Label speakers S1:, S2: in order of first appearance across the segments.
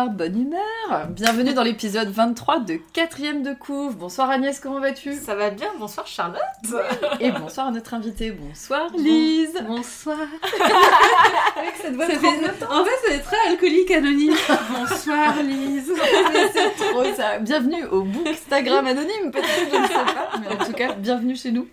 S1: bonsoir, bonne humeur. Bienvenue dans l'épisode 23 de quatrième de couve. Bonsoir Agnès, comment vas-tu?
S2: Ça va bien, bonsoir Charlotte.
S1: Et bonsoir à notre invitée, bonsoir Lise.
S3: Bonsoir.
S1: Avec cette voix
S3: Ça
S1: trop
S3: fait- En fait, c'est très alcoolique anonyme. Bonsoir Lise.
S1: c'est trop ça. Bienvenue au Bookstagram anonyme, peut-être, je ne sais pas. Mais en tout cas, bienvenue chez nous.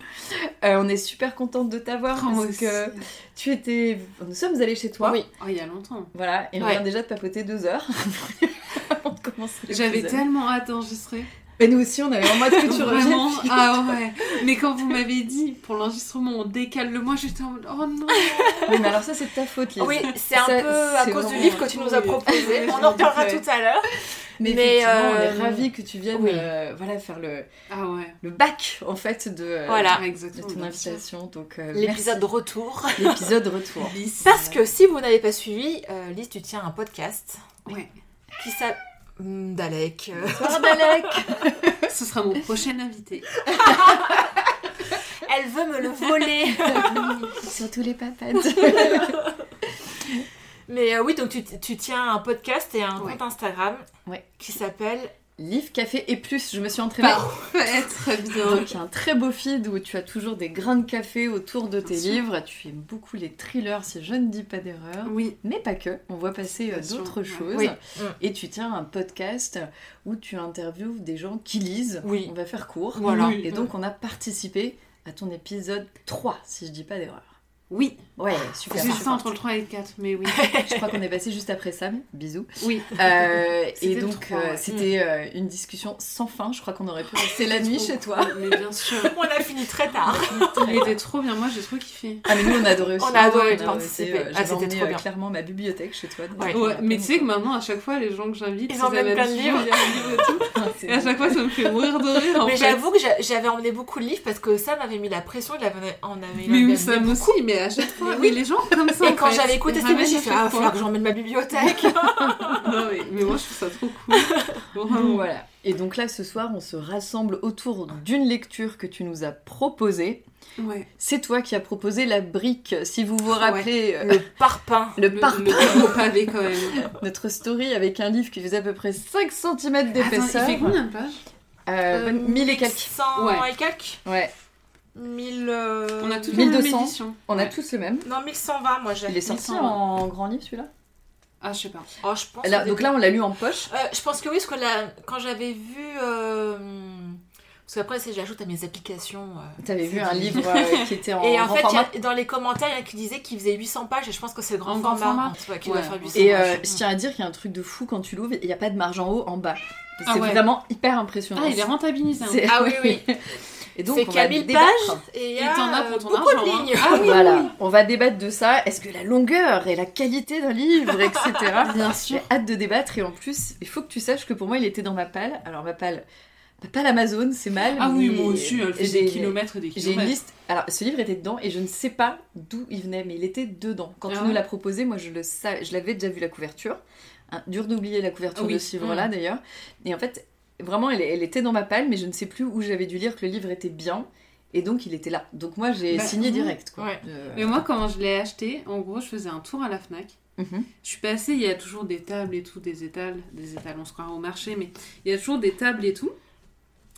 S1: Euh, on est super contente de t'avoir
S3: Oh,
S1: parce que tu étais... Nous sommes allés chez toi.
S2: Oui.
S3: Oh, il y a longtemps.
S1: Voilà, et on
S2: Ouais.
S1: vient déjà de papoter deux heures
S3: J'avais tellement hâte d'enregistrer.
S1: Et nous aussi, on avait en mode que tu.
S3: Vraiment. Ah ouais. Mais quand vous m'avez dit pour l'enregistrement, on décale le mois, j'étais en mode oh non.
S1: Mais alors ça, c'est de ta faute, Lise.
S2: Oui, c'est un
S1: Ça,
S2: peu à cause du livre que tu nous as
S3: oui.
S2: proposé. On en reparlera tout à l'heure.
S1: Mais,
S2: Mais,
S1: effectivement, on
S2: euh,
S1: est ravis que tu viennes
S2: oui.
S1: euh, voilà, faire le,
S3: Ah ouais.
S1: le bac, en fait, de, euh,
S2: Voilà.
S3: Ah,
S1: de ton invitation. Donc, euh,
S2: L'épisode de retour.
S1: L'épisode retour.
S3: Lise.
S2: Parce que si vous n'avez pas suivi, euh, Lise, tu tiens un podcast
S3: Ouais.
S2: qui s'appelle. Hmm, Dalek.
S1: Bonsoir, Dalek
S3: Ce sera mon prochain invité.
S2: Elle veut me le voler.
S1: Sur tous les papates.
S2: Mais euh, oui, donc tu, tu tiens un podcast et un
S3: Ouais.
S2: compte Instagram
S1: Ouais.
S2: qui s'appelle.
S1: Livre, café et plus, je me suis entraînée.
S3: Parfait, très bien.
S1: Donc, il y a un très beau feed où tu as toujours des grains de café autour de tes
S3: Bien sûr.
S1: livres. Tu aimes beaucoup les thrillers, si je ne dis pas d'erreur.
S3: Oui.
S1: Mais pas que, on voit passer euh, d'autres choses.
S2: Oui.
S1: Et tu tiens un podcast où tu interviews des gens qui lisent.
S2: Oui.
S1: On va faire court.
S2: Voilà.
S3: Oui.
S1: Et donc on a participé à ton épisode 3, si je dis pas d'erreur.
S3: Oui.
S1: Ouais, super.
S3: J'hésitais entre le 3 et le 4, mais oui.
S1: Je crois qu'on est passé juste après Sam. Bisous.
S3: Oui.
S1: Euh, et donc
S3: 3,
S1: euh,
S3: ouais.
S1: c'était euh, une discussion sans fin. Je crois qu'on aurait pu rester la nuit chez toi.
S3: Mais bien sûr.
S2: On a fini très tard.
S3: Il était trop bien, moi j'ai trop kiffé.
S1: Ah mais nous on a adoré aussi.
S2: On a adoré
S1: On
S2: participer.
S1: été, euh,
S2: Ah, c'était trop
S1: euh,
S2: bien.
S1: clairement ma bibliothèque chez toi.
S2: Ouais.
S1: a
S3: mais tu sais que maintenant, à chaque fois, les gens que j'invite,
S2: Ils
S3: amènent
S2: plein de livres.
S3: livre et à chaque fois, ça me fait mourir de rire. En
S2: Mais j'avoue que j'a- j'avais emmené beaucoup de livres parce que Sam avait mis la pression, il avait, on avait
S3: Mais oui, Sam aussi, mais à chaque fois.
S2: Mais
S3: les gens comme ça.
S2: Et quand cette musique,
S3: ramènent
S2: j'ai fait Ah, il falloir que j'emmène ma bibliothèque.
S3: Non, mais, mais moi je trouve ça trop cool. Vraiment.
S1: Voilà. Et donc là, ce soir, on se rassemble autour d'une lecture que tu nous as proposée.
S3: Ouais.
S1: C'est toi qui as proposé la brique. Si vous vous rappelez euh,
S2: Le parpaing.
S1: le,
S3: Le,
S1: parpaing,
S3: le pavé quand même.
S1: notre story avec un livre qui faisait à peu près 5 cm
S3: Attends, il
S1: d'épaisseur.
S3: fait combien de pages?
S1: Euh,
S2: Euh,
S1: 1000 et quelques.
S2: 100
S3: Ouais.
S2: et quelques?
S1: Ouais,
S2: 1000. euh,
S3: On a même
S1: 1200.
S3: édition.
S1: on a tous le même.
S2: Non, 1120, moi j'ai.
S1: Il est sorti
S3: 1100,
S1: en grand livre celui-là?
S3: Ah, je sais pas.
S2: Oh, je pense.
S1: Là- Donc là, on l'a lu en poche.
S2: Euh, je pense que oui, parce que là, quand j'avais vu. euh, Parce qu'après, c'est j'ajoute à mes applications. euh,
S1: T'avais vu
S2: c'est
S1: un livre euh, qui était en
S2: Et en
S1: grand
S2: fait,
S1: format.
S2: a- dans les commentaires, il y en a qui disaient qu'il faisait 800 pages et je pense que c'est le grand
S3: En
S2: format.
S3: format
S2: Ouais, qui doit faire 800
S1: Et euh,
S2: pages.
S1: je tiens à dire qu'il y a un truc de fou quand tu l'ouvres, il n'y a pas de marge en haut, en bas. C'est
S3: Ah ouais.
S1: vraiment hyper impressionnant.
S3: Ah, il est rentabilisé. hein.
S1: C'est-
S2: Ah oui, oui.
S1: Et donc,
S2: C'est
S1: on va
S2: qu'à 1000
S1: débattre.
S2: pages et il y a
S3: t'en as
S2: euh,
S3: pour ton
S2: beaucoup
S3: argent,
S2: de
S3: hein.
S2: lignes.
S3: Ah oui,
S1: voilà,
S3: oui.
S1: on va débattre de ça. Est-ce que la longueur et la qualité d'un livre, etc.
S3: Bien sûr.
S1: J'ai hâte de débattre et en plus, il faut que tu saches que pour moi, il était dans ma palle. Alors, ma palle, ma palle Amazon, c'est mal.
S3: Ah oui, moi aussi, elle fait des kilomètres et des
S1: J'ai une
S3: kilomètres.
S1: liste. Alors, ce livre était dedans et je ne sais pas d'où il venait, mais il était dedans. Quand
S3: Ah
S1: tu
S3: ouais
S1: nous l'as proposé, moi, je le je l'avais déjà vu la couverture. Hein, dur d'oublier la couverture
S3: Ah oui.
S1: de ce livre-là,
S2: Mm.
S1: d'ailleurs. Et en fait, vraiment, elle, elle était dans ma palle, mais je ne sais plus où j'avais dû lire que le livre était bien. Et donc, il était là. Donc, moi, j'ai
S3: Bah,
S1: signé
S3: oui.
S1: direct. Quoi.
S2: Ouais.
S1: Euh,
S3: Mais moi, quand je l'ai acheté, en gros, je faisais un tour à la Fnac.
S1: mhm.
S3: Je suis passée, il y a toujours des tables et tout, des étals, des étals, on se croirait au marché, mais il y a toujours des tables et tout.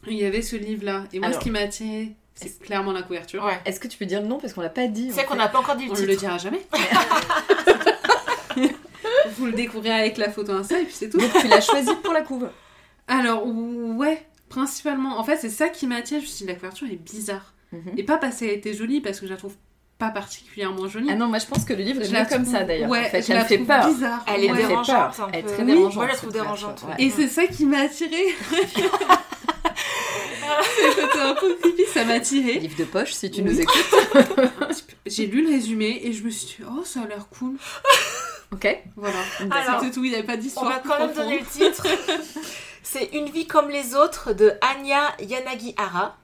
S3: Et il y avait ce livre-là. Et moi,
S1: Alors,
S3: ce qui m'a attiré, c'est clairement la couverture.
S2: Ouais.
S1: Est-ce que tu peux dire le nom? Parce qu'on l'a pas dit
S2: C'est qu'on n'a pas encore dit le
S3: On ne
S2: titre.
S3: le dira jamais. Vous le découvrirez avec la photo Insta et puis c'est tout.
S1: Donc, tu l'as choisi pour la couve.
S3: Alors, ouais, principalement. En fait, c'est ça qui m'a attiré. Je me suis dit, la couverture est bizarre.
S1: Mhm.
S3: Et pas parce qu'elle était jolie, parce que je la trouve pas particulièrement jolie.
S1: Ah non, moi, je pense que le livre est
S3: Je
S1: bien
S3: la
S1: comme ça d'ailleurs.
S3: Ouais,
S1: en fait,
S3: je
S1: elle
S3: la
S1: fait
S3: trouve
S1: peur.
S3: bizarre.
S2: Elle est
S3: Ouais.
S2: dérangeante
S1: Elle est très
S2: Moi,
S1: dérangeante,
S2: je la
S1: cette
S2: trouve dérangeante.
S1: ouais.
S2: oui.
S3: Et c'est ça qui m'a attiré. C'était un peu creepy, ça m'a attiré.
S1: Livre de poche, si tu
S3: Oui.
S1: nous écoutes.
S3: J'ai lu le résumé et je me suis dit, oh, ça a l'air cool.
S1: Ok.
S3: Voilà.
S2: Alors,
S3: C'était tout, il n'y avait pas
S2: On
S3: d'histoire.
S2: va quand même donner le titre. C'est Une vie comme les autres de Anya Yanagihara.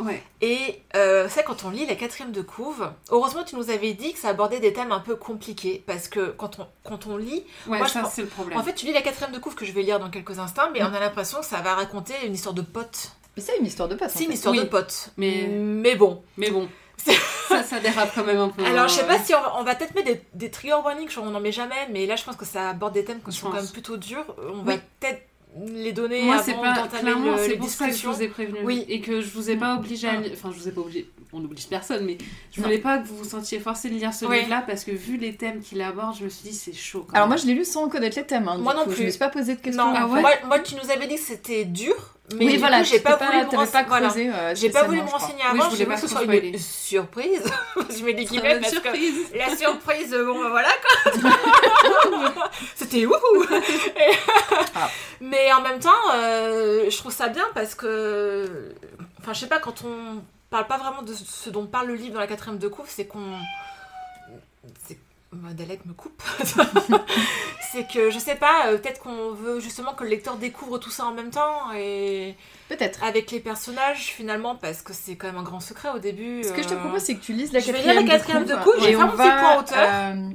S3: Ouais.
S2: Et euh, c'est quand on lit la quatrième de couve. Heureusement, tu nous avais dit que ça abordait des thèmes un peu compliqués. Parce que quand on, quand on lit,
S3: Ouais,
S2: Moi, je
S3: ça,
S2: pense-
S3: c'est le problème.
S2: en fait, tu lis la quatrième de couve que je vais lire dans quelques instants, mais on a l'impression que ça va raconter une histoire de potes.
S1: Mais c'est une histoire de pote. en
S2: C'est une
S1: fait.
S2: histoire
S3: Oui.
S2: de potes.
S3: Mais-
S2: mais bon,
S3: Mais bon, ça, ça dérape quand même un peu.
S2: Alors, je sais
S3: hein.
S2: pas si on va, on va peut-être mettre des, des trigger warnings, genre on n'en met jamais, mais là, je pense que ça aborde des thèmes qui
S3: Je
S2: sont
S3: pense.
S2: quand même plutôt durs. On va peut-être les donner
S3: Moi, c'est pas clairement, c'est
S2: les
S3: pour ça que je vous ai prévenu.
S2: Oui.
S3: Et que je vous ai pas obligé à
S2: Ah.
S3: lire. Enfin, je vous ai pas obligé. On n'oblige personne, mais je
S1: Non.
S3: voulais pas que vous vous sentiez forcé de lire ce
S2: Oui.
S3: livre-là parce que vu les thèmes qu'il aborde, je me suis dit c'est chaud. quand
S1: Alors moi je l'ai lu sans connaître les thèmes. hein,
S2: Moi non
S1: coup, Je
S2: plus.
S1: me suis pas posé de questions.
S2: Non,
S3: Ah ouais
S2: moi, moi, tu nous avais dit que c'était dur, mais
S1: oui voilà,
S2: coup, j'ai pas voulu me
S1: pas
S2: voilà.
S1: euh,
S2: J'ai pas voulu me renseigner
S3: Oui,
S2: avant,
S3: je
S2: je
S3: voulais pas
S2: que ce soit une surprise. je mets des guillemets que la surprise, bon bah voilà quoi. C'était wouhou. Et-
S1: Ah.
S2: Mais en même temps, euh, je trouve ça bien parce que, enfin, je sais pas, quand on parle pas vraiment de ce dont parle le livre dans la quatrième de couve, c'est qu'on, Dalek me coupe. C'est que je sais pas, euh, peut-être qu'on veut justement que le lecteur découvre tout ça en même temps et
S1: Peut-être.
S2: avec les personnages finalement parce que c'est quand même un grand secret au début.
S1: Ce que je te
S2: euh,
S1: propose c'est que tu lises la
S2: je vais
S1: quatrième
S2: lire la quatrième de
S1: couve,
S2: je vais faire mon petit point auteur.
S1: euh,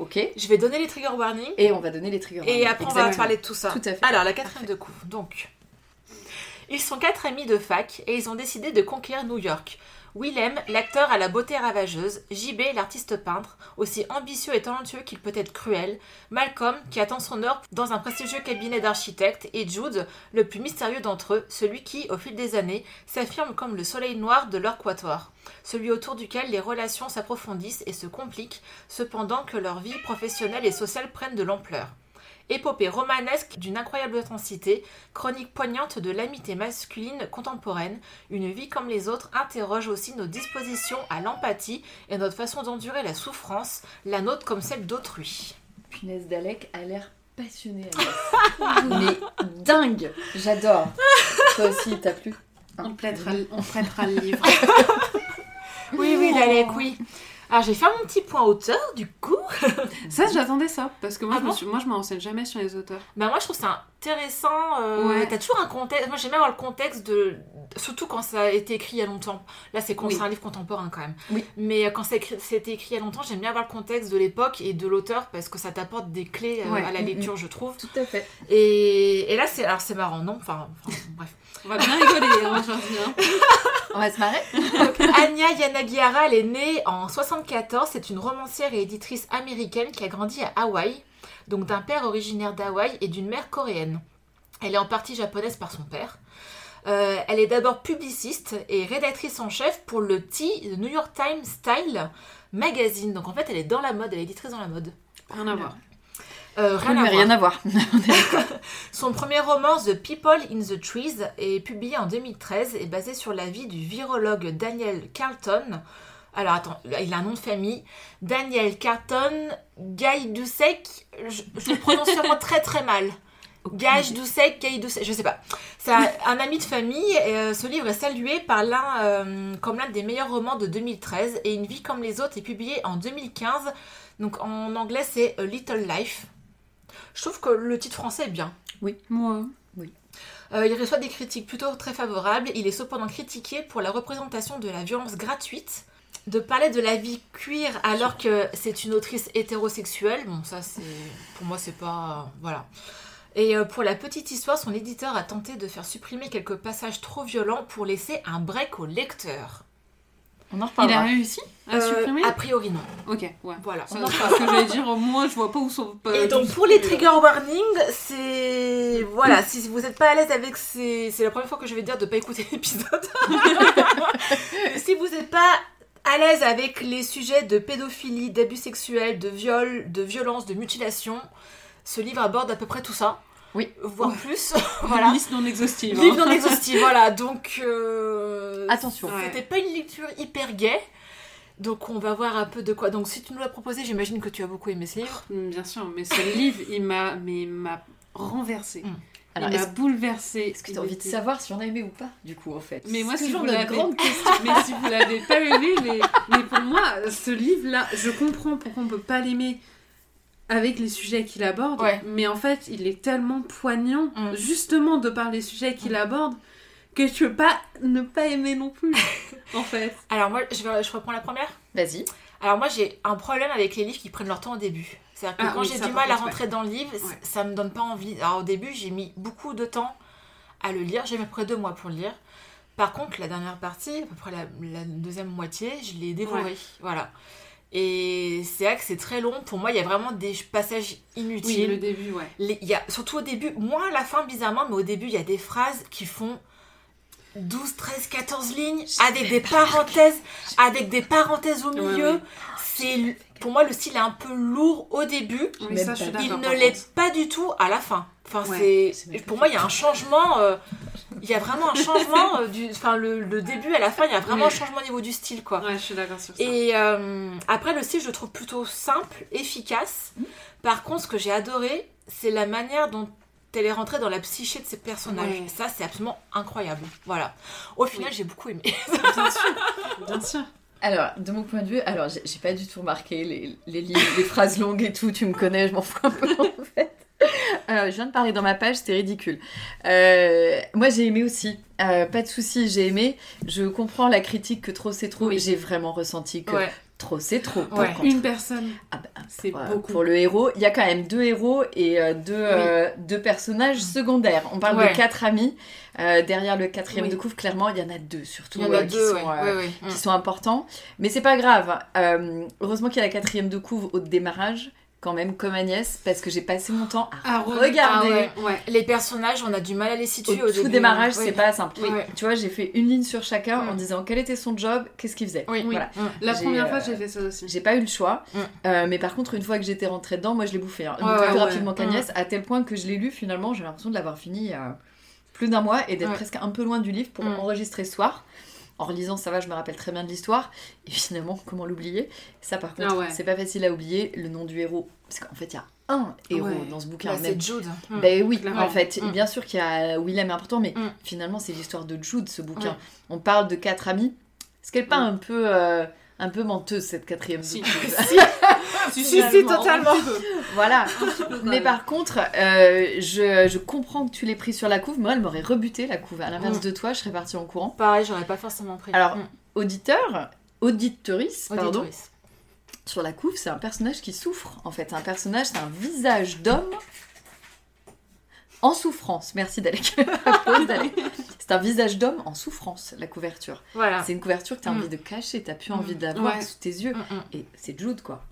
S1: Ok.
S2: Je vais donner les trigger warnings
S1: Et on va donner les triggers.
S2: et après on va parler de tout ça.
S1: Tout à fait.
S2: Alors, la quatrième de couve. Donc, ils sont quatre amis de fac et ils ont décidé de conquérir New York. Willem, l'acteur à la beauté ravageuse, JB, l'artiste peintre, aussi ambitieux et talentueux qu'il peut être cruel, Malcolm, qui attend son heure dans un prestigieux cabinet d'architectes, et Jude, le plus mystérieux d'entre eux, celui qui, au fil des années, s'affirme comme le soleil noir de leur quatuor, celui autour duquel les relations s'approfondissent et se compliquent, cependant que leur vie professionnelle et sociale prennent de l'ampleur. Épopée romanesque d'une incroyable intensité, chronique poignante de l'amitié masculine contemporaine, une vie comme les autres interroge aussi nos dispositions à l'empathie et notre façon d'endurer la souffrance, la nôtre comme celle d'autrui.
S1: Punaise Dalek a l'air passionné. Mais dingue. J'adore. Toi aussi t'as plu.
S3: On prêtera, on prêtera le livre.
S2: Oui, oui, Dalek, oui. Alors j'ai fait mon petit point auteur du coup.
S3: ça, j'attendais ça parce que moi,
S2: Ah
S3: je me
S2: bon
S3: suis- moi, je me renseigne jamais sur les auteurs.
S2: Bah moi je trouve ça intéressant. euh,
S3: Ouais.
S2: T'as toujours un contexte. Moi j'aime bien avoir le contexte de. Surtout quand ça a été écrit il y a longtemps. Là c'est
S1: Oui.
S2: un livre contemporain quand même.
S1: Oui.
S2: Mais euh, quand c'est écrit- c'était écrit il y a longtemps, j'aime bien avoir le contexte de l'époque et de l'auteur parce que ça t'apporte des clés euh,
S3: Ouais.
S2: à la
S1: Mm,
S2: lecture je trouve.
S1: Tout à fait.
S2: Et, et là c'est alors c'est marrant non? Enfin, enfin, bref.
S3: On va bien rigoler hein, aujourd'hui. hein.
S1: On va se marrer.
S2: Donc, Anya Yanagihara, elle est née en 74. C'est une romancière et éditrice américaine qui a grandi à Hawaï, donc d'un père originaire d'Hawaï et d'une mère coréenne. Elle est en partie japonaise par son père. Euh, elle est d'abord publiciste et rédactrice en chef pour le T, le New York Times Style Magazine. Donc en fait, elle est dans la mode, elle est éditrice dans la mode.
S3: Rien à voir.
S2: Euh,
S1: rien à voir.
S2: Son premier roman, The People in the Trees, est publié en 2013 et basé sur la vie du virologue Daniel Carlton. Alors attends, il a un nom de famille. Daniel Carlton Gaïdusek. Je, je le prononce sûrement très très mal. Gaïdusek, Gaïdusek, je sais pas. C'est un, un ami de famille. Et, euh, ce livre est salué par l'un euh, comme l'un des meilleurs romans de 2013 et Une vie comme les autres est publié en 2015. Donc en anglais c'est A Little Life. Je trouve que le titre français est bien.
S3: Moi.
S2: Euh, il reçoit des critiques plutôt très favorables. Il est cependant critiqué pour la représentation de la violence gratuite, de parler de la vie queer alors que c'est une autrice hétérosexuelle. Bon, ça, c'est pour moi, c'est pas voilà. Et euh, pour la petite histoire, son éditeur a tenté de faire supprimer quelques passages trop violents pour laisser un break au lecteur.
S1: On en
S3: Il a
S1: reparlera.
S3: réussi à
S2: Euh,
S3: supprimer
S2: A priori, non.
S3: Ok, ouais.
S2: Voilà.
S3: Ça, c'est ce que j'allais dire, moins je vois pas où sont. pas-
S2: Et donc pour les trigger warnings, c'est voilà, si vous n'êtes pas à l'aise avec ces, c'est la première fois que je vais dire de pas écouter l'épisode. si vous n'êtes pas à l'aise avec les sujets de pédophilie, d'abus sexuels, de viol, de violence, de mutilation, ce livre aborde à peu près tout ça.
S1: Oui.
S2: voire
S3: Ouais.
S2: plus.
S3: Voilà. Liste non exhaustive. hein.
S2: Livre non exhaustif, voilà. Donc euh,
S1: Attention.
S3: Ouais.
S2: C'était pas une lecture hyper gaie. Donc on va voir un peu de quoi. Donc si tu nous l'as proposé, j'imagine que tu as beaucoup aimé ce livre.
S3: Mm, Bien sûr, mais ce livre, il m'a, mais il m'a renversé.
S2: Mm.
S1: Alors,
S3: il m'a
S1: est-ce
S3: bouleversé.
S1: est-ce que tu as envie de savoir si on a aimé ou pas, du coup, en fait?
S3: Mais moi,
S1: C'est
S3: si
S1: toujours
S3: vous l'avez-
S1: grande question.
S3: mais si vous l'avez pas aimé, mais, mais pour moi, ce livre-là, je comprends pourquoi on peut pas l'aimer avec les sujets qu'il aborde,
S2: Ouais.
S3: mais en fait, il est tellement poignant,
S2: Mm.
S3: justement de par les sujets qu'il aborde, que tu peux pas ne pas aimer non plus, en fait.
S2: Alors moi, je, vais, je reprends la première.
S1: Vas-y.
S2: Alors moi, j'ai un problème avec les livres qui prennent leur temps au début. C'est-à-dire que
S3: Ah
S2: quand
S3: oui,
S2: j'ai du mal à rentrer dans le livre,
S3: Ouais.
S2: ça me donne pas envie. Alors au début, j'ai mis beaucoup de temps à le lire. J'ai mis à peu près deux mois pour le lire. Par contre, la dernière partie, à peu près la, la deuxième moitié, je l'ai dévorée. Voilà. Et c'est vrai que c'est très long. Pour moi, il y a vraiment des passages
S3: Oui,
S2: inutiles.
S3: le début, ouais.
S2: Les- y a, surtout au début, moins à la fin bizarrement, mais au début, il y a des phrases qui font 12, 13, 14 lignes avec des parenthèses, avec des parenthèses au milieu.
S3: ouais.
S2: C'est pour moi le style est un peu lourd au début.
S3: Oui, ça, d'accord.
S2: Il ne l'est pas du tout à la fin. Enfin,
S3: Ouais.
S1: C'est
S2: pour moi il y a un changement. euh, il y a vraiment un changement euh, du, enfin le, le début à la fin, il y a vraiment
S3: Oui.
S2: un changement au niveau du style quoi.
S3: Ouais, je suis d'accord sur ça.
S2: Et euh, après, le style, je le trouve plutôt simple, efficace.
S3: Mm.
S2: Par contre, ce que j'ai adoré, c'est la manière dont elle est rentrée dans la psyché de ces personnages.
S3: Ouais.
S2: Ça, c'est absolument incroyable. Voilà. Au final,
S3: Oui.
S2: j'ai beaucoup aimé.
S3: Bien sûr, bien sûr.
S1: Alors, de mon point de vue, alors j'ai pas du tout remarqué les, les phrases longues et tout, tu me connais, je m'en fous un peu en fait. Euh, je viens de parler dans ma page, c'était ridicule. Euh, moi j'ai aimé aussi, Euh, pas de souci, j'ai aimé. Je comprends la critique que trop c'est trop,
S3: Oui.
S1: j'ai vraiment ressenti que
S2: Ouais.
S1: trop c'est trop.
S2: Ouais.
S1: contre.
S3: Une personne,
S1: Ah bah,
S3: c'est
S1: voilà,
S3: beaucoup.
S1: Pour le héros, il y a quand même deux héros et deux, deux personnages secondaires. On parle
S2: Ouais.
S1: de quatre amis. Derrière le quatrième
S3: Oui.
S1: de couvre, clairement, il y en a deux surtout
S2: Il y en a
S1: qui sont, qui
S2: Mm.
S1: sont importants. Mais c'est pas grave. Heureusement qu'il y a la quatrième de couvre au démarrage, quand même, comme Agnès, parce que j'ai passé mon temps à
S3: À re-
S1: regarder.
S3: Ah ouais, ouais.
S2: Les personnages, on a du mal à les situer au,
S1: tout
S2: début.
S1: démarrage,
S2: Oui.
S1: c'est pas simple.
S2: Oui.
S1: Tu vois, j'ai fait une ligne sur chacun
S2: Mm.
S1: en disant quel était son job, qu'est-ce qu'il faisait.
S2: Oui,
S1: Voilà.
S2: Mm.
S3: La première
S1: euh,
S3: fois, j'ai fait ça aussi.
S1: J'ai pas eu le choix,
S2: Mm.
S1: Euh, mais par contre, une fois que j'étais rentrée dedans, moi je l'ai bouffé. hein.
S2: Ouais,
S1: plus rapidement qu'Agnès, à tel point que je l'ai lu finalement, j'ai l'impression de l'avoir fini il y a plus d'un mois et d'être presque un peu loin du livre pour
S2: Mm.
S1: enregistrer ce soir. En relisant, ça va, je me rappelle très bien de l'histoire. Et finalement, comment l'oublier? Ça, par contre,
S3: Ah ouais.
S1: c'est pas facile à oublier. Le nom du héros, parce qu'en fait, il y a un héros
S3: Ouais.
S1: dans ce bouquin.
S2: Bah, c'est Jude. Mm.
S1: ben oui,
S3: Clairement.
S1: en fait,
S2: Mm.
S1: bien sûr qu'il y a Willem est important, mais
S2: Mm.
S1: finalement c'est l'histoire de Jude ce bouquin. On parle de quatre amis. Est-ce qu'elle est pas un peu euh, un peu menteuse cette quatrième
S3: Si.
S2: Si, si, si, totalement.
S1: Voilà. Mais par contre, euh, je, je comprends que tu l'aies pris sur la couve. Moi, elle m'aurait rebuté la couve. À l'inverse
S2: Mm.
S1: de toi, je serais partie en courant.
S2: Pareil, j'aurais pas forcément pris.
S1: Alors,
S2: Mm.
S1: Auditeur, auditorice, pardon. Sur la couve, c'est un personnage qui souffre. En fait, un personnage, c'est un visage d'homme en souffrance. Merci Dalek. C'est un visage d'homme en souffrance, la couverture.
S2: Voilà.
S1: C'est une couverture que tu as
S2: Mm.
S1: envie de cacher, tu plus
S2: Mm.
S1: envie d'avoir
S3: Ouais.
S1: sous tes yeux.
S2: Mm.
S1: Et c'est Jude, quoi.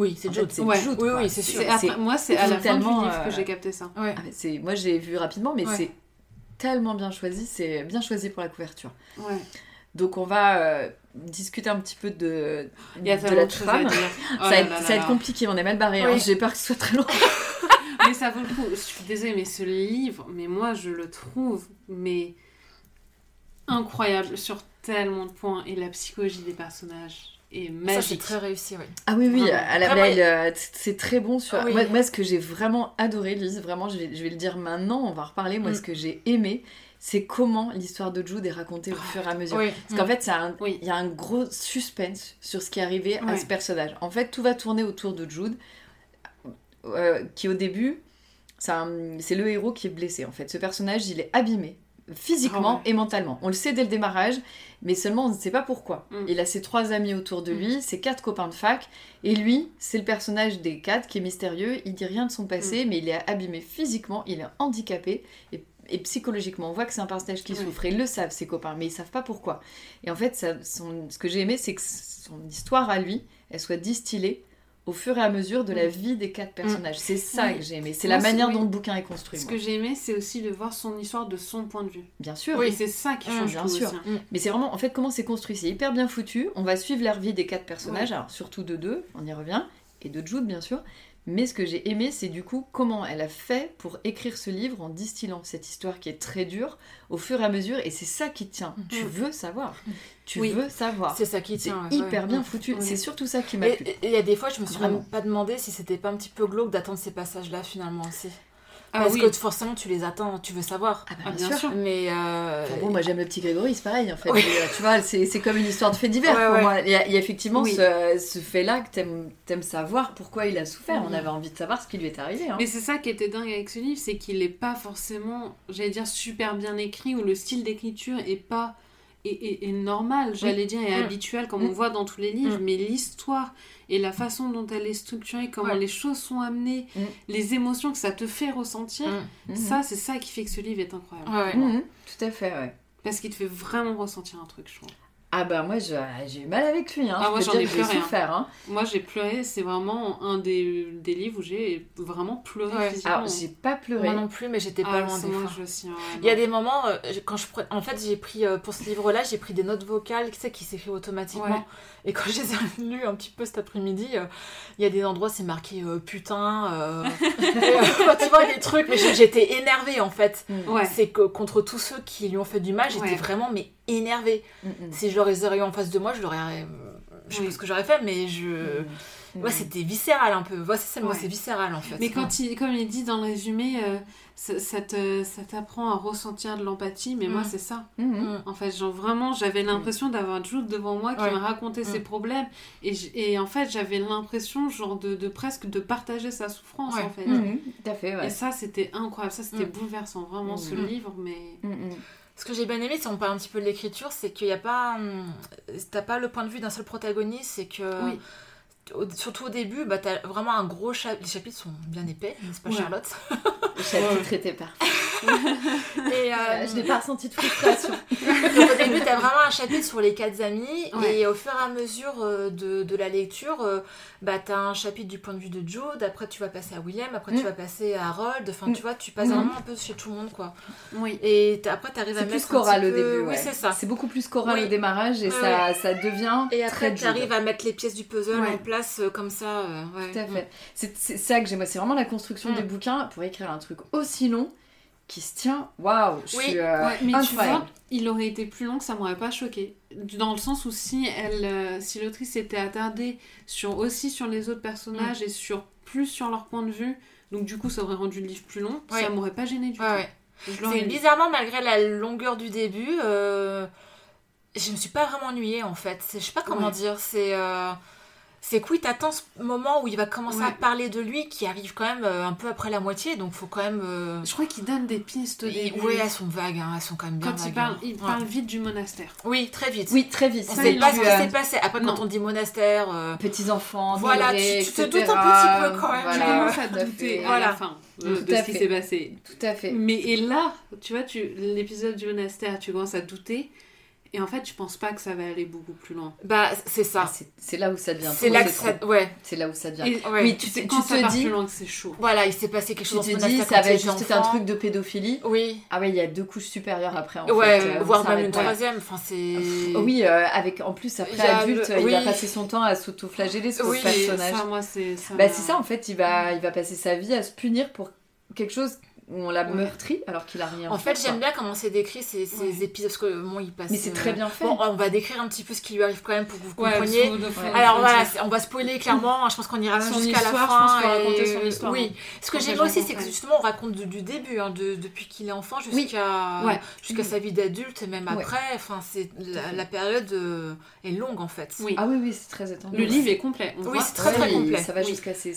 S2: Oui, c'est Jude.
S1: c'est
S3: Ouais.
S1: Jude,
S2: Oui, oui, c'est sûr.
S3: Après- moi, c'est à la fin du livre que
S1: euh,
S3: j'ai capté ça.
S2: Ouais.
S1: Ah, c'est, moi, j'ai vu rapidement, mais
S2: Ouais.
S1: c'est tellement bien choisi. C'est bien choisi pour la couverture.
S3: Ouais.
S1: Donc, on va euh, discuter un petit peu de,
S3: Il y a
S1: de la trame.
S3: dire.
S1: ça
S3: Oh
S1: va, être, ça va être compliqué, on est mal barré. hein. J'ai peur que ce soit très long.
S3: Mais ça vaut le coup. Je suis désolée, mais ce livre, mais moi, je le trouve, mais incroyable sur tellement de points. Et la psychologie des personnages est
S2: Ça, c'est
S3: magique.
S2: très réussi, oui.
S1: Ah oui, oui,
S3: Vraiment.
S1: à la
S2: Vraiment,
S1: belle, euh, c'est très bon sur.
S2: Oui.
S1: Moi, moi, ce que j'ai vraiment adoré, Lise, vraiment, je vais, je vais le dire maintenant, on va en reparler. Moi,
S2: Mm.
S1: ce que j'ai aimé, c'est comment l'histoire de Jude est racontée au fur et à mesure.
S2: Oui.
S1: Parce qu'en fait, c'est un- il
S3: Oui.
S1: y a un gros suspense sur ce qui est arrivé à ce personnage. En fait, tout va tourner autour de Jude, euh, qui au début, c'est le héros qui est blessé. En fait, ce personnage, il est abîmé physiquement
S3: Ah ouais.
S1: et mentalement. On le sait dès le démarrage, mais seulement on ne sait pas pourquoi.
S3: Mm.
S1: Il a ses trois amis autour de lui, ses quatre copains de fac, et lui, c'est le personnage des quatre qui est mystérieux. Il dit rien de son passé, mais il est abîmé physiquement, il est handicapé et, et psychologiquement. On voit que c'est un personnage qui
S3: Ouais.
S1: souffre. Ils le savent, ses copains, mais ils savent pas pourquoi. Et en fait, ça- son- ce que j'ai aimé, c'est que son histoire à lui, elle soit distillée au fur et à mesure de la vie des quatre personnages. C'est ça
S3: Oui.
S1: que j'ai aimé. C'est la manière
S3: oui.
S1: dont le bouquin est construit.
S3: Ce
S1: moi.
S3: que j'ai aimé, c'est aussi de voir son histoire de son point de vue.
S1: Bien sûr.
S3: Oui, c'est ça qui
S2: Mm,
S3: change
S1: bien sûr.
S3: aussi, hein.
S1: Mais c'est vraiment, en fait, comment c'est construit. C'est hyper bien foutu. On va suivre la vie des quatre personnages, alors surtout de deux, on y revient, et de Jude, bien sûr. Mais ce que j'ai aimé, c'est du coup comment elle a fait pour écrire ce livre en distillant cette histoire qui est très dure au fur et à mesure. Et c'est ça qui tient. Tu
S3: Mm.
S1: veux savoir. Tu
S3: Oui.
S1: veux savoir.
S2: C'est ça qui
S1: C'est
S2: tient. ouais,
S1: hyper
S2: ouais.
S1: bien foutu.
S3: Oui.
S1: C'est surtout ça qui m'a plu.
S2: Il y a des fois, je me suis
S1: Vraiment.
S2: même pas demandé si c'était pas un petit peu glauque d'attendre ces passages-là finalement aussi.
S3: Ah
S2: Parce
S3: oui.
S2: que forcément, tu les attends, tu veux savoir.
S1: Ah bah,
S3: Ah,
S1: bien,
S3: bien
S1: sûr.
S3: sûr.
S2: Mais euh,
S1: Enfin, bon, moi j'aime le petit Grégory, c'est pareil en fait.
S2: Oui.
S1: Et, euh, tu vois, c'est c'est comme une histoire de fait divers
S2: Ouais,
S1: pour
S2: ouais.
S1: moi. Il y, a, il y a effectivement
S3: Oui.
S1: ce, ce fait-là que t'aimes aimes savoir pourquoi il a souffert. On avait envie de savoir ce qui lui est arrivé. hein.
S3: Mais c'est ça qui était dingue avec ce livre, c'est qu'il n'est pas forcément, j'allais dire, super bien écrit, ou le style d'écriture est pas est, est- est normal, j'allais dire, et
S2: Mm.
S3: habituel, comme
S1: Mm.
S3: on voit dans tous les livres,
S2: Mm.
S3: mais l'histoire et la façon dont elle est structurée, comment
S2: Ouais.
S3: les choses sont amenées,
S1: Mm.
S3: les émotions que ça te fait ressentir,
S2: mm,
S3: ça, c'est ça qui fait que ce livre est incroyable.
S2: ouais, ouais.
S1: Tout à fait, ouais.
S3: Parce qu'il te fait vraiment ressentir un truc, je trouve.
S1: Ah bah moi je- j'ai eu mal avec lui, hein.
S3: Ah, moi, j'en ai pleuré, hein.
S1: souffert. Hein.
S3: Moi, j'ai pleuré, c'est vraiment un des, des livres où j'ai vraiment pleuré
S2: Ouais.
S3: physiquement.
S1: Alors j'ai pas pleuré.
S2: Moi non plus, mais j'étais pas
S3: Ah,
S2: loin des
S3: moi,
S2: fois.
S3: je aussi. ouais,
S2: Il y a des moments, euh, quand je pre- en fait, j'ai pris euh, pour ce livre-là, j'ai pris des notes vocales, tu sais, qui s'écrivent automatiquement.
S3: Ouais.
S2: Et quand je les ai lues un petit peu cet après-midi, euh, il y a des endroits, c'est marqué euh, putain. euh, et, euh, tu vois des trucs, mais j'étais énervée en fait.
S1: Mm.
S3: Ouais.
S2: C'est que contre tous ceux qui lui ont fait du mal, j'étais
S3: Ouais.
S2: vraiment mais énervée.
S1: Mm.
S2: Si je l'aurais eu en face de moi, je l'aurais, euh, je sais
S3: Oui.
S2: pas ce que j'aurais fait, mais je,
S1: Mm.
S2: ouais, c'était viscéral un peu. Ouais, c'est ça, le mot,
S3: Ouais.
S2: c'est viscéral en fait.
S3: Mais quand il, comme il dit dans le résumé, euh, ça, ça t'apprend à ressentir de l'empathie, mais moi
S2: Mm.
S3: c'est ça.
S1: Mm, mm.
S3: En fait, genre vraiment, j'avais l'impression d'avoir Jude devant moi qui me racontait ses
S2: Mm.
S3: problèmes. Et, et en fait, j'avais l'impression, genre, de, de presque de partager sa souffrance, en fait.
S1: Mm, mm. Tout à fait.
S3: Et ça, c'était incroyable. Ça, c'était bouleversant, vraiment, ce livre. Mais.
S2: Ce que j'ai bien aimé, si on parle un petit peu de l'écriture, c'est qu'il n'y a pas. hum, T'as pas le point de vue d'un seul protagoniste, c'est que. Au- surtout au début, bah, t'as vraiment un gros chapitre. Les chapitres sont bien épais, n'est-ce pas,
S3: Ouais.
S2: Charlotte
S1: Le chapitre était parfait.
S2: Et, euh,
S1: je n'ai pas ressenti de frustration.
S2: donc, au début, t'as vraiment un chapitre sur les quatre amis,
S3: Ouais.
S2: et au fur et à mesure euh, de, de la lecture, euh, bah, t'as un chapitre du point de vue de Jude, après tu vas passer à William, après
S1: Mm.
S2: tu vas passer à Harold, enfin
S1: Mm.
S2: tu vois, tu passes
S1: Mm.
S2: vraiment un peu chez tout le monde, quoi.
S3: oui.
S2: Et après, t'arrives à
S1: C'est
S2: mettre.
S1: plus
S2: un
S1: choral au
S2: peu-
S1: début.
S2: Oui,
S1: ouais.
S2: c'est ça.
S1: C'est beaucoup plus choral
S2: Oui.
S1: au démarrage et
S2: Ouais,
S1: ça, ça devient
S2: Et après,
S1: très
S2: tu arrives
S1: Jude.
S2: à mettre les pièces du puzzle
S3: Ouais.
S2: en place euh, comme ça. euh, ouais.
S1: Tout à fait. C'est ça que j'aime. moi, C'est vraiment la construction
S2: Mm.
S1: des bouquins pour écrire un truc aussi long qui se tient. Waouh, je
S2: Oui.
S1: suis euh,
S3: Ouais, mais tu vois, il aurait été plus long que ça m'aurait pas choqué. Dans le sens où si elle, euh, si l'autrice s'était attardée sur aussi sur les autres personnages et sur plus sur leur point de vue, donc du coup ça aurait rendu le livre plus long,
S2: Ouais.
S3: ça m'aurait pas gêné du
S2: Ouais,
S3: tout.
S2: C'est bizarrement, malgré la longueur du début, euh, je me suis pas vraiment ennuyée en fait. Je sais pas comment
S3: Ouais.
S2: dire. C'est. Euh, C'est que oui, t'attends ce moment où il va commencer à parler de lui qui arrive quand même euh, un peu après la moitié, donc faut quand même. euh,
S3: Je crois qu'il donne des pistes
S2: il-
S3: début.
S2: Oui, elles sont vagues, hein, elles sont quand même bien
S3: Quand il
S2: vagues.
S3: parle,
S2: hein.
S3: il
S2: Ouais.
S3: parle vite du monastère.
S2: Oui, très vite.
S1: Oui, très vite.
S2: On sait
S3: il
S2: pas
S3: a
S2: ce qui
S1: euh,
S2: s'est passé. Après, quand on dit monastère. euh,
S1: petits enfants,
S2: Voilà, tu- tu te doutes un petit peu quand même.
S3: Tu
S2: Euh,
S3: commences à douter à
S2: Voilà.
S3: la fin de,
S1: Tout
S3: de ce qui s'est passé.
S1: Tout à fait.
S3: Mais et là, tu vois, tu l'épisode du monastère, tu commences à douter. Et en fait, je pense pas que ça va aller beaucoup plus loin.
S2: Bah, c'est
S1: Ah,
S2: ça.
S1: c'est c'est là où ça devient.
S2: C'est là que ça.
S1: trop.
S2: Ouais.
S1: C'est là où ça devient.
S3: Et
S2: Ouais.
S1: Oui, tu,
S3: quand
S1: tu
S3: ça
S1: te
S3: part
S1: dis,
S3: plus loin que c'est chaud.
S2: Voilà, il s'est passé quelque
S1: tu
S2: chose ce
S1: te dis, ça va être juste un truc de pédophilie.
S2: Oui.
S1: Ah ouais, il y a deux couches supérieures après. En
S2: ouais,
S1: fait, euh,
S2: voire même une troisième. Enfin, c'est.
S1: Oui, euh, avec en plus après adulte,
S2: le-
S1: il va passer son temps à s'auto-flageller ce
S2: Oui,
S1: personnage.
S3: Ça, moi, c'est. ça
S1: Bah c'est ça en fait, il va, il va passer sa vie à se punir pour quelque chose où on l'a
S3: Ouais.
S1: meurtri alors qu'il a rien
S2: En fait,
S1: quoi.
S2: j'aime bien comment c'est décrit ces, ces
S3: Ouais.
S2: épisodes, parce que bon, il passe.
S1: Mais c'est très bien fait.
S2: Bon, on va décrire un petit peu ce qui lui arrive quand même pour que vous
S3: Ouais,
S2: compreniez. Alors voilà, on va spoiler clairement, je pense qu'on ira jusqu'à la fin.
S3: je pense qu'on va
S2: et-
S3: raconter son histoire,
S2: Oui.
S3: hein.
S2: Ce que j'aime aussi, c'est que justement, on raconte du début, hein, de- depuis qu'il est enfant jusqu'à
S3: Ouais.
S2: jusqu'à sa vie d'adulte, et même après. Enfin, c'est la,
S1: fait.
S2: la période euh, est longue en fait.
S3: Oui.
S1: Ah oui, oui, c'est très étendu.
S3: Le livre est complet. On
S2: Oui, c'est très, très complet.
S1: Ça va jusqu'à ses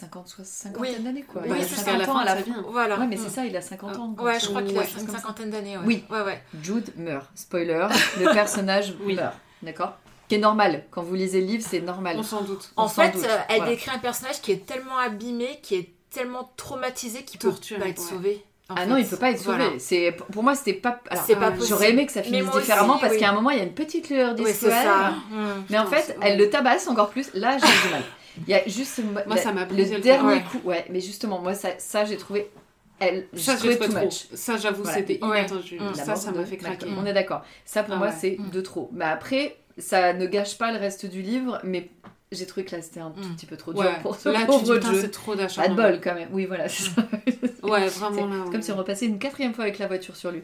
S1: 50, 60, 50
S2: Oui.
S1: d'années quoi.
S2: Oui,
S1: il a
S2: c'est
S1: 50
S3: ça.
S1: ans à la fin.
S2: Voilà.
S1: Ouais, mais c'est
S2: Mm.
S1: ça, il a 50 ans.
S2: Ouais, je crois qu'il a
S1: Ouais,
S2: une cinquantaine d'années. Ouais.
S1: Oui.
S2: Ouais, ouais.
S1: Jude meurt. Spoiler, le personnage
S3: Oui.
S1: meurt. D'accord? Qui est normal. Quand vous lisez le livre, c'est normal.
S3: On s'en doute.
S1: On
S2: En fait,
S1: doute,
S2: euh, elle
S1: voilà.
S2: décrit un personnage qui est tellement abîmé, qui est tellement traumatisé qu'il peut pas être
S3: ouais.
S2: sauvé. en
S1: Ah
S2: fait.
S1: non, il peut pas être sauvé.
S2: Voilà.
S1: C'est pour moi c'était pas. Alors,
S2: C'est pas
S3: euh,
S2: possible.
S1: J'aurais aimé que ça finisse
S2: aussi,
S1: différemment parce
S2: oui.
S1: qu'à un moment il y a une petite lueur
S2: Oui,
S1: d'espoir.
S2: Mm.
S1: Mais en
S3: Putain,
S1: fait, elle le tabasse encore plus. Là, j'ai du mal. Il y a juste
S3: Moi,
S1: la-
S3: ça m'a
S1: le
S3: le
S1: dernier coup. Ouais, mais justement, moi ça, ça j'ai trouvé. Elle,
S3: Ça, j'ai
S1: too
S3: trop.
S1: much.
S3: Ça, j'avoue,
S1: Voilà.
S3: c'était
S2: Ouais.
S3: inattendu.
S2: Mm.
S3: Ça, ça m'a fait craquer.
S1: Malcolm. On est d'accord. Ça pour
S3: Ah
S1: moi
S3: ouais.
S1: c'est
S2: Mm.
S1: de trop. Mais après, ça ne gâche pas le reste du livre. Mais j'ai trouvé que là c'était un tout
S2: Mm.
S1: petit peu trop dur
S3: Ouais.
S1: pour ce
S3: Là, tu
S1: pauvre jeu.
S3: c'est trop
S1: Pas de bol quand même. Oui, voilà, ça.
S3: Ouais, vraiment là.
S1: comme si on repassait une quatrième fois avec la voiture sur lui.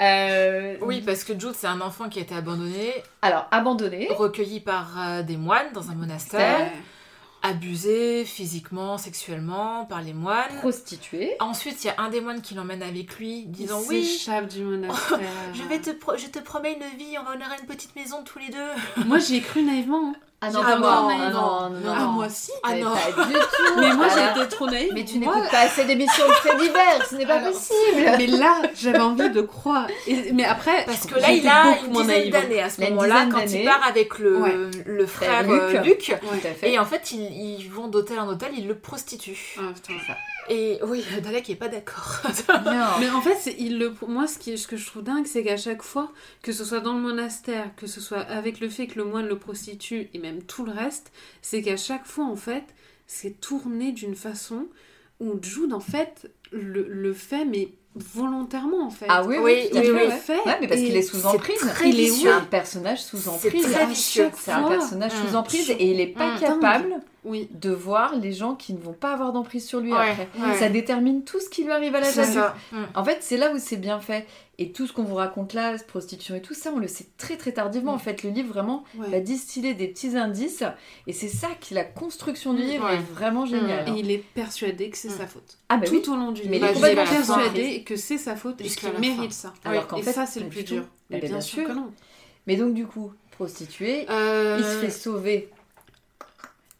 S1: Euh,
S2: Oui, parce que Jude, c'est un enfant qui a été abandonné,
S1: Alors, abandonné.
S2: recueilli par euh, des moines dans un monastère. Abusé physiquement, sexuellement par les moines.
S1: Prostituée.
S2: Ensuite, il y a un des moines qui l'emmène avec lui,
S3: Il
S2: disant Oui,
S3: s'échappe du monastère.
S2: je, vais te je te promets une vie, on va honorer une petite maison tous les deux.
S3: Moi, j'y ai cru naïvement. Hein.
S1: Ah non, pas moi. Ah
S3: naïve.
S1: non, non, non.
S3: Ah, moi si.
S2: Ah non.
S1: Pas du tout.
S3: Mais moi,
S1: Voilà.
S3: j'étais trop naïve.
S1: Mais tu n'écoutes pas assez d'émissions de faits divers, ce n'est pas possible.
S3: Mais là, j'avais envie de croire. Mais après,
S2: Parce que là, il a une dizaine d'années à ce moment-là, quand il part avec le, frère
S1: Luc.
S2: euh, Luc. Et en fait, ils, vont d'hôtel en hôtel, ils le prostituent.
S3: Ah, putain.
S2: Et oui, Dalek est pas d'accord.
S3: Mais en fait, c'est- il le, moi, ce, qui, ce que je trouve dingue, c'est qu'à chaque fois, que ce soit dans le monastère, que ce soit avec le fait que le moine le prostitue et même tout le reste, c'est qu'à chaque fois, en fait, c'est tourné d'une façon où Jude, en fait, le, le fait, mais volontairement, en fait.
S1: Ah oui,
S2: Oui, oui,
S1: fait.
S2: oui.
S3: Il le fait.
S1: Ouais, mais parce qu'il est sous
S2: c'est
S1: emprise.
S2: très
S1: Il est
S2: vicieux.
S1: un personnage sous emprise.
S2: très
S1: À
S2: vicieux.
S1: chaque C'est un personnage sous emprise et il est pas
S2: Mm.
S1: capable
S3: Oui.
S1: de voir les gens qui ne vont pas avoir d'emprise sur lui
S2: Ouais,
S1: après.
S2: ouais.
S1: Ça détermine tout ce qui lui arrive à l'âge
S2: C'est
S1: adulte.
S2: ça. Mm.
S1: En fait, c'est là où c'est bien fait. Et tout ce qu'on vous raconte là, prostitution et tout ça, on le sait très très tardivement. En fait, le livre vraiment
S3: Ouais.
S1: va distiller des petits indices. Et c'est ça qui, la construction du
S3: Mm,
S1: livre
S2: ouais.
S1: est vraiment géniale.
S3: Et il est persuadé que c'est
S2: Mm.
S3: sa faute.
S1: Ah bah
S3: tout
S1: oui.
S3: au long du
S1: Mais
S3: livre,
S2: est
S3: il est
S2: complètement
S3: persuadé que c'est sa faute et qu'il mérite ça.
S1: Alors qu'en
S3: et
S1: fait,
S3: ça, c'est le plus dur.
S1: Eh
S3: Mais
S1: bien
S3: bien
S1: sûr.
S3: sûr que non.
S1: Mais donc du coup, prostituée,
S2: Euh,
S1: il se fait sauver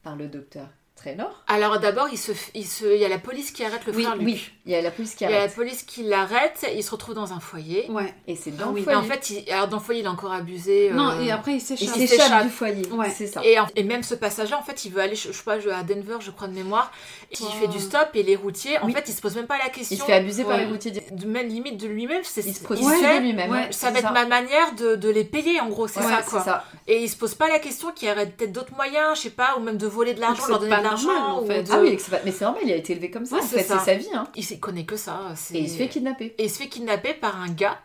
S1: par le docteur Traynor.
S2: Alors d'abord, il, se, il, se, il y a la police qui arrête le
S1: Oui,
S2: frère Luc.
S1: oui, il y a la police qui
S2: Il y a la
S1: arrête.
S2: police qui l'arrête, il se retrouve dans un foyer.
S3: Ouais.
S1: Et c'est dans
S3: Ah
S1: le
S3: oui.
S2: Et
S1: foyer.
S2: en fait, il, alors dans le foyer, il est encore abusé. euh,
S3: Non, et après, il s'échappe.
S2: il
S1: s'échappe du foyer.
S3: Ouais.
S1: C'est ça.
S2: Et, en- et même ce passage-là, en fait, il veut aller, je, je sais pas, je- à Denver, je crois de mémoire. Et il fait du stop et les routiers, en
S1: Oui.
S2: fait, il se pose même pas la question.
S1: Il se fait abuser par les routiers.
S2: de même limite de lui-même. C'est,
S1: Il se
S2: fait,
S1: de lui-même.
S3: ouais,
S2: ça va être ma manière de, de les payer, en gros, c'est
S1: Ouais,
S2: ça,
S1: c'est
S2: quoi.
S1: ça.
S2: Et il se pose pas la question qu'il y aurait peut-être d'autres moyens, je sais pas, ou même de voler de l'argent, leur donner de l'argent.
S3: Normal, en
S2: ou
S3: fait.
S2: de-
S1: Ah oui, mais c'est normal, il a été élevé comme ça.
S2: Ouais,
S1: en
S2: c'est
S1: fait, c'est sa vie. Hein.
S2: Il s'y connaît que ça.
S1: Et il se fait kidnapper.
S2: Et il se fait kidnapper par un gars.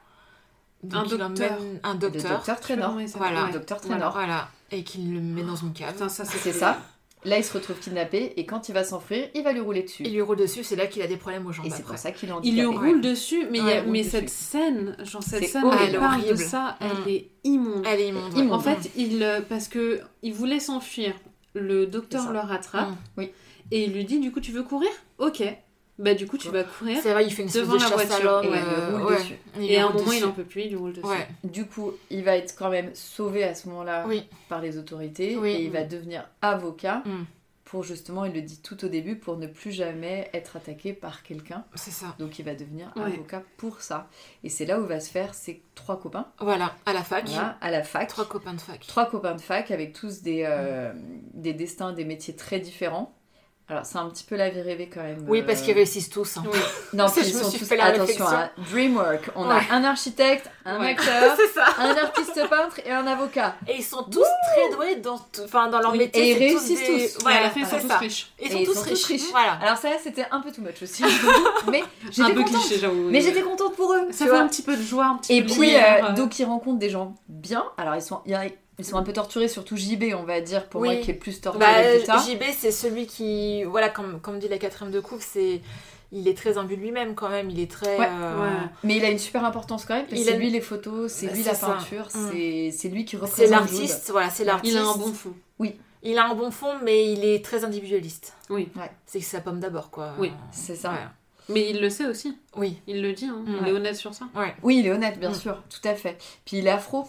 S2: Donc
S3: Un docteur.
S2: un docteur.
S1: docteur
S3: s'appelle.
S2: Voilà.
S1: Le docteur. Traynor.
S2: Voilà. Et qu'il le met dans une cave.
S3: Putain, ça,
S1: C'est ça. Là, il se retrouve kidnappé et quand il va s'enfuir, il va lui rouler dessus.
S2: Il lui roule dessus, c'est là qu'il a des problèmes aux jambes.
S1: Et c'est pour ça qu'il est
S3: Il lui roule dessus, mais, il y a-
S2: Ouais, roule
S3: mais
S1: dessus.
S3: cette scène, genre cette scène,
S1: horrible.
S3: elle parle de ça, elle
S2: Mm.
S3: est immonde.
S2: Elle est immonde.
S1: Immonde.
S3: En fait, il, euh, parce que il voulait s'enfuir, le docteur le rattrape,
S2: Mm.
S1: Oui.
S3: et il lui dit du coup tu veux courir? Ok. Bah du coup tu vas courir.
S2: C'est vrai, il fait une espèce
S3: Devant
S2: de
S3: la voiture.
S1: Et il
S2: euh, ouais.
S1: dessus.
S2: Il
S3: Et
S2: lui
S3: à un moment il en peut plus, il lui roule dessus.
S2: Ouais.
S1: Du coup, il va être quand même sauvé à ce moment-là
S2: Oui.
S1: par les autorités
S2: Oui.
S1: et il va devenir avocat
S2: Mm.
S1: Pour justement, il le dit tout au début, pour ne plus jamais être attaqué par quelqu'un.
S2: C'est ça.
S1: Donc il va devenir
S3: Ouais.
S1: avocat pour ça. Et c'est là où va se faire ses trois copains
S2: Voilà, à la fac.
S1: voilà, à la fac.
S2: Trois copains de fac.
S1: Trois copains de fac avec tous des, euh, des destins, des métiers très différents. Alors c'est un petit peu la vie rêvée quand même.
S2: Oui,
S1: euh,
S2: parce qu'ils réussissent tous. hein.
S3: Oui.
S1: Non,
S2: je
S1: ils sont tous...
S2: fait la
S1: Attention, hein, Dreamwork. On
S2: Ouais.
S1: a un architecte, un
S3: Ouais.
S1: acteur,
S2: ça.
S1: un artiste peintre et un avocat.
S2: Et ils sont tous très doués dans, enfin, dans leur
S3: Oui.
S2: métier.
S1: Et ils réussissent
S2: des-
S1: tous.
S3: Et à
S2: Voilà,
S3: la fin ils sont tous
S2: ça.
S3: riches.
S2: Ils sont,
S1: Et ils
S2: tous,
S1: sont tous
S2: riches. Voilà.
S1: Alors ça, c'était un peu too much aussi. mais
S3: Un
S1: j'étais
S3: peu
S1: contente.
S3: cliché j'avoue.
S1: Mais j'étais contente pour eux.
S3: Ça fait un petit peu de joie, un petit
S1: Et
S3: peu de
S1: puis, euh,
S3: euh.
S1: donc ils rencontrent des gens bien. Alors ils sont, il y a- ils sont un peu torturés, surtout JB, on va dire, pour
S2: Oui.
S1: moi, qui est plus torturé
S2: Bah,
S1: et tout ça.
S2: JB, c'est celui qui, voilà, comme, comme dit la quatrième de coupe, c'est, il est très imbu de lui-même quand même. Il est très.
S1: Ouais.
S2: euh,
S3: Ouais.
S1: Mais il a une super importance quand même, parce que
S2: Il
S1: c'est
S2: a-
S1: lui les photos, c'est
S2: Bah,
S1: lui
S2: c'est
S1: la
S2: ça.
S1: peinture,
S2: Mm.
S1: c'est c'est lui qui
S2: C'est
S1: représente
S2: l'artiste, voilà, c'est l'artiste.
S3: Il a un bon fond.
S2: Il a un bon fond, mais il est très individualiste.
S3: Oui.
S1: Ouais.
S2: C'est que sa pomme d'abord, quoi.
S3: Oui.
S1: C'est ça.
S2: Ouais.
S3: Mais il le sait aussi.
S2: Oui.
S3: Il le dit, hein.
S2: Mm.
S3: il est honnête sur ça.
S2: Ouais.
S1: Oui, il est honnête, bien
S2: Mm.
S1: sûr, tout à fait. Puis il est afro,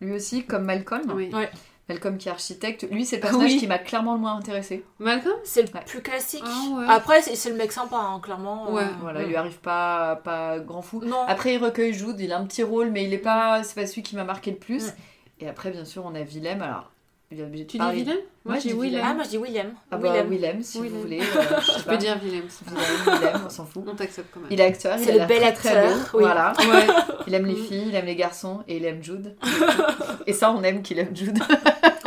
S1: lui aussi, comme Malcolm.
S3: Oui.
S2: Ouais.
S1: Malcolm qui est architecte. Lui, c'est le personnage
S3: Oui.
S1: qui m'a clairement le moins intéressé.
S3: Malcolm
S2: C'est le
S1: Ouais.
S2: plus classique.
S3: Ah ouais.
S2: Après, c'est le mec sympa, hein, clairement.
S3: Ouais.
S2: Euh,
S1: Voilà,
S2: mm.
S1: il lui arrive pas, pas grand fou.
S2: Non.
S1: Après, il recueille Jude, il a un petit rôle, mais il est pas, c'est pas celui qui m'a marqué le plus.
S2: Mm.
S1: Et après, bien sûr, on a Willem. Alors, il
S3: Tu dis Willem?
S1: Moi,
S3: Moi
S1: je
S3: j'ai
S1: dis
S3: Willem.
S2: Ah, moi je dis William.
S1: Ah bah,
S2: Willem.
S1: Willem, si
S3: Willem.
S1: vous voulez. euh, je
S3: peux dire Willem. si tu veux.
S1: Willem, Willem, on s'en fout.
S3: On t'accepte quand même.
S1: Il est acteur, il
S2: C'est
S1: a
S2: le bel
S1: très, très
S2: acteur,
S1: beau.
S2: oui.
S1: Voilà.
S3: Ouais.
S1: Il aime les
S3: Mm.
S1: filles, il aime les garçons et il aime Jude. et ça, on aime qu'il aime Jude.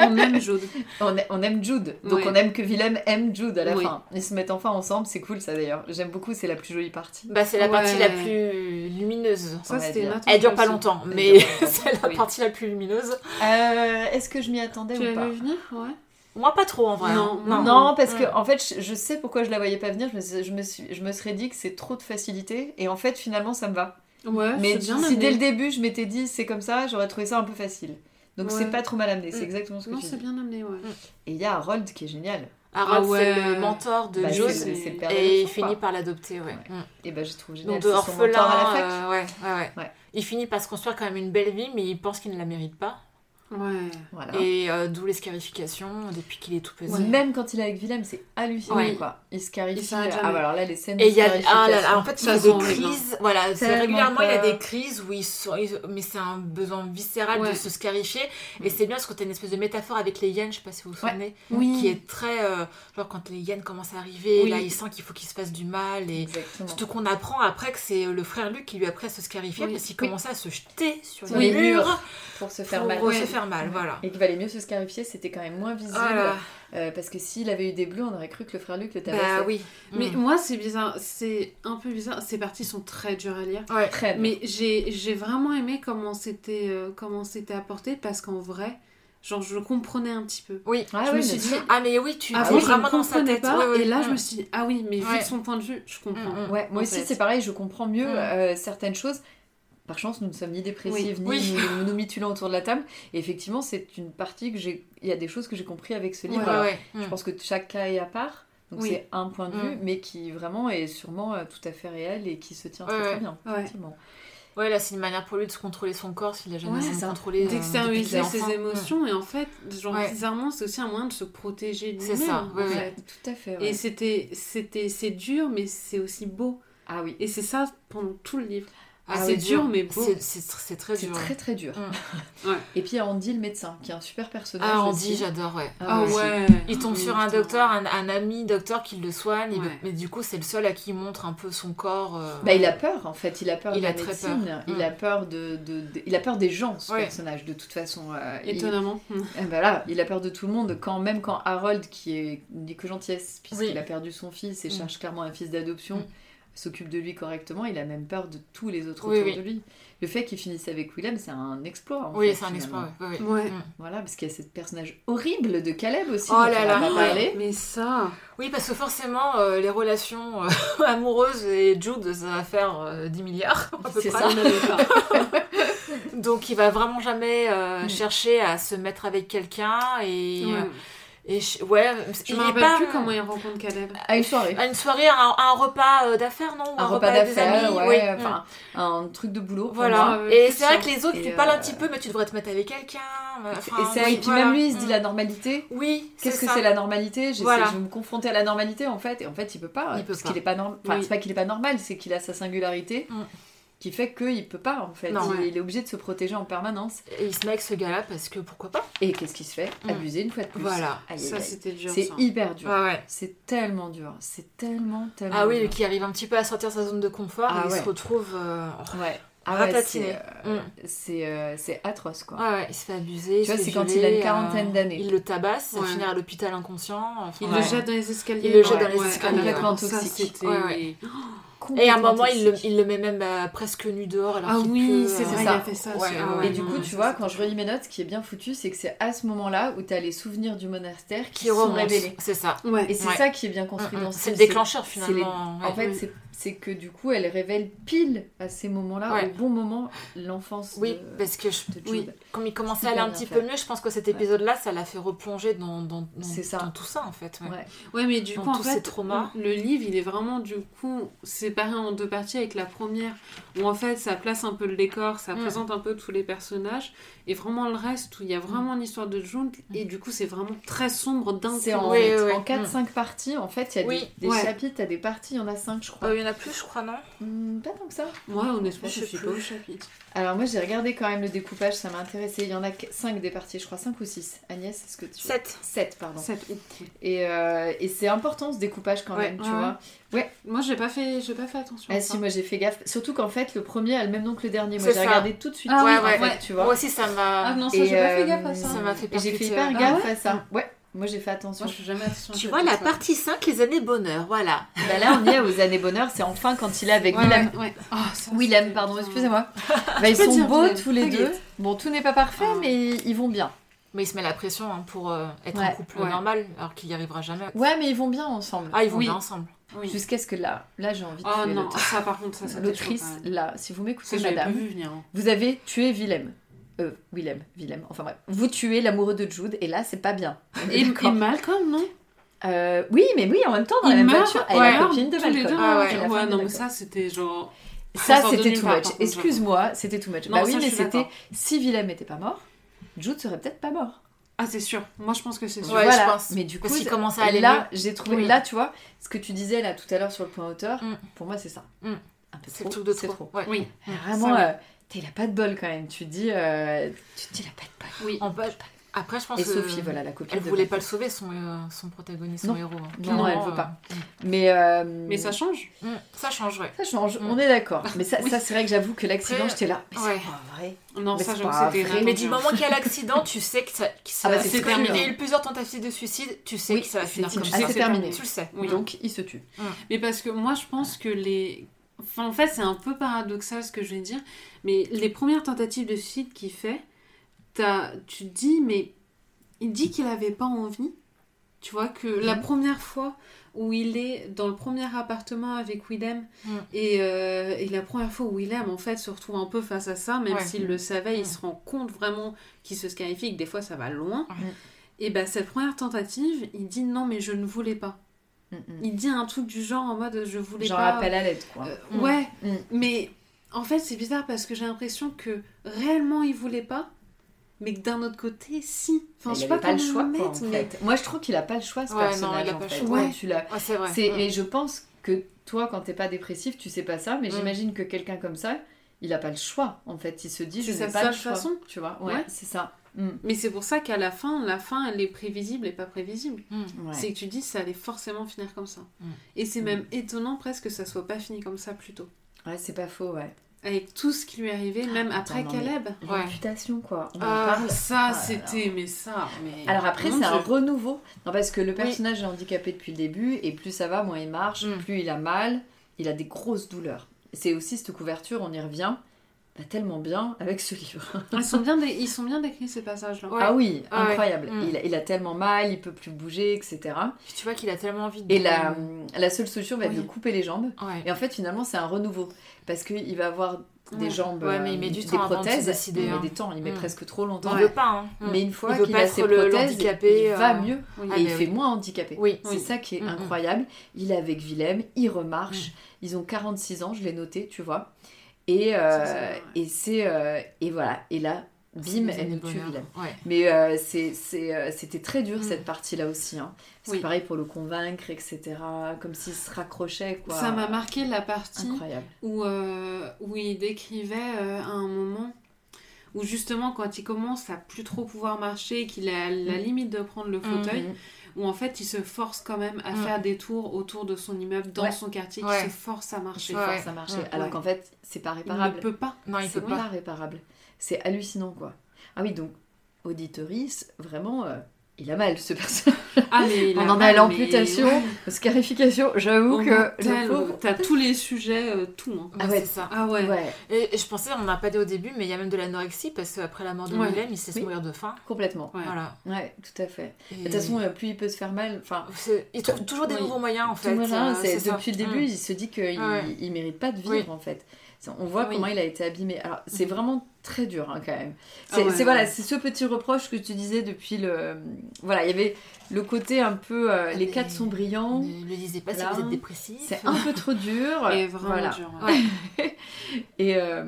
S3: On aime Jude.
S1: on, a- on aime Jude. Donc
S3: Ouais.
S1: on aime que Willem aime Jude à la
S3: Oui.
S1: fin. Ils se mettent enfin ensemble, c'est cool ça d'ailleurs. J'aime beaucoup, c'est la plus jolie partie.
S2: Bah, c'est la
S3: Ouais.
S2: partie la plus lumineuse.
S3: Ça
S2: Elle dure pas longtemps, mais c'est la partie la plus lumineuse.
S1: Euh, Est-ce que je m'y attendais
S3: Tu
S1: ou
S3: l'as
S1: pas
S3: vu venir Ouais.
S2: Moi, pas trop en vrai.
S3: Non.
S1: Non, parce que
S2: Mm.
S1: en fait, je, je sais pourquoi je la voyais pas venir. Je me, je me, suis, je me serais dit que c'est trop de facilité. Et en fait, finalement, ça me va.
S3: Ouais,
S1: Mais
S3: c'est bien
S1: si
S3: amené.
S1: dès le début, je m'étais dit c'est comme ça, j'aurais trouvé ça un peu facile. Donc
S3: Ouais.
S1: c'est pas trop mal amené, c'est
S2: Mm.
S1: exactement ce que
S3: Non,
S1: tu
S3: c'est
S1: dis.
S3: bien amené, ouais.
S1: Et il y a Harold qui est génial.
S2: Harold,
S3: Ah ouais.
S2: c'est le mentor de
S1: Bah, c'est c'est de
S2: Et il finit
S1: quoi.
S2: par l'adopter, ouais.
S1: Ouais.
S2: Mm.
S1: Et ben je trouve génial.
S2: Donc de
S1: c'est son mentor à la
S2: orphelin,
S1: fac.
S2: euh, ouais. Ouais. Il finit par se construire quand même une belle vie, mais il pense qu'il ne la mérite pas.
S3: Ouais.
S1: Voilà.
S2: Et euh, d'où les scarifications depuis qu'il est tout petit.
S3: Ouais.
S1: Même quand il est avec Willem, c'est hallucinant
S2: Ouais.
S1: quoi. Il se carifie.
S3: Il
S1: Ah bah alors là, les scènes
S2: Et il y a ah là là,
S1: scarification.
S2: en fait il a des crises voilà régulièrement il y a des crises où ils sont mais c'est un besoin viscéral
S3: Ouais.
S2: de se scarifier et c'est bien parce que t'as une espèce de métaphore avec les hyènes je sais pas si vous vous
S1: Ouais.
S2: souvenez
S3: Oui.
S2: qui est très euh, genre quand les hyènes commencent à arriver
S3: Oui.
S2: là il sent qu'il faut qu'il se fasse du mal et
S1: Exactement.
S2: Surtout qu'on apprend après que c'est le frère Luc qui lui a appris à se scarifier
S3: Oui.
S2: parce qu'il
S1: Oui.
S2: commençait à se jeter sur les murs
S1: murs Pour se faire
S2: pour
S1: mal.
S2: Faire mal. Voilà.
S1: Et qu'il valait mieux se scarifier, c'était quand même moins visible.
S2: Voilà.
S1: Euh, parce que s'il avait eu des bleus, on aurait cru que le frère Luc le tabassait.
S2: Bah oui.
S3: Mais
S2: Mm.
S3: moi, c'est bizarre. C'est un peu bizarre. Ces parties sont très dures à lire.
S2: Ouais.
S1: Très bien.
S3: Mais j'ai vraiment aimé comment c'était euh, comment c'était apporté parce qu'en vrai, genre, je le comprenais un petit peu.
S2: Oui.
S1: Ah
S3: je
S1: oui,
S3: me
S1: bien
S3: suis dit.
S2: Ah mais oui, tu
S3: avant,
S2: es
S3: je ne
S2: vraiment dans sa
S3: comprenais
S2: tête.
S3: pas.
S2: Ouais, ouais.
S3: Et là, je me suis dit, ah oui, mais vu de son point de vue, je comprends.
S1: Ouais, moi
S3: en
S1: aussi c'est pareil, je comprends mieux
S2: Mm.
S1: euh, certaines choses. Par chance, nous ne sommes ni dépressives,
S2: Oui.
S1: ni
S2: Oui.
S1: nous, nous mitulons autour de la table. Et effectivement, c'est une partie que j'ai. Il y a des choses que j'ai compris avec ce livre.
S3: Ouais,
S2: Ouais, ouais.
S1: Je
S2: Mm.
S1: pense que chaque cas est à part. Donc
S3: Oui.
S1: c'est un point de vue,
S2: Mm.
S1: mais qui vraiment est sûrement euh, tout à fait réel et qui se tient très,
S2: Ouais,
S1: très
S2: ouais.
S1: bien.
S3: Ouais.
S1: Effectivement.
S2: Ouais, là c'est une manière pour lui de se contrôler son corps s'il a jamais
S3: Ouais,
S1: c'est
S2: contrôler. euh,
S3: D'extérioriser ses
S2: enfant.
S3: émotions et en fait, genre,
S2: Ouais.
S3: bizarrement, c'est aussi un moyen de se protéger
S2: C'est
S3: lui-même.
S2: ça,
S3: en
S2: ouais, ouais.
S3: fait.
S1: Tout à fait. ouais.
S3: Et c'était, c'était, c'est dur, mais c'est aussi beau.
S1: Ah oui,
S3: Et c'est ça pendant tout le livre.
S2: Ah,
S3: c'est dur, mais.
S2: C'est- C'est c'est très
S1: c'est
S2: dur.
S1: très très dur.
S3: Ouais.
S1: Et puis il y a Andy le médecin, qui est un super personnage.
S2: Ah. Andy, j'adore, ouais.
S3: Ah
S1: ouais.
S3: ouais.
S2: Il tombe
S3: Oui,
S2: sur un docteur, un, un ami docteur qui le soigne, il
S3: Ouais.
S2: mais du coup c'est le seul à qui il montre un peu son corps. euh,
S1: Bah, il a peur en fait, il a peur
S2: Il
S1: de
S2: a
S1: la
S2: très
S1: médecine,
S2: peur.
S1: il
S2: Mm.
S1: a peur de, de- de- il a peur des gens ce
S2: Ouais.
S1: personnage de toute façon. euh, il-
S3: Étonnamment.
S1: Eh ben là, il a peur de tout le monde, quand même quand Harold, qui est dit que gentillesse, puisqu'il
S2: Oui.
S1: a perdu son fils et
S2: Mm.
S1: cherche clairement un fils d'adoption,
S2: Mm.
S1: S'occupe de lui correctement, il a même peur de tous les autres
S2: Oui,
S1: autour
S2: oui.
S1: de lui. Le fait qu'il finisse avec Willem, c'est un exploit. en
S2: Oui, c'est un exploit, ouais. Ouais. Mm.
S1: Voilà, parce qu'il y a ce personnage horrible de Caleb aussi.
S2: Oh là là.
S3: Mais ça.
S2: Oui, parce que forcément, euh, les relations euh, amoureuses et Jude, ça va faire euh, 10 milliards.
S1: C'est ça.
S3: on n'avait pas.
S2: Donc il va vraiment jamais euh,
S1: Mm.
S2: chercher à se mettre avec quelqu'un et. Euh, et je- ouais,
S3: Je
S2: il
S3: me rappelle
S2: pas
S3: plus comment il rencontre Caleb.
S1: À une soirée.
S2: à une soirée, un, un repas euh, d'affaires, non?
S1: Un repas d'affaires, ouais,
S2: oui.
S1: enfin, un truc de boulot.
S2: Voilà. et c'est vrai que les autres,
S1: Et
S2: tu parles un
S1: euh,
S2: petit peu, mais tu devrais te mettre avec quelqu'un. Enfin,
S1: et c'est
S2: oui,
S1: et puis
S2: voilà.
S1: même lui, il se dit
S2: Mm.
S1: la normalité.
S2: Oui,
S1: Qu'est-ce que c'est la normalité? J'essaie
S2: Voilà.
S1: je vais me confronter à la normalité en fait, et en fait il peut pas,
S2: Il peut
S1: parce
S2: pas.
S1: qu'il est pas normal. Enfin
S3: Oui.
S1: c'est pas qu'il est pas normal, c'est qu'il a sa singularité
S2: Mm.
S1: Qui fait qu'il peut pas en fait.
S2: Non.
S1: il,
S3: Ouais.
S1: il est obligé de se protéger en permanence.
S2: Et il se met avec ce gars-là parce que pourquoi pas
S1: Et qu'est-ce qui se fait?
S2: Mm.
S1: Abuser une fois de plus.
S2: Voilà.
S1: Aïe,
S3: Ça, c'était dur.
S1: C'est hyper dur.
S2: Ouais.
S1: C'est tellement dur. C'est tellement tellement.
S2: Ah oui, qui arrive un petit peu à sortir sa zone de confort
S1: Ah
S2: et il se retrouve. euh,
S1: Ouais. Ah ouais, c'est, euh,
S2: Mm.
S1: c'est euh, c'est atroce quoi.
S2: Ouais, ouais, il se fait abuser. il
S1: Tu vois, c'est quand il a une
S2: euh,
S1: quarantaine d'années.
S2: Il le tabasse, ça
S3: Ouais.
S2: finit à l'hôpital inconscient. enfin,
S3: Il
S1: Ouais.
S3: le jette dans les escaliers.
S2: Il le jette
S1: dans
S2: les
S3: Ouais,
S2: escaliers,
S3: complètement
S1: toxique.
S2: Et à un moment, il le,
S1: toxique.
S2: il le met même euh, presque nu dehors. Alors
S3: Ah oui, c'est
S2: euh,
S3: vrai, il
S1: ça.
S3: a fait ça.
S2: Ouais,
S3: aussi.
S2: ouais, ouais.
S1: Et du
S3: non,
S1: coup, tu vois, quand je relis mes notes, ce qui est bien foutu, c'est que c'est à ce moment-là où tu as les souvenirs du monastère qui,
S2: qui
S1: sont révélés.
S2: C'est ça.
S3: Ouais.
S1: Et c'est
S2: Ouais.
S1: ça qui est bien construit
S2: Mm,
S1: dans
S2: mm.
S1: ce
S2: C'est le déclencheur finalement.
S1: En fait, c'est- c'est que du coup, elle révèle pile à ces moments-là,
S2: Ouais.
S1: au bon moment, l'enfance
S2: Oui,
S1: de,
S2: parce que je-
S1: de
S3: oui.
S2: comme il commençait à aller un petit peu mieux, je pense que cet épisode-là, ça l'a fait replonger dans, dans, dans,
S1: C'est ça.
S2: dans tout ça en fait. ouais.
S1: Ouais.
S3: Ouais, mais du
S2: Dans
S3: coup, en
S2: tous ces
S3: fait,
S2: traumas.
S3: le livre, il est vraiment, du coup, séparé en deux parties avec la première, où en fait, ça place un peu le décor, ça
S2: Mm.
S3: présente un peu tous les personnages, et vraiment le reste, où il y a vraiment l'histoire de June, et du coup, c'est vraiment très sombre d'un
S1: en,
S2: Oui,
S1: fait,
S2: oui,
S1: en
S2: oui.
S1: 4-5 parties, en fait, il y a
S2: Oui.
S1: des, des
S3: Ouais.
S1: chapitres, il y a des parties, il y en a 5, je crois.
S2: Il y en a plus, je crois, non
S1: Hmm, pas tant que ça.
S3: Ouais, honnêtement,
S2: Je
S3: suis
S2: plus.
S3: pas au chapitre.
S1: Alors moi, j'ai regardé quand même le découpage, ça m'a intéressé. Il y en a 5 des parties, je crois 5 ou 6. Agnès, est-ce que tu...
S2: 7.
S1: 7, pardon.
S3: Sept. Oui.
S1: Et, euh, et c'est important ce découpage quand
S3: Ouais,
S1: même, tu
S3: ouais,
S1: vois.
S3: Moi, j'ai pas fait, j'ai pas fait attention.
S1: Ah
S3: à
S1: si,
S3: ça.
S1: moi j'ai fait gaffe. Surtout qu'en fait, le premier a le même nom que le dernier. Moi j'ai regardé tout de suite.
S3: Ah
S2: ouais,
S1: en
S2: ouais,
S1: fait,
S2: ouais.
S1: tu vois.
S2: Moi aussi, ça m'a.
S3: Ah non, ça,
S1: Et,
S3: j'ai pas fait
S1: euh,
S3: gaffe à ça.
S2: ça m'a fait
S1: Et j'ai fait hyper
S2: ouais.
S1: gaffe
S3: Ah
S1: à ça. Ouais, moi j'ai fait attention.
S3: Moi, je suis jamais attention.
S2: Tu vois, la partie 5, les années bonheur, voilà.
S1: Bah là, on y est aux années bonheur. C'est enfin quand il est avec
S3: Ouais,
S1: Willem.
S3: ouais, ouais. Ah, ça,
S1: Willem, pardon, excusez-moi. Bah, ils sont
S3: dire
S1: beaux tous les deux. Bon, tout n'est pas parfait,
S3: Ah.
S1: mais ils vont bien.
S2: Mais il se met la pression hein, pour euh, être
S1: Ouais.
S2: un couple
S3: Ouais.
S2: normal, alors qu'il y arrivera jamais.
S1: Ouais, mais ils vont bien ensemble.
S2: Ah, ils vont
S3: Oui.
S2: bien ensemble.
S3: Oui.
S1: Jusqu'à ce que là, là j'ai envie de
S3: Oh
S1: tuer
S3: non, ça par contre, ça, c'était
S1: L'autrice, là, si vous
S3: Ça,
S1: m'écoutez, madame,
S3: hein.
S1: vous avez tué Willem. Euh, Willem, Willem, enfin bref. Vous tuez l'amoureux de Jude, et là, c'est pas bien.
S3: Et, et. Malcolm, non?
S1: Euh, oui, mais oui, en même temps, dans la même voiture, elle
S3: ouais,
S1: est la copine de
S3: tous les
S1: Malcolm.
S3: deux,
S2: Ah ouais.
S3: Ouais, non, mais ça, c'était genre...
S1: Ça, c'était too much.
S3: contre,
S1: Excuse-moi, c'était too much.
S3: Non,
S1: bah oui,
S3: ça,
S1: mais c'était si Willem n'était pas mort. Jude serait peut-être pas mort.
S3: Ah, c'est sûr. Moi, je pense que c'est sûr.
S2: Ouais,
S1: Voilà.
S2: je pense.
S1: Mais du coup, c'est-
S2: commence à aller
S1: là, j'ai trouvé.
S2: Oui.
S1: Là, tu vois, ce que tu disais là tout à l'heure sur le point hauteur,
S2: Mm.
S1: pour moi, c'est ça.
S2: Mm.
S1: Un peu
S2: C'est
S1: trop. c'est
S2: trop.
S1: trop.
S2: Ouais.
S3: Oui.
S1: Vraiment, euh, il a pas de bol quand même. Tu dis, euh, tu te dis, il a pas de bol.
S3: Oui.
S2: En fait, après, je pense
S1: Et
S2: que
S1: Sophie, voilà, la copine.
S2: elle
S1: de
S2: voulait pas le sauver, son, euh, son protagoniste,
S1: Non.
S2: son héros. hein.
S1: Non, elle veut
S2: euh,
S1: pas. Mais, euh,
S3: Mais ça change.
S2: mm, Ça change, ouais.
S1: ça change.
S2: Mm.
S1: On est d'accord. Mais ça,
S3: Oui.
S1: ça c'est vrai que j'avoue que l'accident, j'étais là. Mais
S2: ouais.
S1: c'est pas vrai.
S3: Non,
S1: Mais
S3: ça, c'était
S1: vrai.
S2: Mais du moment qu'il y a l'accident, tu sais que ça. que ça
S1: Ah bah,
S2: va-
S1: c'est
S2: c'est
S1: terminé.
S2: il y a eu plusieurs tentatives de suicide, tu sais
S1: Oui,
S2: que ça va finir
S3: terminé.
S2: comme
S1: Ah,
S2: ça.
S1: c'est terminé.
S2: Tu le sais.
S1: Donc, il se tue.
S3: Mais parce que moi, je pense que les. Enfin, en fait, c'est un peu paradoxal ce que je vais dire, mais les premières tentatives de suicide qu'il fait, t'as- tu te dis, mais il dit qu'il avait pas envie. Tu vois, que la
S1: Mhm.
S3: première fois où il est dans le premier appartement avec Willem, et, euh, et la première fois où Willem, en fait, se retrouve un peu face à ça, même
S2: Ouais.
S3: s'il le savait, il
S2: Mhm.
S3: se rend compte vraiment qu'il se scarifie, que des fois ça va loin. Et ben cette première tentative, il dit non, mais je ne voulais pas. Il dit un truc du genre en mode je voulais
S1: Genre
S3: pas.
S1: appel à l'aide, quoi.
S3: Euh,
S2: Mm.
S3: Ouais,
S1: Mm.
S3: mais en fait c'est bizarre parce que j'ai l'impression que réellement il voulait pas, mais que d'un autre côté si. Enfin,
S1: il
S3: je sais pas,
S1: pas, le
S3: comment
S1: choix, quoi, en
S3: mettre, mais-
S1: fait. Moi, je trouve qu'il a pas le choix, ce
S2: Ouais, non,
S1: personnage,
S2: il a
S1: en
S2: pas le
S1: fait.
S3: choix.
S1: Ouais, tu l'as-
S2: Ouais, c'est vrai.
S1: C'est-
S2: Mm.
S1: Et je pense que toi, quand t'es pas dépressif, tu sais pas ça, mais
S2: Mm.
S1: j'imagine que quelqu'un comme ça, il a pas le choix. En fait, il se dit,
S3: C'est
S1: je n'ai pas le choix.
S3: façon.
S1: Tu vois, ouais,
S3: Ouais.
S1: c'est ça. Mm.
S3: Mais c'est pour ça qu'à la fin, la fin elle est prévisible et pas prévisible.
S2: Mm.
S1: Ouais.
S3: C'est que tu dis ça allait forcément finir comme ça.
S2: Mm.
S3: Et c'est même étonnant presque que ça soit pas fini comme ça plus tôt.
S1: Ouais, c'est pas faux, ouais.
S3: Avec tout ce qui lui est arrivé, même après
S1: non,
S3: Caleb.
S2: Ouais.
S1: Réputation, quoi. On
S3: Ah,
S1: parle.
S3: ça
S1: Ah,
S3: c'était, mais ça, mais.
S1: Alors après, c'est un renouveau. Non, parce que le personnage est handicapé depuis le début, et plus ça va, moins il marche, plus il a mal, il a des grosses douleurs. C'est aussi cette couverture, on y revient, bah, tellement bien avec ce livre.
S3: Ils sont bien, dé- ils sont bien décrits ces passages-là.
S2: Ouais.
S1: Ah oui,
S2: Ah
S1: incroyable.
S2: Mm.
S1: Il, a, il a tellement mal, il peut plus bouger, etc.
S2: Puis tu vois qu'il a tellement envie de.
S1: Et la, la seule solution va être
S2: Oui.
S1: de couper les jambes.
S2: Ouais.
S1: Et en fait, finalement, c'est un renouveau. Parce qu'il va avoir des
S3: Ouais.
S1: jambes,
S2: Ouais, mais il
S1: euh,
S2: met du
S1: des
S2: temps avant de
S1: prothèses.
S2: décider,
S1: Il met
S2: hein.
S1: des temps, il met
S2: Mm.
S1: presque trop longtemps.
S2: Il veut pas, hein.
S1: Mais une fois qu'il a ses
S2: le-
S1: prothèses, il va
S2: euh,
S1: mieux.
S3: Oui.
S2: Ah,
S1: et il
S2: mais
S1: fait moins handicapé.
S2: Oui.
S1: C'est
S3: Oui.
S1: ça qui est
S2: mm.
S1: incroyable. Il est avec Willem, il remarche. Ils ont 46 ans, je l'ai noté, tu vois. Et, euh, et c'est euh, et voilà. Et là, bim, elle nous tue.
S2: Ouais.
S1: Mais euh, euh, c'était très dur
S2: Mm.
S1: cette partie-là aussi. Hein. C'est
S3: Oui.
S1: pareil pour le convaincre, etc. Comme s'il se raccrochait, quoi.
S3: Ça m'a marqué la partie
S1: Incroyable.
S3: où, où il décrivait à un moment où justement quand il commence à plus trop pouvoir marcher, qu'il est à la
S1: Mm.
S3: limite de prendre le fauteuil,
S1: Mhm.
S3: Où en fait il se force quand même à
S2: Mm.
S3: faire des tours autour de son immeuble dans
S1: Ouais.
S3: son quartier,
S2: Ouais.
S3: qui se force à marcher.
S2: Ouais.
S1: marchait.
S2: Ouais.
S1: Alors qu'en fait, c'est pas
S3: Il
S1: réparable.
S3: ne peut pas.
S2: Non, il
S1: C'est
S2: peut
S1: pas
S2: pas.
S1: réparable. C'est hallucinant, quoi. Ah oui, donc, auditoris, vraiment, euh, il a mal, ce personnage.
S3: Ah, mais il
S1: On
S3: a
S1: en a l'amputation,
S3: mais-
S1: scarification. J'avoue que le.
S3: T'as tous les sujets, euh, tout. hein.
S1: Ah
S2: Ouais,
S1: ouais.
S2: c'est ça.
S3: Ah ouais.
S1: Ouais,
S2: Et je pensais, on n'a pas dit au début, mais il y a même de l'anorexie parce qu'après la mort de
S3: Ouais.
S2: Willem, il sait se
S1: Oui.
S2: mourir de faim.
S1: complètement.
S3: Ouais.
S2: Voilà.
S1: Ouais, tout à fait.
S2: Et-
S1: De toute façon, euh, plus il peut se faire mal, enfin,
S2: il trouve toujours des
S3: Oui.
S2: nouveaux moyens en fait.
S1: tout voilà,
S2: euh,
S1: c'est-
S2: ça.
S1: depuis le début,
S2: Mm.
S1: il se dit qu'il
S2: Ouais.
S1: il mérite pas de vivre
S2: Oui.
S1: en fait. On voit
S3: Oui.
S1: comment il a été abîmé. Alors, c'est
S2: Mhm.
S1: vraiment très dur hein, quand même.
S3: Ah
S1: C'est
S3: ouais,
S1: voilà, c'est ce petit reproche que tu disais depuis le. Voilà, il y avait le côté un peu. euh,
S2: Ah,
S1: les quatre sont brillants.
S2: Ne le lisez pas
S1: Là,
S2: si vous êtes dépressif.
S1: C'est un peu trop dur.
S3: Et vraiment
S1: voilà.
S3: dur.
S2: Ouais.
S1: Et euh,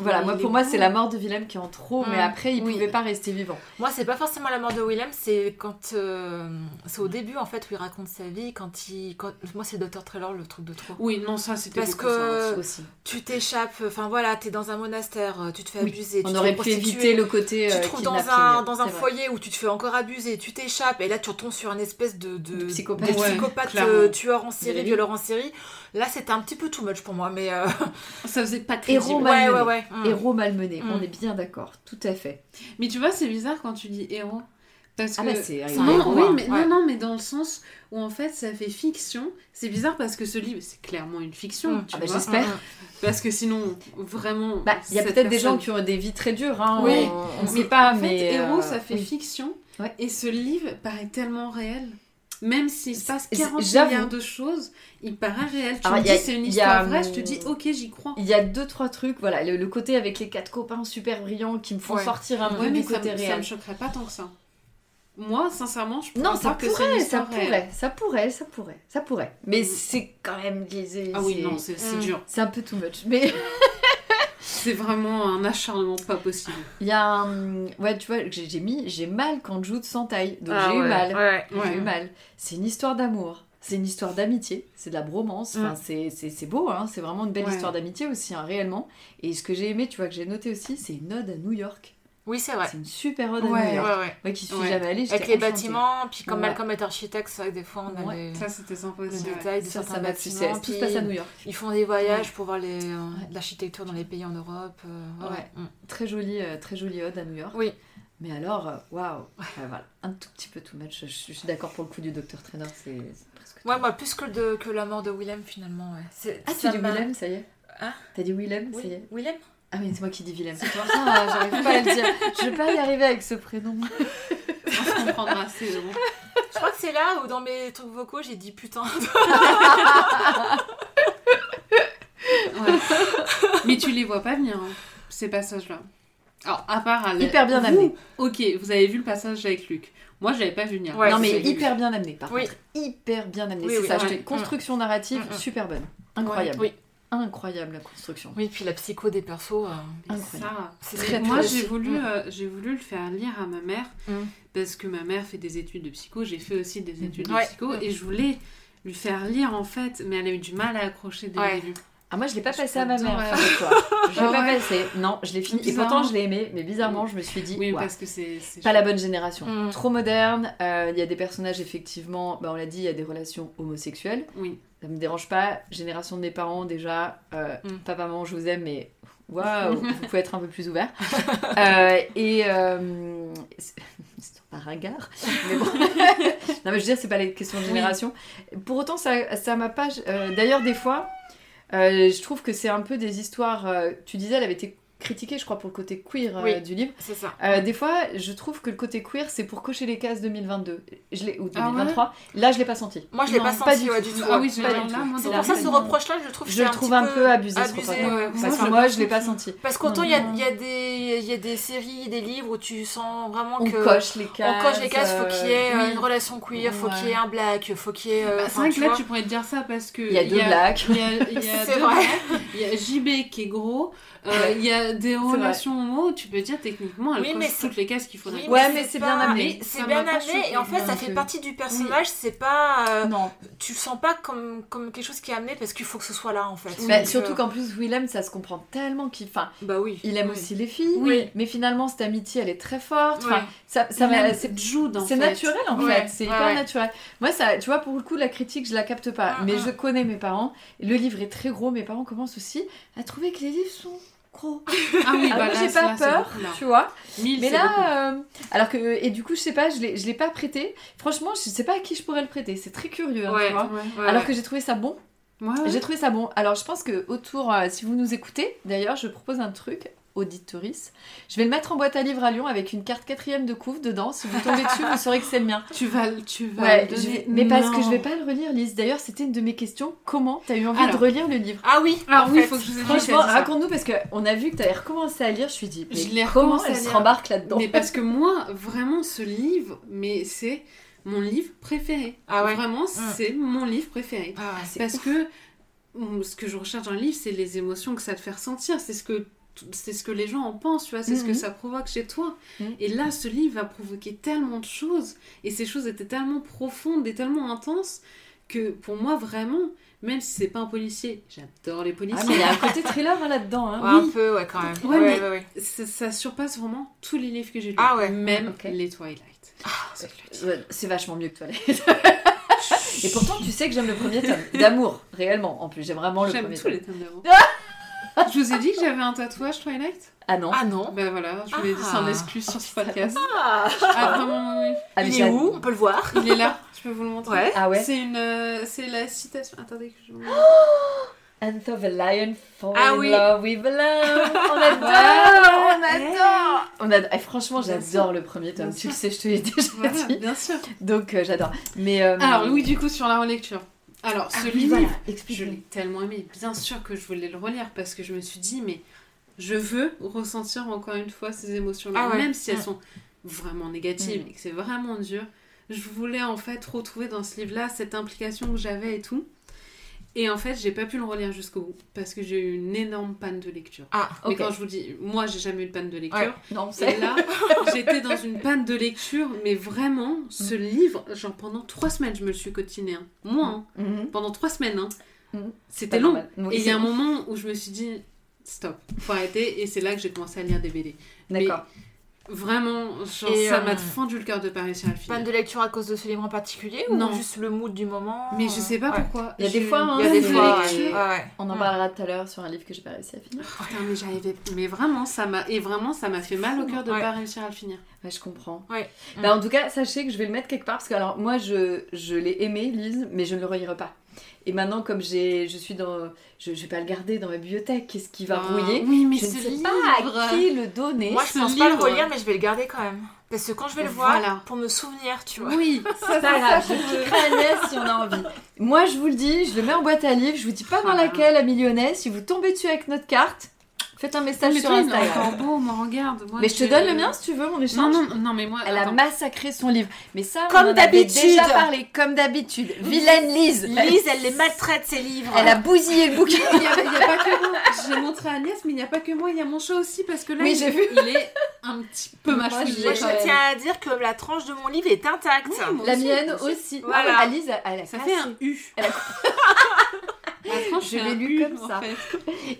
S1: voilà, moi pour moi c'est la mort de Willem qui est en trop, mais
S2: Mm.
S1: après il
S3: Oui.
S1: pouvait pas rester vivant.
S2: Moi, c'est pas forcément la mort de Willem, c'est quand. euh, c'est au début en fait où il raconte sa vie. Quand il. Quand... Moi, c'est Dr. Trellor, le truc de trop.
S3: Oui, non, ça c'était
S2: Parce
S3: beaucoup, ça,
S2: que-
S3: aussi.
S2: Tu t'échappes, enfin voilà, t'es dans un monastère, euh, tu te fais
S1: Oui.
S2: abuser. tu
S1: On
S2: te
S1: aurait pu éviter le côté.
S2: Tu
S1: euh,
S2: te trouves dans un, dans un
S1: vrai.
S2: foyer où tu te fais encore abuser, tu t'échappes, et là tu retombes sur un espèce de, de,
S1: De psychopathe.
S2: de
S3: Ouais,
S2: psychopathe, euh, tueur en série, violeur en série. Là c'était un petit peu too much pour moi, mais. euh,
S3: Ça faisait pas
S1: Héros
S3: crédible.
S1: malmené.
S2: ouais, ouais, ouais. Mm.
S1: Héros malmené, on est bien d'accord, tout à fait.
S3: Mais tu vois, c'est bizarre quand tu dis héros. Parce
S1: Ah
S3: que...
S1: bah c'est un
S2: un
S3: non,
S1: héros,
S3: oui,
S1: hein.
S3: mais,
S2: ouais.
S3: non, non, mais dans le sens où en fait ça fait fiction. C'est bizarre parce que ce livre, c'est clairement une fiction. Tu
S1: Ah bah, j'espère.
S3: Parce que sinon, vraiment.
S1: Bah, il y a peut-être des gens qui ont des vies très dures, hein,
S3: Oui.
S1: on, on ne
S3: Mais
S1: sait pas,
S3: en fait,
S1: mais.
S3: héros,
S1: euh,
S3: ça fait fiction.
S1: Ouais.
S3: Et ce livre paraît tellement réel. Même s'il se passe
S1: C'est-
S3: 40
S1: j'avoue.
S3: milliards de choses, il paraît réel. Tu
S1: Alors,
S3: me dis c'est une
S1: a,
S3: histoire vraie, je te
S1: hum,
S3: dis ok, j'y crois.
S1: Il y a deux, trois trucs, voilà, le, le côté avec les quatre copains super brillants qui me font
S2: Ouais.
S1: sortir un peu
S3: Ouais, mais
S1: du
S3: ça,
S1: côté
S3: ça
S1: réel.
S3: me choquerait pas tant que ça. Moi, sincèrement, je
S1: Non,
S3: pense
S1: ça
S3: que
S1: pourrait, ça
S3: réelle.
S1: pourrait, ça pourrait, ça pourrait, ça pourrait. Mais
S3: Mm.
S1: c'est quand même... c'est-
S3: Ah oui, non, c'est c'est
S2: Mm.
S3: dur.
S1: C'est un peu too much, mais...
S3: C'est vraiment un acharnement pas possible.
S1: Il y a un. Ouais, tu vois, j'ai mis. J'ai mal quand Jude s'entaille. Donc
S2: Ah
S1: j'ai eu mal.
S2: ouais.
S1: J'ai
S3: Ouais.
S1: eu mal. C'est une histoire d'amour. C'est une histoire d'amitié. C'est de la bromance. Enfin,
S2: Mm.
S1: c'est- c'est c'est beau, hein. C'est vraiment une belle
S3: Ouais.
S1: histoire d'amitié aussi, hein, réellement. Et ce que j'ai aimé, tu vois, que j'ai noté aussi, c'est une ode à New York.
S2: Oui, c'est vrai.
S1: C'est une super ode à
S3: Ouais.
S1: New
S2: Ouais,
S1: York.
S2: ouais.
S1: Moi qui suis
S3: Ouais.
S1: jamais allée, j'étais
S2: Avec les
S1: enchantée.
S2: bâtiments, puis comme
S1: Ouais.
S2: Malcolm est architecte, c'est vrai que des fois on a
S1: Ouais.
S2: les,
S3: Ça, c'était sympa aussi. ouais.
S2: détail de
S1: Ça,
S2: certains
S1: ça
S2: bâtiments.
S1: c'est- Tout se passe à New York.
S2: Ils font des voyages pour voir les, euh,
S1: Ouais.
S2: l'architecture dans les pays en Europe. euh, ouais.
S1: Ouais.
S2: Mm.
S1: Très jolie, euh, très jolie ode à New York.
S2: Oui.
S1: Mais alors, waouh, Ouais, voilà, un tout petit peu too much. Je, je suis d'accord pour le coup du Dr Trainer, c'est c'est presque.
S2: Ouais, moi, plus que, de, que la mort de Willem, finalement. Ouais. C'est-
S1: Ah, dis
S2: m'a-
S1: Willem, ça y est
S2: Hein
S1: T'as dit Willem, ça y est
S2: Willem?
S1: Ah oui, c'est moi qui dis Willem. C'est toi Ah, J'arrive pas à le dire. Je vais pas y arriver avec ce prénom.
S3: On se comprendra, c'est bon.
S2: Je crois que c'est là où dans mes trucs vocaux j'ai dit putain.
S3: Ouais. Mais tu les vois pas venir, hein, ces passages-là. Alors, à part à la-
S1: Hyper bien
S3: vous,
S1: amené.
S3: Ok, vous avez vu le passage avec Luc. Moi, je l'avais pas vu venir.
S2: Ouais,
S1: non, mais hyper bien amené. Par
S2: Oui.
S1: contre, hyper bien amené.
S2: Oui,
S1: c'est
S2: oui,
S1: ça,
S3: ouais.
S1: construction narrative
S2: Mm, mm.
S1: super bonne. Incroyable.
S2: Oui.
S1: Incroyable la construction.
S2: Oui, puis la psycho des persos. euh,
S1: Incroyable.
S3: Ça.
S2: c'est
S1: Très,
S3: Moi, j'ai voulu,
S2: Mm.
S3: euh, j'ai voulu le faire lire à ma mère
S2: Mm.
S3: parce que ma mère fait des études de psycho. J'ai fait aussi des études de
S2: Ouais.
S3: psycho
S2: Mm.
S3: et je voulais lui faire lire en fait, mais elle a eu du mal à accrocher dès le début.
S1: Ah, moi, je l'ai pas
S3: Je
S1: passé à ma mère.
S3: t'adorais.
S1: figure-toi. Je l'ai
S3: Ah
S1: pas
S3: ouais.
S1: passé. Non, je l'ai fini. Et pourtant, je l'ai aimé. Mais bizarrement, je me suis dit,
S3: Oui, parce que c'est.
S1: pas la bonne génération.
S2: Mm.
S1: Trop moderne. euh, Il y a des personnages, effectivement, bah, on l'a dit, il y a des relations homosexuelles.
S3: Oui.
S1: Ça me dérange pas. Génération de mes parents, déjà. euh,
S2: Mm.
S1: Papa, maman, je vous aime, mais waouh, vous pouvez être un peu plus ouvert. Euh, et. Euh, c'est pas ringard, mais bon. non, mais je veux dire, c'est pas les questions de
S3: Oui.
S1: génération. Pour autant, ça ça m'a pas. euh, D'ailleurs, des fois, euh, je trouve que c'est un peu des histoires. euh, tu disais, elle avait été critiquée, je crois, pour le côté queer euh,
S2: Oui.
S1: du livre.
S2: C'est ça.
S1: Euh, des fois, je trouve que le côté queer, c'est pour cocher les cases 2022 je l'ai, ou
S3: Ah ouais
S1: 2023. Là, je l'ai pas senti.
S2: Moi je l'ai
S3: Non,
S2: pas
S1: pas
S2: senti
S1: du
S2: ouais,
S1: tout.
S2: du tout.
S3: Ah oui, je
S1: pas du
S3: là,
S1: tout.
S2: C'est pour ça ce reproche-là, je trouve
S1: Je le trouve un peu abusé, ce
S2: abusé,
S1: reproche.
S2: ouais.
S3: Ouais,
S1: Parce
S3: moi,
S1: que
S3: je-
S1: moi, je l'ai pas senti.
S2: Parce qu'autant il y a, il y, a des- il y a des séries, des livres où tu sens vraiment
S1: On
S2: que.
S1: coche les cases.
S2: on coche les cases, faut qu'il y ait euh, une relation queer, faut qu'il y ait un black, faut qu'il y ait.
S3: Bah, c'est vrai que
S2: tu
S3: là,
S2: vois.
S3: tu pourrais te dire ça parce que.
S1: Il y a deux blacks.
S3: Il y a, deux blacks, Il y a JB qui est gros. Euh, Il y a des relations homo. Tu peux dire techniquement, elle
S2: Oui,
S3: coche
S2: mais c'est-
S3: toutes les cases qu'il faudrait.
S2: Oui,
S1: Ouais, mais c'est
S2: pas-
S1: bien amené.
S2: C'est bien amené et en fait ça fait partie du personnage. C'est pas. euh,
S1: Non.
S2: tu le sens pas comme, comme quelque chose qui est amené parce qu'il faut que ce soit là en fait.
S1: Bah, surtout
S2: euh,
S1: qu'en plus, Willem, ça se comprend tellement qu'il. Enfin,
S2: Bah oui.
S1: il aime
S2: Oui.
S1: aussi les filles.
S2: Oui.
S1: Mais finalement, cette amitié, elle est très forte. Enfin, ça, ça
S3: Même
S1: c'est C'est naturel en fait, c'est hyper naturel. Moi, ça, tu vois, pour le coup, la critique, je la capte pas.
S2: Mm,
S1: mais
S2: mm.
S1: je connais mes parents. Le livre est très gros. Mes parents commencent aussi à trouver que les livres sont gros.
S3: Ah oui, bah là,
S1: j'ai pas peur, tu vois.
S3: 1000,
S1: Mais là, euh, alors que et du coup, je sais pas, je l'ai, je l'ai pas prêté. Franchement, je sais pas à qui je pourrais le prêter. C'est très curieux, hein,
S2: Ouais.
S1: tu vois.
S3: Ouais.
S2: Ouais,
S1: alors que j'ai trouvé ça bon. J'ai trouvé ça bon. Alors, je pense que autour, euh, si vous nous écoutez, d'ailleurs, je propose un truc, auditoris. Je vais le mettre en boîte à livres à Lyon avec une carte quatrième de couve dedans. Si vous tombez dessus, vous saurez que c'est le mien.
S3: Tu vas, le- tu vas
S1: Ouais,
S3: le
S1: vais- mais parce que je vais pas le relire, Lise. D'ailleurs, c'était une de mes questions. Comment t'as eu envie
S3: Alors.
S1: de relire le livre?
S2: Ah oui.
S3: Alors oui,
S2: fait.
S3: faut que je vous
S1: Franchement, raconte-nous parce qu'on a vu que t'avais recommencé à lire. Je suis dit, mais
S3: Je l'ai
S1: comment elle
S3: à
S1: se rembarque là-dedans?
S3: Mais parce que moi, vraiment, ce livre, mais c'est mon livre préféré.
S2: Ah ouais.
S3: Vraiment, c'est mon livre préféré.
S2: Ah
S3: Parce que mm, ce que je recherche dans le livre, c'est les émotions que ça te fait ressentir. C'est ce que c'est ce que les gens en pensent, tu vois, c'est ce que
S1: Mhm.
S3: ça provoque chez toi.
S1: Mhm.
S3: Et là, ce livre a provoqué tellement de choses, et ces choses étaient tellement profondes et tellement intenses, que pour moi, vraiment, même si c'est pas un policier, j'adore les policiers,
S1: Ah, mais il y a un côté thriller hein, là-dedans. Hein.
S2: Ouais,
S3: oui.
S2: un peu, ouais, quand même.
S3: Ouais,
S2: Ouais,
S3: mais-
S2: ouais,
S3: ça, ça surpasse vraiment tous les livres que j'ai lus.
S2: Ah ouais.
S3: Même les Twilight.
S1: Ouais, C'est vachement mieux que les- Et pourtant, tu sais que j'aime le premier tome. D'amour, réellement. En plus, j'aime vraiment le
S3: J'aime
S1: premier
S3: tous
S1: tome.
S3: les thèmes d'amour. je vous ai dit que j'avais un tatouage Twilight?
S1: Ah non
S2: Ah non.
S3: Ben voilà, je vous l'ai dit, c'est un
S2: Ah.
S3: exclu sur ce podcast.
S2: Ah,
S3: Ah vraiment, oui.
S1: Ah, mais
S2: il est où? On peut le voir.
S3: Il est là, je peux vous le montrer.
S2: Ouais.
S1: Ah ouais
S3: C'est une, euh, c'est la citation. Attendez que je vous.
S1: And so the lion fall
S2: Ah
S1: in
S2: oui.
S1: love with the lamb. On adore, on adore. On adore. Eh, franchement,
S3: Bien
S1: j'adore le premier tome.
S3: Bien
S1: Tu le sais, je te l'ai déjà
S3: Voilà,
S1: dit.
S3: bien sûr.
S1: Donc euh, j'adore. Mais euh,
S3: Alors oui, du coup sur la relecture. Alors
S1: ah
S3: ce
S1: oui,
S3: livre,
S1: voilà,
S3: je l'ai tellement aimé. Bien sûr que je voulais le relire parce que je me suis dit mais je veux ressentir encore une fois ces émotions-là,
S2: Ah ouais.
S3: même si elles sont vraiment négatives et que c'est vraiment dur. Je voulais en fait retrouver dans ce livre-là cette implication que j'avais et tout. Et en fait, j'ai pas pu le relire jusqu'au bout parce que j'ai eu une énorme panne de lecture.
S2: Ah,
S3: Mais
S1: Ok.
S3: quand je vous dis, moi, j'ai jamais eu de panne de lecture.
S2: Ouais.
S1: Non, c'est
S3: là, j'étais dans une panne de lecture, mais vraiment, ce livre, genre pendant trois semaines, je me le suis cotiné. hein. Moi, hein.
S1: Mhm.
S3: pendant trois semaines, hein. C'était long.
S1: Oui,
S3: Et il y a un moment où je me suis dit, stop, faut arrêter. Et c'est là que j'ai commencé à lire des BD.
S1: D'accord.
S3: Vraiment, genre,
S2: Et,
S3: ça
S2: euh,
S3: m'a fendu le cœur de pas réussir à le
S2: Panne de lecture à cause de ce livre en particulier
S3: Non.
S2: ou juste le mood du moment
S3: Mais je sais pas
S2: Ouais.
S3: pourquoi.
S1: Il y a des fois, hein,
S3: une
S2: Il y a des
S3: panne de
S2: fois,
S3: lecture.
S2: ouais. ouais.
S1: On en parlera tout à l'heure sur un livre que j'ai pas réussi à finir.
S3: Putain, mais j'arrivais. Mais vraiment, ça m'a. Et vraiment, ça m'a fait mal au cœur de
S2: Ouais.
S3: pas réussir à le finir.
S1: Ouais, je comprends.
S2: Ouais.
S1: Bah, en tout cas, sachez que je vais le mettre quelque part parce que alors moi je, je l'ai aimé Lise, mais je ne le relirai pas. Et maintenant comme j'ai je suis dans je, je vais pas le garder dans ma bibliothèque, qu'est-ce qui va
S3: Ah,
S1: rouiller
S3: Oui, mais
S1: Je ne sais
S3: livre.
S1: pas à qui le donner.
S2: Moi,
S3: ce
S2: je pense pas le
S3: livre-
S2: relire, mais je vais le garder quand même. Parce que quand je vais le voir, pour me souvenir, tu vois.
S3: Oui, ça,
S1: C'est pas grave, je piquerai Agnès si on a envie. Moi, je vous le dis, je le mets en boîte à livres. Je vous dis pas dans
S3: Voilà.
S1: laquelle, à Millionnaire. Si vous tombez dessus avec notre carte, faites un message
S3: Mais
S1: sur
S3: toi,
S1: Instagram.
S3: beau, moi, regarde. Moi,
S1: Mais je te donne le mien si tu veux, on
S3: Non,
S1: échange.
S3: non, non, mais moi.
S1: Elle a massacré son livre. Mais ça, on
S2: Comme d'habitude.
S1: déjà parlé, comme d'habitude. Vilaine Lise.
S2: Lise, elle les maltraite, ses livres.
S1: Elle a bousillé le bouquin.
S3: Il n'y a, il y a pas que moi. J'ai montré à Agnès, mais il n'y a pas que moi. Il y a mon chat aussi, parce que là,
S1: Oui,
S3: il,
S1: j'ai vu.
S3: il est un petit peu mâchouillé.
S1: je
S2: je tiens à dire que la tranche de mon livre est intacte.
S3: Oui,
S1: La
S3: aussi,
S1: mienne aussi.
S2: Voilà.
S1: Ah, Lise, elle a
S3: Ça
S1: cassé.
S3: fait un U.
S1: Je l'ai lu comme ça.
S3: fait.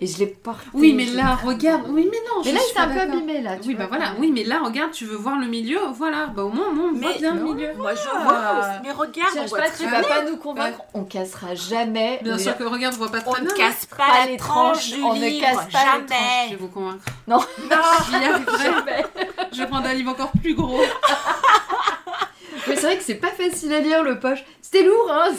S1: Et je l'ai porté.
S3: Oui, mais là, regarde. Oui, mais non.
S1: Mais
S3: je
S1: là, c'est un peu abîmé, là. tu
S3: Oui,
S1: vois.
S3: bah voilà. Oui, mais là, regarde, tu veux voir le milieu. Voilà. Bah au moins, moi, on voit bien le
S1: non.
S3: milieu.
S2: Moi, je
S1: Ah.
S2: vois. Mais regarde, on voit
S1: pas, tu vas pas nous convaincre. On cassera jamais.
S3: Bien sûr que regarde, on voit pas
S2: On
S3: très
S2: ne
S3: bien.
S2: casse
S1: Pas les tranches, on ne casse pas les
S3: Je vais
S2: Jamais.
S3: vous convaincre.
S1: Non.
S3: J'y arriverai.
S1: Jamais.
S3: Je vais prendre un livre encore plus gros.
S1: Mais c'est vrai que c'est pas facile à lire le poche. C'était lourd, hein.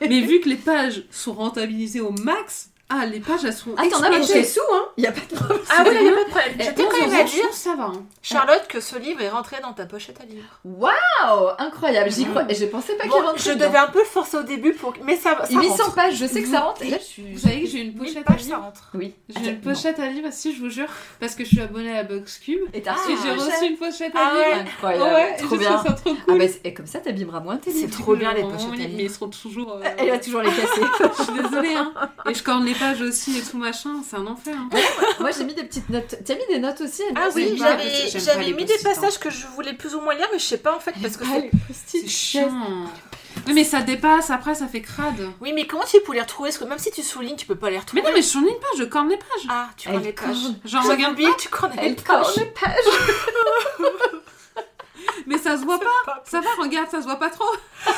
S3: Mais vu que les pages sont rentabilisées au max, ah, les pages elles sont
S1: Ah, t'en as pour
S3: explosées.
S1: tes sous, hein. Y a pas de problème.
S2: Ah oui, il n'y a pas de problème.
S3: Eh,
S2: tiens quand
S3: 11
S2: même à dire,
S3: ça va. hein.
S2: Charlotte, que ce livre est rentré dans ta pochette à livre.
S1: Waouh, incroyable. J'y crois. Et je pensais pas qu'il
S2: Bon,
S1: rentrait
S2: je
S1: dedans.
S2: devais un peu le forcer au début, pour... mais ça, ça
S1: Il met
S2: rentre.
S1: 100 pages. Je sais que ça rentre. Et là, je suis.
S3: Vous savez que j'ai une
S2: 1000
S3: pochette à
S2: pages, ça rentre.
S1: Oui.
S3: J'ai une
S1: Attends,
S3: pochette à livres, si je vous jure, parce que je suis abonnée à Boxcube.
S1: Et t'as
S2: Ah,
S3: et
S1: reçu
S3: j'ai
S1: une
S3: reçu
S1: pochette
S3: une pochette
S2: Ah
S3: à
S2: ouais.
S3: livres.
S1: Incroyable.
S3: ouais,
S1: trop bien.
S3: trouve ça trop
S1: Ah
S3: cool.
S1: bah, c'est- et comme ça, t'abîmeras moins tes
S2: C'est
S1: livres.
S2: trop bien les pochettes à
S3: livre,
S2: livres.
S3: Mais ils seront toujours. euh,
S1: Elle va toujours les casser.
S3: Je suis désolée, hein. Et je corne les pages aussi et tout machin, c'est un enfer. hein.
S1: Moi, j'ai mis des petites notes. T'as mis des notes aussi
S2: Ah oui,
S1: ou pas
S3: j'avais- pas
S2: mis des
S3: post-it, hein.
S2: passages que je voulais plus ou moins lire, mais je sais pas en fait parce que c'est.
S1: les post-it.
S3: C'est chiant. Oui, mais ça dépasse, après ça fait crade.
S2: Oui, mais comment tu peux les retrouver? Parce que même si tu soulignes, tu peux pas les
S3: Mais
S2: retrouver.
S3: non, mais je souligne pas, je corne les pages.
S2: Ah, tu prends les pages.
S3: Genre, regarde
S2: que tu cornes les
S1: Elle
S2: pages.
S1: corne les pages.
S3: Mais ça se voit pas. Ça va, regarde, ça se voit pas trop.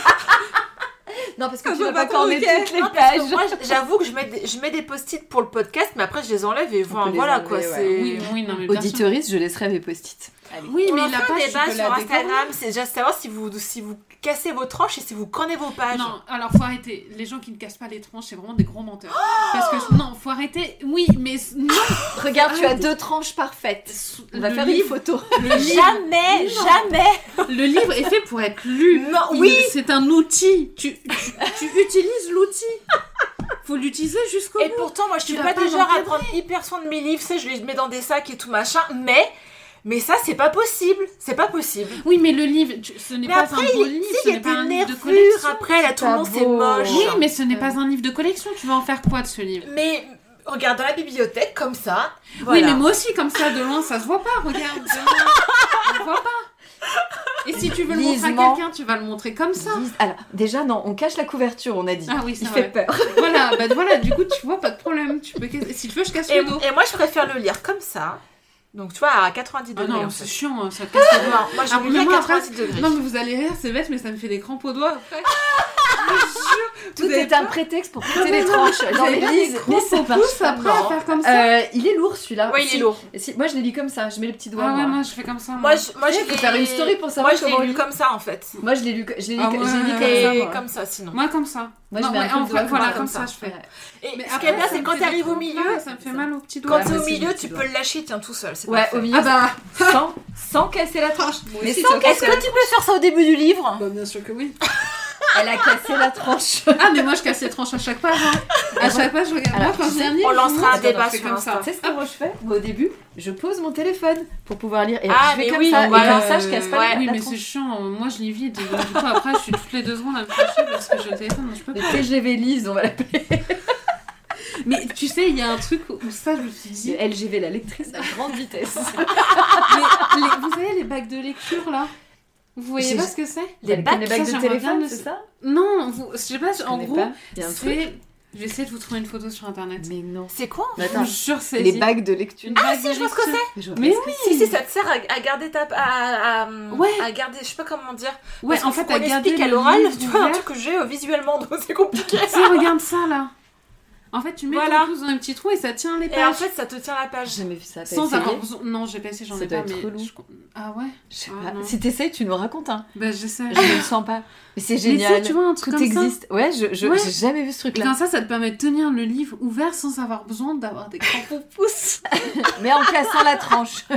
S1: Non, parce que
S3: Ça
S1: tu
S3: va
S1: vas pas
S3: pas ok.
S1: toutes les
S2: Non,
S1: pages.
S2: Moi, j'avoue que je mets des, je mets des post-it pour le podcast, mais après je les enlève et
S1: les
S2: voilà
S1: enlever,
S2: quoi.
S1: ouais.
S2: c'est...
S3: Oui, oui, non, mais.
S1: Auditoriste, je laisserai mes post-it.
S3: Oui, mais tu
S2: débat
S3: peux
S2: sur Instagram, c'est déjà savoir si vous, si vous cassez vos tranches et si vous cornez vos pages.
S3: Non, alors faut arrêter. Les gens qui ne cassent pas les tranches, c'est vraiment des gros menteurs. Parce que non, faut arrêter. Oui, mais non.
S1: Regarde, tu as deux tranches parfaites. On va
S3: Le
S1: faire une photo.
S3: Le livre,
S2: Jamais,
S3: Non.
S2: jamais.
S3: le livre est fait pour être lu.
S2: Non,
S3: Il-
S2: oui.
S3: C'est un outil. Tu, tu, tu utilises l'outil. Faut l'utiliser jusqu'au
S2: Et
S3: bout.
S2: pourtant, moi, je suis pas du genre à prendre hyper soin de mes livres, tu sais, je les mets dans des sacs et tout machin, mais, mais ça, c'est pas possible. C'est pas possible.
S3: Oui, mais le livre, tu- ce n'est pas
S2: après,
S3: un beau
S2: il
S3: livre,
S2: sais,
S3: ce
S2: il y a
S3: n'est pas un livre de collection.
S2: après, là, tout le monde, c'est moche.
S3: Oui, mais ce n'est pas un livre de collection. Tu vas en faire quoi de ce livre?
S2: Mais, regarde, dans la bibliothèque, comme ça,
S3: Oui, mais moi aussi, comme ça, de loin, ça se voit pas. Regarde, de on voit pas. Et si tu veux le montrer à
S1: Lisement.
S3: quelqu'un, tu vas le montrer comme ça.
S1: Lise- Alors, déjà, non, on cache la couverture, on a dit.
S3: Ah oui, c'est
S1: Il
S3: vrai.
S1: fait peur.
S3: Voilà, bah voilà, du coup, tu vois, pas de problème. Tu peux... casser- Si tu veux, je casse
S2: Et,
S3: le dos.
S2: et moi, je préfère le lire comme ça. Donc, tu vois, à 90
S3: Ah
S2: degrés.
S3: non,
S2: en
S3: c'est chiant, hein, ça casse le dos.
S2: Non, moi,
S3: Ah,
S2: lis à
S3: après,
S2: 90 degrés.
S3: Non, mais vous allez rire, c'est bête, mais ça me fait des crampes aux doigts après.
S1: Tout est un prétexte pour couper les tranches. Non, mais
S3: Vous avez pas
S1: Lise,
S3: des
S1: mais
S3: pouce
S1: pas.
S3: après à faire comme ça.
S1: Euh, il est lourd celui-là.
S2: Ouais, il est lourd.
S1: si- moi, je l'ai lu comme ça. Je mets le petit doigt.
S3: Ah ouais,
S1: moi.
S3: moi, je fais comme ça.
S2: Moi, je, moi,
S1: Tu
S2: l'ai-
S1: faire une story pour savoir
S2: Moi, je l'ai lu comme ça, en fait.
S1: Moi, je l'ai lu, je l'ai lu,
S3: Ah
S1: j'ai lu
S3: ouais.
S1: comme ça.
S2: Et
S1: moi.
S2: comme ça, sinon.
S3: Moi, comme ça.
S1: Moi, je mets un doigt
S3: voilà,
S1: comme ça.
S3: je fais.
S2: Et
S3: Mais
S2: ce qui est bien,
S3: ça
S2: c'est quand tu arrives au milieu,
S3: Ça me fait mal au petit doigt.
S2: quand t'es
S1: moi
S2: au milieu, tu peux le lâcher, il tient tout seul. c'est
S1: Ouais, au milieu,
S3: Ah bah
S1: sans, sans casser la tranche. Mais sans
S2: Est-ce que tu peux faire ça au début du livre
S3: bien sûr que oui.
S1: Elle a cassé la tranche.
S3: Ah, mais moi je casse les tranches à chaque page. hein. À chaque page, je regarde.
S1: Alors,
S3: Moi, quand
S1: tu
S3: j'ai
S1: sais,
S3: un livre,
S2: on lancera un débat sur
S3: comme ça.
S1: Tu sais ce que moi je fais Moi, Au début, je pose mon téléphone pour pouvoir lire. Et
S2: Ah,
S1: je fais
S2: mais
S1: comme
S2: oui,
S1: ça.
S2: voilà,
S1: et comme ça, je casse pas
S2: ouais.
S1: la,
S3: Oui, mais c'est chiant. Moi, je lis vite. Donc, du coup, après, je suis toutes les deux secondes à me chercher parce que j'ai le téléphone. donc je peux
S1: Le. TGV Lise, on va l'appeler.
S3: Mais tu sais, il y a un truc où ça, je me suis dit.
S1: Le LGV, la lectrice à grande vitesse.
S3: Mais les- vous savez, les bacs de lecture là Vous voyez pas ce que c'est
S2: Les
S1: Les
S2: bacs,
S1: bacs
S3: ça,
S1: de téléphone, c'est ça
S3: Non, vous, je sais pas,
S1: Je
S3: en gros, c'est. Je vais essayer de vous trouver une photo sur internet.
S1: Mais non.
S2: C'est quoi
S3: Je
S1: attends,
S3: vous jure, c'est.
S1: les bagues de lecture.
S2: Ah si, je vois ce que c'est
S1: Je
S3: Mais oui
S2: Si, si, ça te sert à, à garder ta... À, à,
S3: Ouais.
S2: à garder, je sais pas comment dire.
S3: Ouais,
S2: Parce
S3: en fait, à garder
S2: explique à l'oral, tu vois, un truc que j'ai euh, visuellement, donc c'est compliqué.
S3: Tu sais, regarde ça là. En fait, tu mets
S2: Voilà.
S3: ton pouce dans un petit trou et ça tient les
S2: Et en
S3: pages.
S2: fait, ça te tient la page.
S1: J'ai jamais vu ça.
S3: Sans avoir besoin. Non, j'ai pas essayé, j'en
S1: Ça
S3: ai pas, mais.
S1: relou.
S3: je- Ah ouais?
S1: Je sais
S3: Ah,
S1: pas.
S3: non.
S1: Si t'essayes, tu nous racontes. Hein.
S3: Bah, j'essaie.
S1: Je ne le sens pas. Mais c'est
S3: Mais tu
S1: génial.
S3: vois, un truc
S1: Tout
S3: comme ça.
S1: existe. Ouais, je je-
S3: Ouais.
S1: j'ai jamais vu ce truc-là.
S3: comme ça, ça te permet de tenir le livre ouvert sans avoir besoin d'avoir des crampons au pouce.
S1: Mais en cassant la tranche.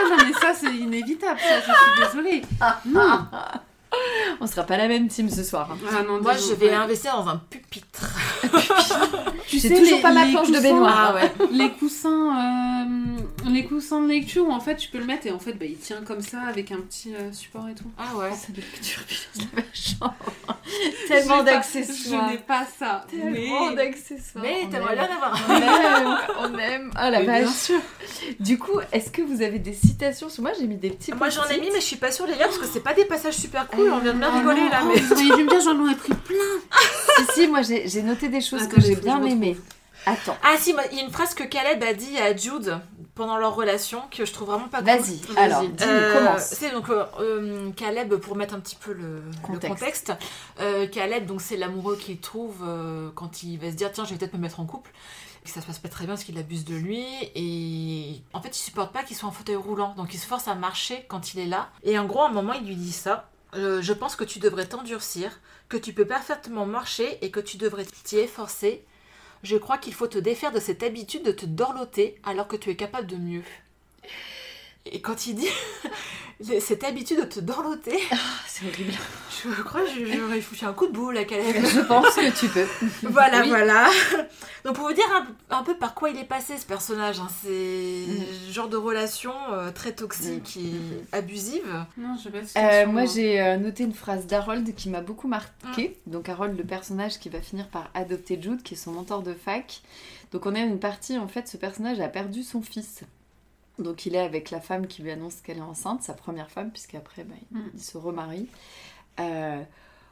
S3: Ah non, mais ça, c'est inévitable, ça, je suis désolée. Non.
S1: On sera pas la même team ce soir. hein.
S3: Ah non,
S2: Moi, je vais investir dans un pupitre.
S3: Tu
S1: J'ai
S3: sais,
S1: toujours
S3: les-
S1: pas ma planche de baignoire.
S2: Ah ouais.
S3: Les coussins, euh, les coussins de lecture où en fait tu peux le mettre et en fait bah, il tient comme ça avec un petit euh, support et tout.
S2: Ah ouais.
S1: Ça doit être turbulence de ma chambre. Tellement d'accessoires.
S3: Je n'ai pas ça.
S1: Tellement
S3: mais...
S1: d'accessoires.
S2: Mais t'aimerais
S1: aime.
S2: bien avoir
S1: On
S2: un.
S1: aime, on aime. Ah la
S3: Mais bien
S1: vache.
S3: sûr.
S1: Du coup, est-ce que vous avez des citations sur moi J'ai mis des petits.
S2: Moi j'en ai mis, mais je suis pas sûre les lire parce que c'est pas des passages super cool. On vient de bien
S3: Ah
S2: rigoler là,
S3: oh,
S2: mais.
S3: Vous auriez dû me dire, j'en aurais pris plein.
S1: Si si, moi j'ai noté des choses
S3: Attends,
S1: que j'ai bien aimées. Attends.
S2: Ah si, il y a une phrase que Caleb a dit à Jude pendant leur relation que je trouve vraiment pas cool.
S1: Vas-y.
S3: Vas-y.
S1: Alors, dis-nous,
S2: Euh,
S1: commence.
S2: C'est donc euh, euh, Caleb pour mettre un petit peu le le
S1: Contexte.
S2: contexte. Euh, Caleb donc c'est l'amoureux qu'il trouve euh, quand il va se dire tiens je vais peut-être me mettre en couple. Et ça se passe pas très bien parce qu'il abuse de lui et en fait il supporte pas qu'il soit en fauteuil roulant donc il se force à marcher quand il est là et en gros à un moment il lui dit ça. Euh, je pense que tu devrais t'endurcir, que tu peux parfaitement marcher et que tu devrais t'y efforcer. Je crois qu'il faut te défaire de cette habitude de te dorloter alors que tu es capable de mieux. Et quand il dit cette habitude de te dorloter,
S1: Ah, c'est horrible.
S2: je crois que j'aurais foutu un coup de boule à Caleb.
S1: Je pense que tu peux.
S2: voilà,
S1: Oui.
S2: voilà. Donc pour vous dire un, un peu par quoi il est passé ce personnage, hein, c'est le genre de relation euh, très toxique et abusive.
S3: Non, je vais
S1: Euh, moi, j'ai euh, noté une phrase d'Harold qui m'a beaucoup marqué. Donc, Harold, le personnage qui va finir par adopter Jude, qui est son mentor de fac. Donc, on a une partie, en fait, ce personnage a perdu son fils. Donc, il est avec la femme qui lui annonce qu'elle est enceinte, sa première femme, puisqu'après, bah, il,
S3: Mm.
S1: il se remarie. Euh,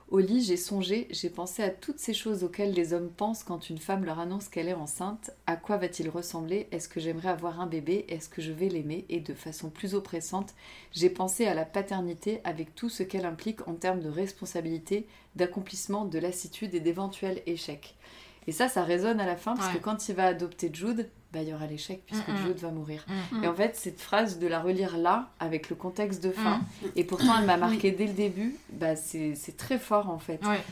S1: au lit, j'ai songé, j'ai pensé à toutes ces choses auxquelles les hommes pensent quand une femme leur annonce qu'elle est enceinte. À quoi va-t-il ressembler? Est-ce que j'aimerais avoir un bébé? Est-ce que je vais l'aimer? Et de façon plus oppressante, j'ai pensé à la paternité avec tout ce qu'elle implique en termes de responsabilité, d'accomplissement, de lassitude et d'éventuels échecs. Et ça, ça résonne à la fin, parce
S2: Ouais.
S1: que quand il va adopter Jude, bah, il y aura l'échec, puisque. Jude va mourir.
S3: Mm.
S1: Et en fait, cette phrase de la relire là, avec le contexte de fin,
S3: Mm.
S1: et pourtant elle m'a marqué dès le début, bah, c'est c'est très fort en fait.
S2: Ouais.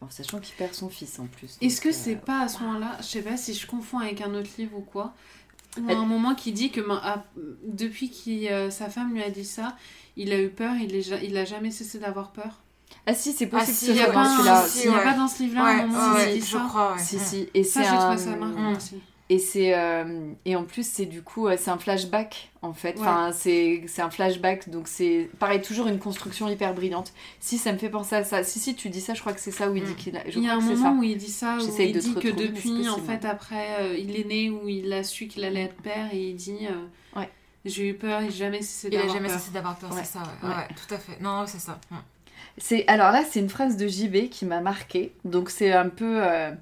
S1: En sachant qu'il perd son fils en plus.
S3: Est-ce que c'est
S1: euh,
S3: pas à ce moment-là, je sais pas si je confonds avec un autre livre ou quoi, ou
S1: Elle-
S3: un moment qui dit que ah, depuis que sa femme lui a dit ça, il a eu peur, il, est il a jamais cessé d'avoir peur?
S1: Ah si, c'est
S2: Ah,
S1: possible
S2: si,
S1: que
S2: il y
S1: ce soit dans celui-là.
S2: si,
S3: Il n'y a pas dans ce livre-là un moment où
S2: ouais,
S3: il dit
S2: je
S3: ça
S2: crois.
S1: Si,
S2: Mm.
S1: si. Et
S3: Ça,
S1: c'est
S3: j'ai trouvé
S1: un...
S3: ça marrant
S2: Mm.
S3: aussi.
S1: Et c'est euh, et en plus c'est du coup euh, c'est un flashback en fait. Enfin c'est c'est un flashback donc c'est pareil toujours une construction hyper brillante. Si ça me fait penser à ça. Si si tu dis ça je crois que c'est ça où il dit
S2: Mm.
S1: qu'il a. Je
S3: Il y a un moment
S1: ça.
S3: où il dit ça, où il
S1: de
S3: dit que depuis, en fait, après, euh, il est né, où il a su qu'il allait être père, et il dit euh,
S1: Ouais.
S3: J'ai eu peur, et jamais cessé
S2: Il a jamais cessé d'avoir peur,
S1: Ouais.
S2: c'est ça, ouais.
S1: Ouais.
S2: Ouais, tout à fait. Non, c'est ça. Mm.
S1: C'est alors là c'est une phrase de JB qui m'a marqué. Donc c'est un peu euh,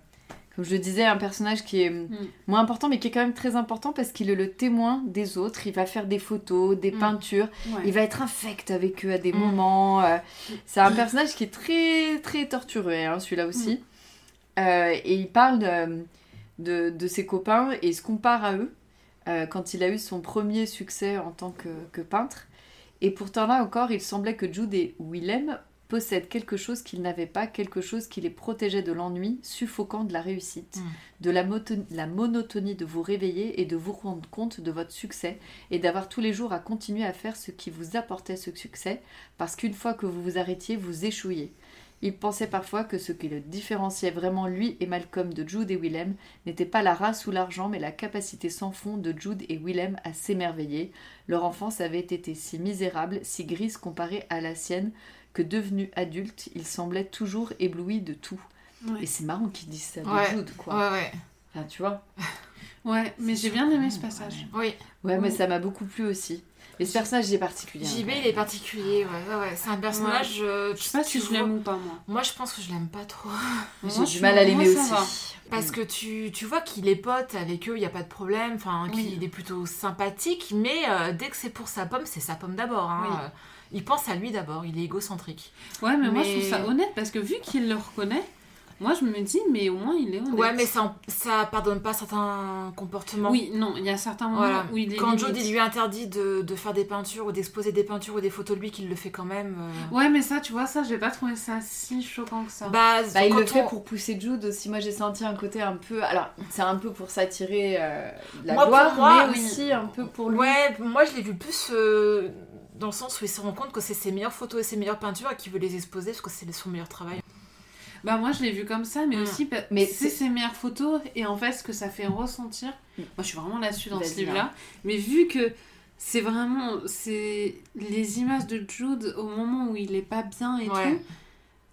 S1: comme je le disais un personnage qui est
S3: Mm.
S1: moins important mais qui est quand même très important parce qu'il est le témoin des autres. Il va faire des photos, des
S3: Mm.
S1: peintures.
S3: Ouais.
S1: Il va être infect avec eux à des
S2: Mm.
S1: moments. euh, c'est un personnage qui est très très torturé, hein, celui-là aussi. Euh, et il parle de, de, de ses copains et il se compare à eux euh, quand il a eu son premier succès en tant que, que peintre. Et pourtant là encore, il semblait que Jude et Willem possèdent quelque chose qu'ils n'avaient pas, quelque chose qui les protégeait de l'ennui suffocant de la réussite,
S2: Mm.
S1: de la, la monotonie de vous réveiller et de vous rendre compte de votre succès et d'avoir tous les jours à continuer à faire ce qui vous apportait ce succès, parce qu'une fois que vous vous arrêtiez, vous échouiez. Il pensait parfois que ce qui le différenciait vraiment lui et Malcolm de Jude et Willem n'était pas la race ou l'argent, mais la capacité sans fond de Jude et Willem à s'émerveiller. Leur enfance avait été si misérable, si grise comparée à la sienne, que devenus adultes, ils semblaient toujours éblouis de tout.
S3: Ouais.
S1: Et c'est marrant qu'ils disent ça de
S2: Ouais.
S1: Jude, quoi.
S2: Ouais, ouais.
S1: Enfin, tu vois
S3: Ouais, mais j'ai bien aimé ce passage.
S2: Oui.
S1: Ouais, mais ça m'a beaucoup plu aussi. Et ce personnage, il est particulier.
S2: JB,
S1: hein.
S2: il est particulier, ouais, ouais, ouais. C'est un personnage. euh,
S3: Je sais pas si je l'aime ou pas, moi.
S2: Moi, je pense que je l'aime pas trop.
S1: J'ai du mal à l'aimer aussi.
S3: va.
S2: Parce que tu, tu vois qu'il est pote avec eux, il n'y a pas de problème, enfin,
S3: Oui.
S2: qu'il est plutôt sympathique, mais euh, dès que c'est pour sa pomme, c'est sa pomme d'abord. hein.
S3: Oui.
S2: Il pense à lui d'abord, il est égocentrique.
S3: Ouais, mais, moi je trouve ça honnête parce que vu qu'il le reconnaît, moi je me dis, mais au moins il est honnête.
S2: Ouais, mais ça, ça pardonne pas certains comportements.
S3: Oui, non, il y a certains moments
S2: Voilà.
S3: où il est.
S2: Quand. Jodie lui interdit de, de faire des peintures ou d'exposer des peintures ou des photos de lui, qu'il le fait quand même. euh,
S3: Ouais, mais ça, tu vois, ça, j'ai pas trouvé ça si choquant que ça.
S2: Bah,
S1: Bah, il le fait
S2: on-
S1: pour pousser Jude aussi. Moi, j'ai senti un côté un peu. Alors, c'est un peu pour s'attirer euh, la
S2: Moi, pour
S1: gloire,
S2: moi,
S1: mais
S2: oui.
S1: aussi un peu pour lui.
S2: Ouais, moi je l'ai vu plus euh, dans le sens où il se rend compte que c'est ses meilleures photos et ses meilleures peintures et qu'il veut les exposer parce que c'est son meilleur travail.
S3: Bah, moi je l'ai vu comme ça, mais
S2: Mm.
S3: aussi,
S1: Mais
S3: c'est ses meilleures photos et en fait ce que ça fait ressentir.
S1: Mm.
S3: Moi je suis vraiment là-dessus dans ce livre-là. Mais vu que c'est vraiment. C'est les images de Jude au moment où il est pas bien et
S2: Ouais.
S3: tout.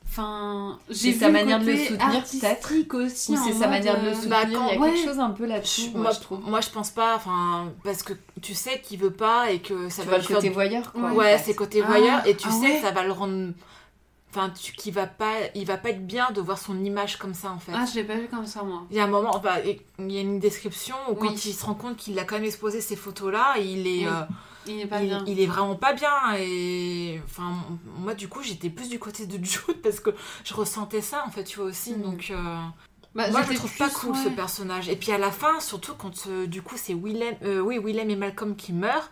S3: Enfin,
S1: C'est
S3: j'ai
S1: sa manière de le soutenir,
S3: artistique aussi.
S1: Ou c'est sa manière de le
S3: euh,
S1: soutenir.
S2: bah,
S1: il y a
S2: quand-
S1: quelque
S3: ouais.
S1: chose un peu là-dessous,
S2: Je-
S1: moi,
S2: moi,
S1: je trouve.
S2: moi, je pense pas, enfin, parce que tu sais qu'il veut pas et que ça
S1: Tu
S2: va
S1: le
S2: faire
S1: côté
S2: du-
S1: voyeur, quoi.
S2: Ouais, c'est côté
S3: Ah,
S2: voyeur et tu
S3: ah
S2: sais
S3: ouais.
S2: que ça va le rendre. Enfin, tu- qu'il va pas, il va pas être bien de voir son image comme ça en fait.
S3: Ah, je l'ai pas vu comme ça, moi.
S2: Il y a un moment, enfin, il y a une description où
S3: Oui.
S2: quand il se rend compte qu'il a quand même exposé ces photos-là, il est,
S3: Oui,
S2: euh,
S3: Il est pas
S2: il,
S3: bien.
S2: il est vraiment pas bien. Et enfin, moi du coup, j'étais plus du côté de Jude parce que je ressentais ça en fait, tu vois aussi.
S1: Mhm.
S2: Donc, euh,
S3: Bah,
S2: moi je le trouve pas cool ce personnage. Et puis à la fin, surtout quand euh, du coup c'est Willem, euh, oui Willem et Malcolm qui meurent,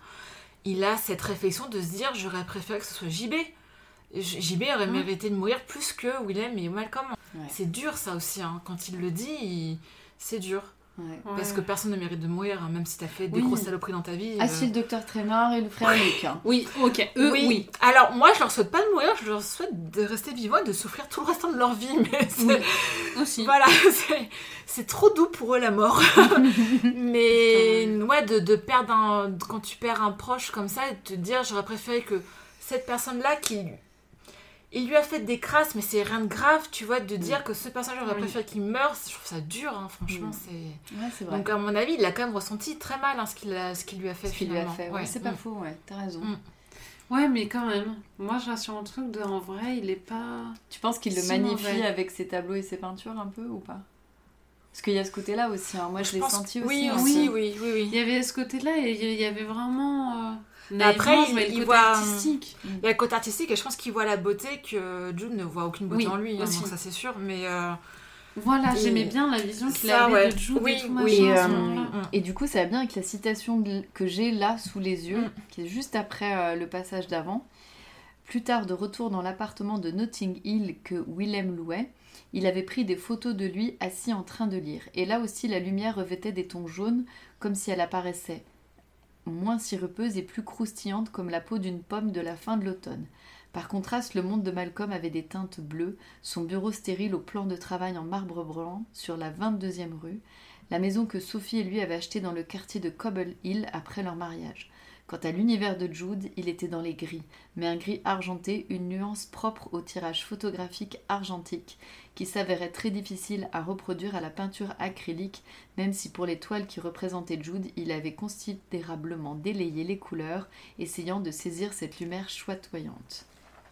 S2: il a cette réflexion de se dire j'aurais préféré que ce soit JB. JB aurait
S3: Mhm.
S2: mérité de mourir plus que Willem et Malcolm.
S1: Ouais.
S2: C'est dur ça aussi, hein. quand il le dit, il- c'est dur.
S1: Ouais.
S2: Parce que personne ne mérite de mourir, hein, même si t'as fait des
S1: Oui.
S2: grosses saloperies dans ta vie.
S1: Ah
S2: euh.
S1: si, le docteur Traynor et le frère Luc. hein.
S3: Oui, ok. Eux, oui.
S2: Alors moi, je leur souhaite pas de mourir, je leur souhaite de rester vivants et de souffrir tout le restant de leur vie. Mais
S3: Oui. Aussi.
S2: voilà, c'est- c'est trop doux pour eux la mort. mais ouais, de, de perdre un, quand tu perds un proche comme ça, et de te dire, j'aurais préféré que cette personne-là qui il lui a fait des crasses, mais c'est rien de grave, tu vois, de dire que ce personnage aurait
S3: Oui.
S2: préféré qu'il meure, je trouve ça dur, hein, franchement,
S1: Mm.
S2: c'est...
S1: Ouais, c'est vrai.
S2: Donc à mon avis, il a quand même ressenti très mal hein, ce qu'il a- ce qu'il lui a fait
S1: ce qu'il lui a
S2: finalement.
S1: fait. Ouais,
S2: Ouais.
S1: c'est pas
S2: Mm.
S1: faux, ouais, t'as raison.
S2: Mm.
S3: Ouais, mais quand même. Moi, je reste sur un truc de en vrai, il est pas.
S1: Tu penses qu'il le
S3: Si
S1: magnifie
S3: mauvais.
S1: avec ses tableaux et ses peintures un peu ou pas? Parce qu'il y a ce côté-là aussi. hein. Moi, je, l'ai senti aussi.
S2: Oui,
S1: hein.
S2: oui, oui, oui, oui.
S3: Il y avait ce côté-là et il y avait vraiment. euh,
S2: Mais après, il-
S3: le
S2: voit,
S3: artistique.
S2: Il y a le côté artistique et je pense qu'il voit la beauté que Jude ne voit aucune beauté
S3: Oui,
S2: en lui, hein,
S3: aussi.
S2: donc ça c'est sûr. Mais euh,
S3: Voilà,
S2: Et-
S3: j'aimais bien la vision qu'il avait
S2: ouais.
S3: de Jude
S2: Oui,
S3: et tout
S2: oui,
S3: machin
S1: euh.
S2: Mm.
S1: et du coup, ça va bien avec la citation que j'ai là sous les yeux,
S2: Mm.
S1: qui est juste après euh, le passage d'avant. Plus tard, de retour dans l'appartement de Notting Hill que Willem louait, il avait pris des photos de lui assis en train de lire. Et là aussi, la lumière revêtait des tons jaunes, comme si elle apparaissait moins sirupeuse et plus croustillante comme la peau d'une pomme de la fin de l'automne. Par contraste, le monde de Malcolm avait des teintes bleues, son bureau stérile au plan de travail en marbre blanc sur la 22e rue, la maison que Sophie et lui avaient achetée dans le quartier de Cobble Hill après leur mariage. Quant à l'univers de Jude, il était dans les gris, mais un gris argenté, une nuance propre au tirage photographique argentique, qui s'avérait très difficile à reproduire à la peinture acrylique, même si pour les toiles qui représentaient Jude, il avait considérablement délayé les couleurs, essayant de saisir cette lumière chatoyante.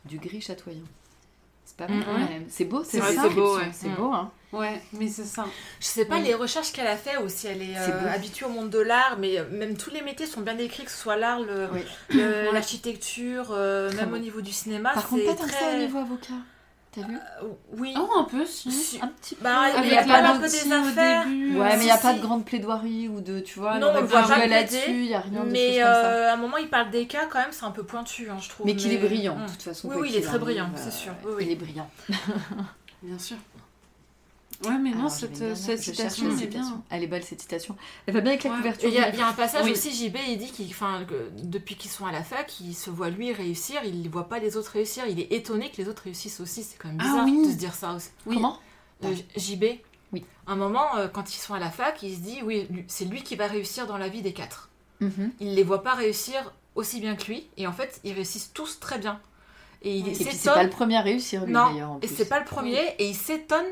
S1: Du gris chatoyant. C'est pas mal
S2: Mm,
S3: ouais.
S1: même. C'est beau,
S2: C'est beau, ouais.
S1: C'est
S2: Mm.
S1: beau, hein.
S3: Ouais, mais c'est ça.
S2: je sais pas
S1: Mm.
S2: les recherches qu'elle a fait ou si elle est,
S1: C'est
S2: euh, habituée au monde de l'art, mais euh, même tous les métiers sont bien décrits, que ce soit l'art,
S1: Oui.
S2: l'architecture, euh,
S1: Très
S2: même au niveau du cinéma.
S1: Par contre,
S2: c'est
S1: pas tant que ça au
S2: très-
S1: niveau avocat. T'as vu
S2: Euh, Oui.
S3: Oh, un peu, si.
S2: Si-
S1: Un petit peu.
S2: Bah,
S3: Avec
S2: il y a pas un peu
S3: notice
S2: des
S3: au
S2: affaires.
S3: début.
S1: Ouais,
S3: euh,
S1: mais il n'y a
S2: si,
S1: pas
S2: si.
S1: de grande plaidoirie ou de, tu vois,
S2: Non,
S1: on
S2: voit pas
S1: là-dessus, il n'y a rien de
S2: Mais
S1: choses comme ça.
S2: euh, à un moment, il parle des cas, quand même, c'est un peu pointu, hein, je trouve.
S1: Mais qu'il est brillant,
S2: Mm.
S1: de toute façon.
S2: Oui, oui, il est très brillant,
S1: euh,
S2: c'est sûr.
S1: Il est brillant.
S3: Bien sûr. Ouais, mais non, cette,
S1: bien- cherche
S3: citation
S1: la
S3: est bien.
S1: Elle est belle cette citation. Elle va bien avec la
S3: Ouais.
S1: couverture.
S2: Et il y, a- y un passage
S1: Oui.
S2: aussi, JB, il dit qu'il, que depuis qu'ils sont à la fac, il se voit lui réussir, il ne voit pas les autres réussir. Il est étonné que les autres réussissent aussi. C'est quand même
S3: Ah
S2: bizarre
S3: oui.
S2: de se dire ça aussi.
S3: Oui.
S1: Comment?
S2: Euh, JB,
S1: Oui.
S2: un moment, euh, quand ils sont à la fac, il se dit, oui, c'est lui qui va réussir dans la vie des quatre.
S1: Mhm.
S2: Il les voit pas réussir aussi bien que lui, et en fait, ils réussissent tous très bien. Et il
S1: Et puis c'est pas le premier à réussir lui d'ailleurs.
S2: Non,
S1: en
S2: et
S1: plus.
S2: c'est pas le premier, et il s'étonne